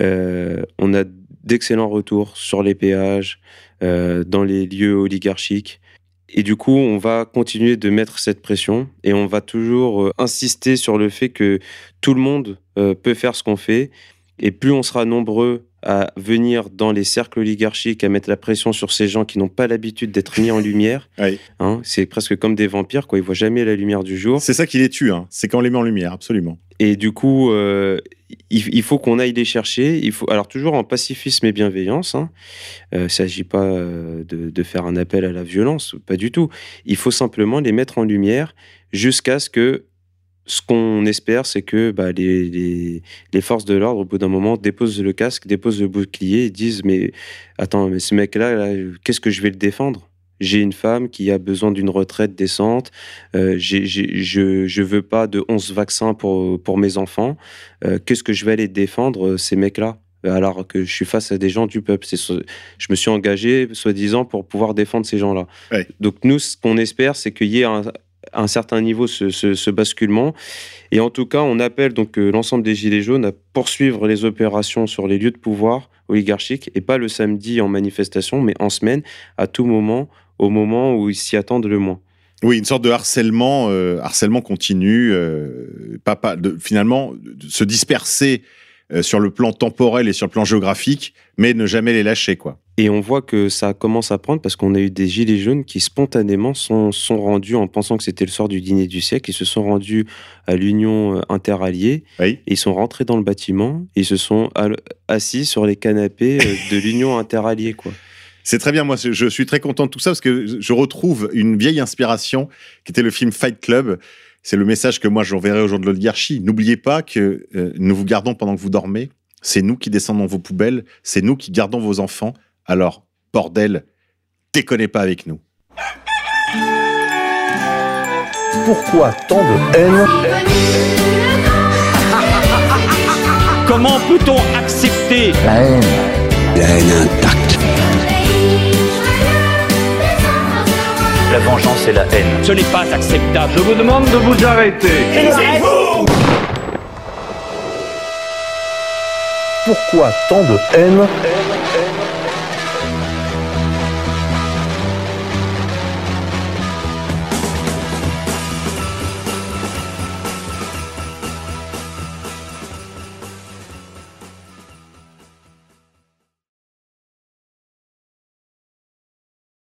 Euh, on a d'excellents retours sur les péages, dans les lieux oligarchiques. Et du coup, on va continuer de mettre cette pression et on va toujours insister sur le fait que tout le monde peut faire ce qu'on fait. Et plus on sera nombreux à venir dans les cercles oligarchiques, à mettre la pression sur ces gens qui n'ont pas l'habitude d'être mis en lumière. Hein, c'est presque comme des vampires, quoi. Ils voient jamais la lumière du jour. C'est ça qui les tue, hein. c'est quand on les met en lumière, absolument. Et du coup, euh, il, faut qu'on aille les chercher. Il faut, alors toujours en pacifisme et bienveillance. Hein. Euh, il ne s'agit pas euh, de, de, faire un appel à la violence, pas du tout. Il faut simplement les mettre en lumière jusqu'à ce que ce qu'on espère, c'est que bah, les, forces de l'ordre, au bout d'un moment, déposent le casque, déposent le bouclier et disent Mais attends, mais ce mec-là, qu'est-ce que je vais le défendre? J'ai une femme qui a besoin d'une retraite décente. Euh, je ne veux pas de 11 vaccins pour, pour mes enfants. Euh, qu'est-ce que je vais aller défendre, ces mecs-là? Alors que je suis face à des gens du peuple. Je me suis engagé, soi-disant, pour pouvoir défendre ces gens-là. Donc nous, ce qu'on espère, c'est qu'il y ait un, un certain niveau ce, basculement. Et en tout cas, on appelle donc euh, l'ensemble des Gilets jaunes à poursuivre les opérations sur les lieux de pouvoir oligarchiques et pas le samedi en manifestation, mais en semaine, à tout moment, au moment où ils s'y attendent le moins. Oui, une sorte de harcèlement, euh, harcèlement continu, euh, pas, de, finalement, de se disperser euh, sur le plan temporel et sur le plan géographique, mais ne jamais les lâcher, quoi. Et on voit que ça commence à prendre parce qu'on a eu des gilets jaunes qui spontanément sont, sont rendus en pensant que c'était le soir du dîner du siècle. Ils se sont rendus à l'union euh, interalliée. Et ils sont rentrés dans le bâtiment. Et ils se sont assis sur les canapés euh, de l'union interalliée, quoi. C'est très bien, moi je suis très content de tout ça parce que je retrouve une vieille inspiration qui était le film Fight Club c'est le message que moi j'enverrai aux gens de l'oligarchie. N'oubliez pas que euh, nous vous gardons pendant que vous dormez. C'est nous qui descendons vos poubelles. C'est nous qui gardons vos enfants. Alors, bordel, déconnez pas avec nous. Pourquoi tant de haine Comment peut-on accepter la haine La haine intacte. La vengeance et la haine. Ce n'est pas acceptable. Je vous demande de vous arrêter. vous Pourquoi tant de haine?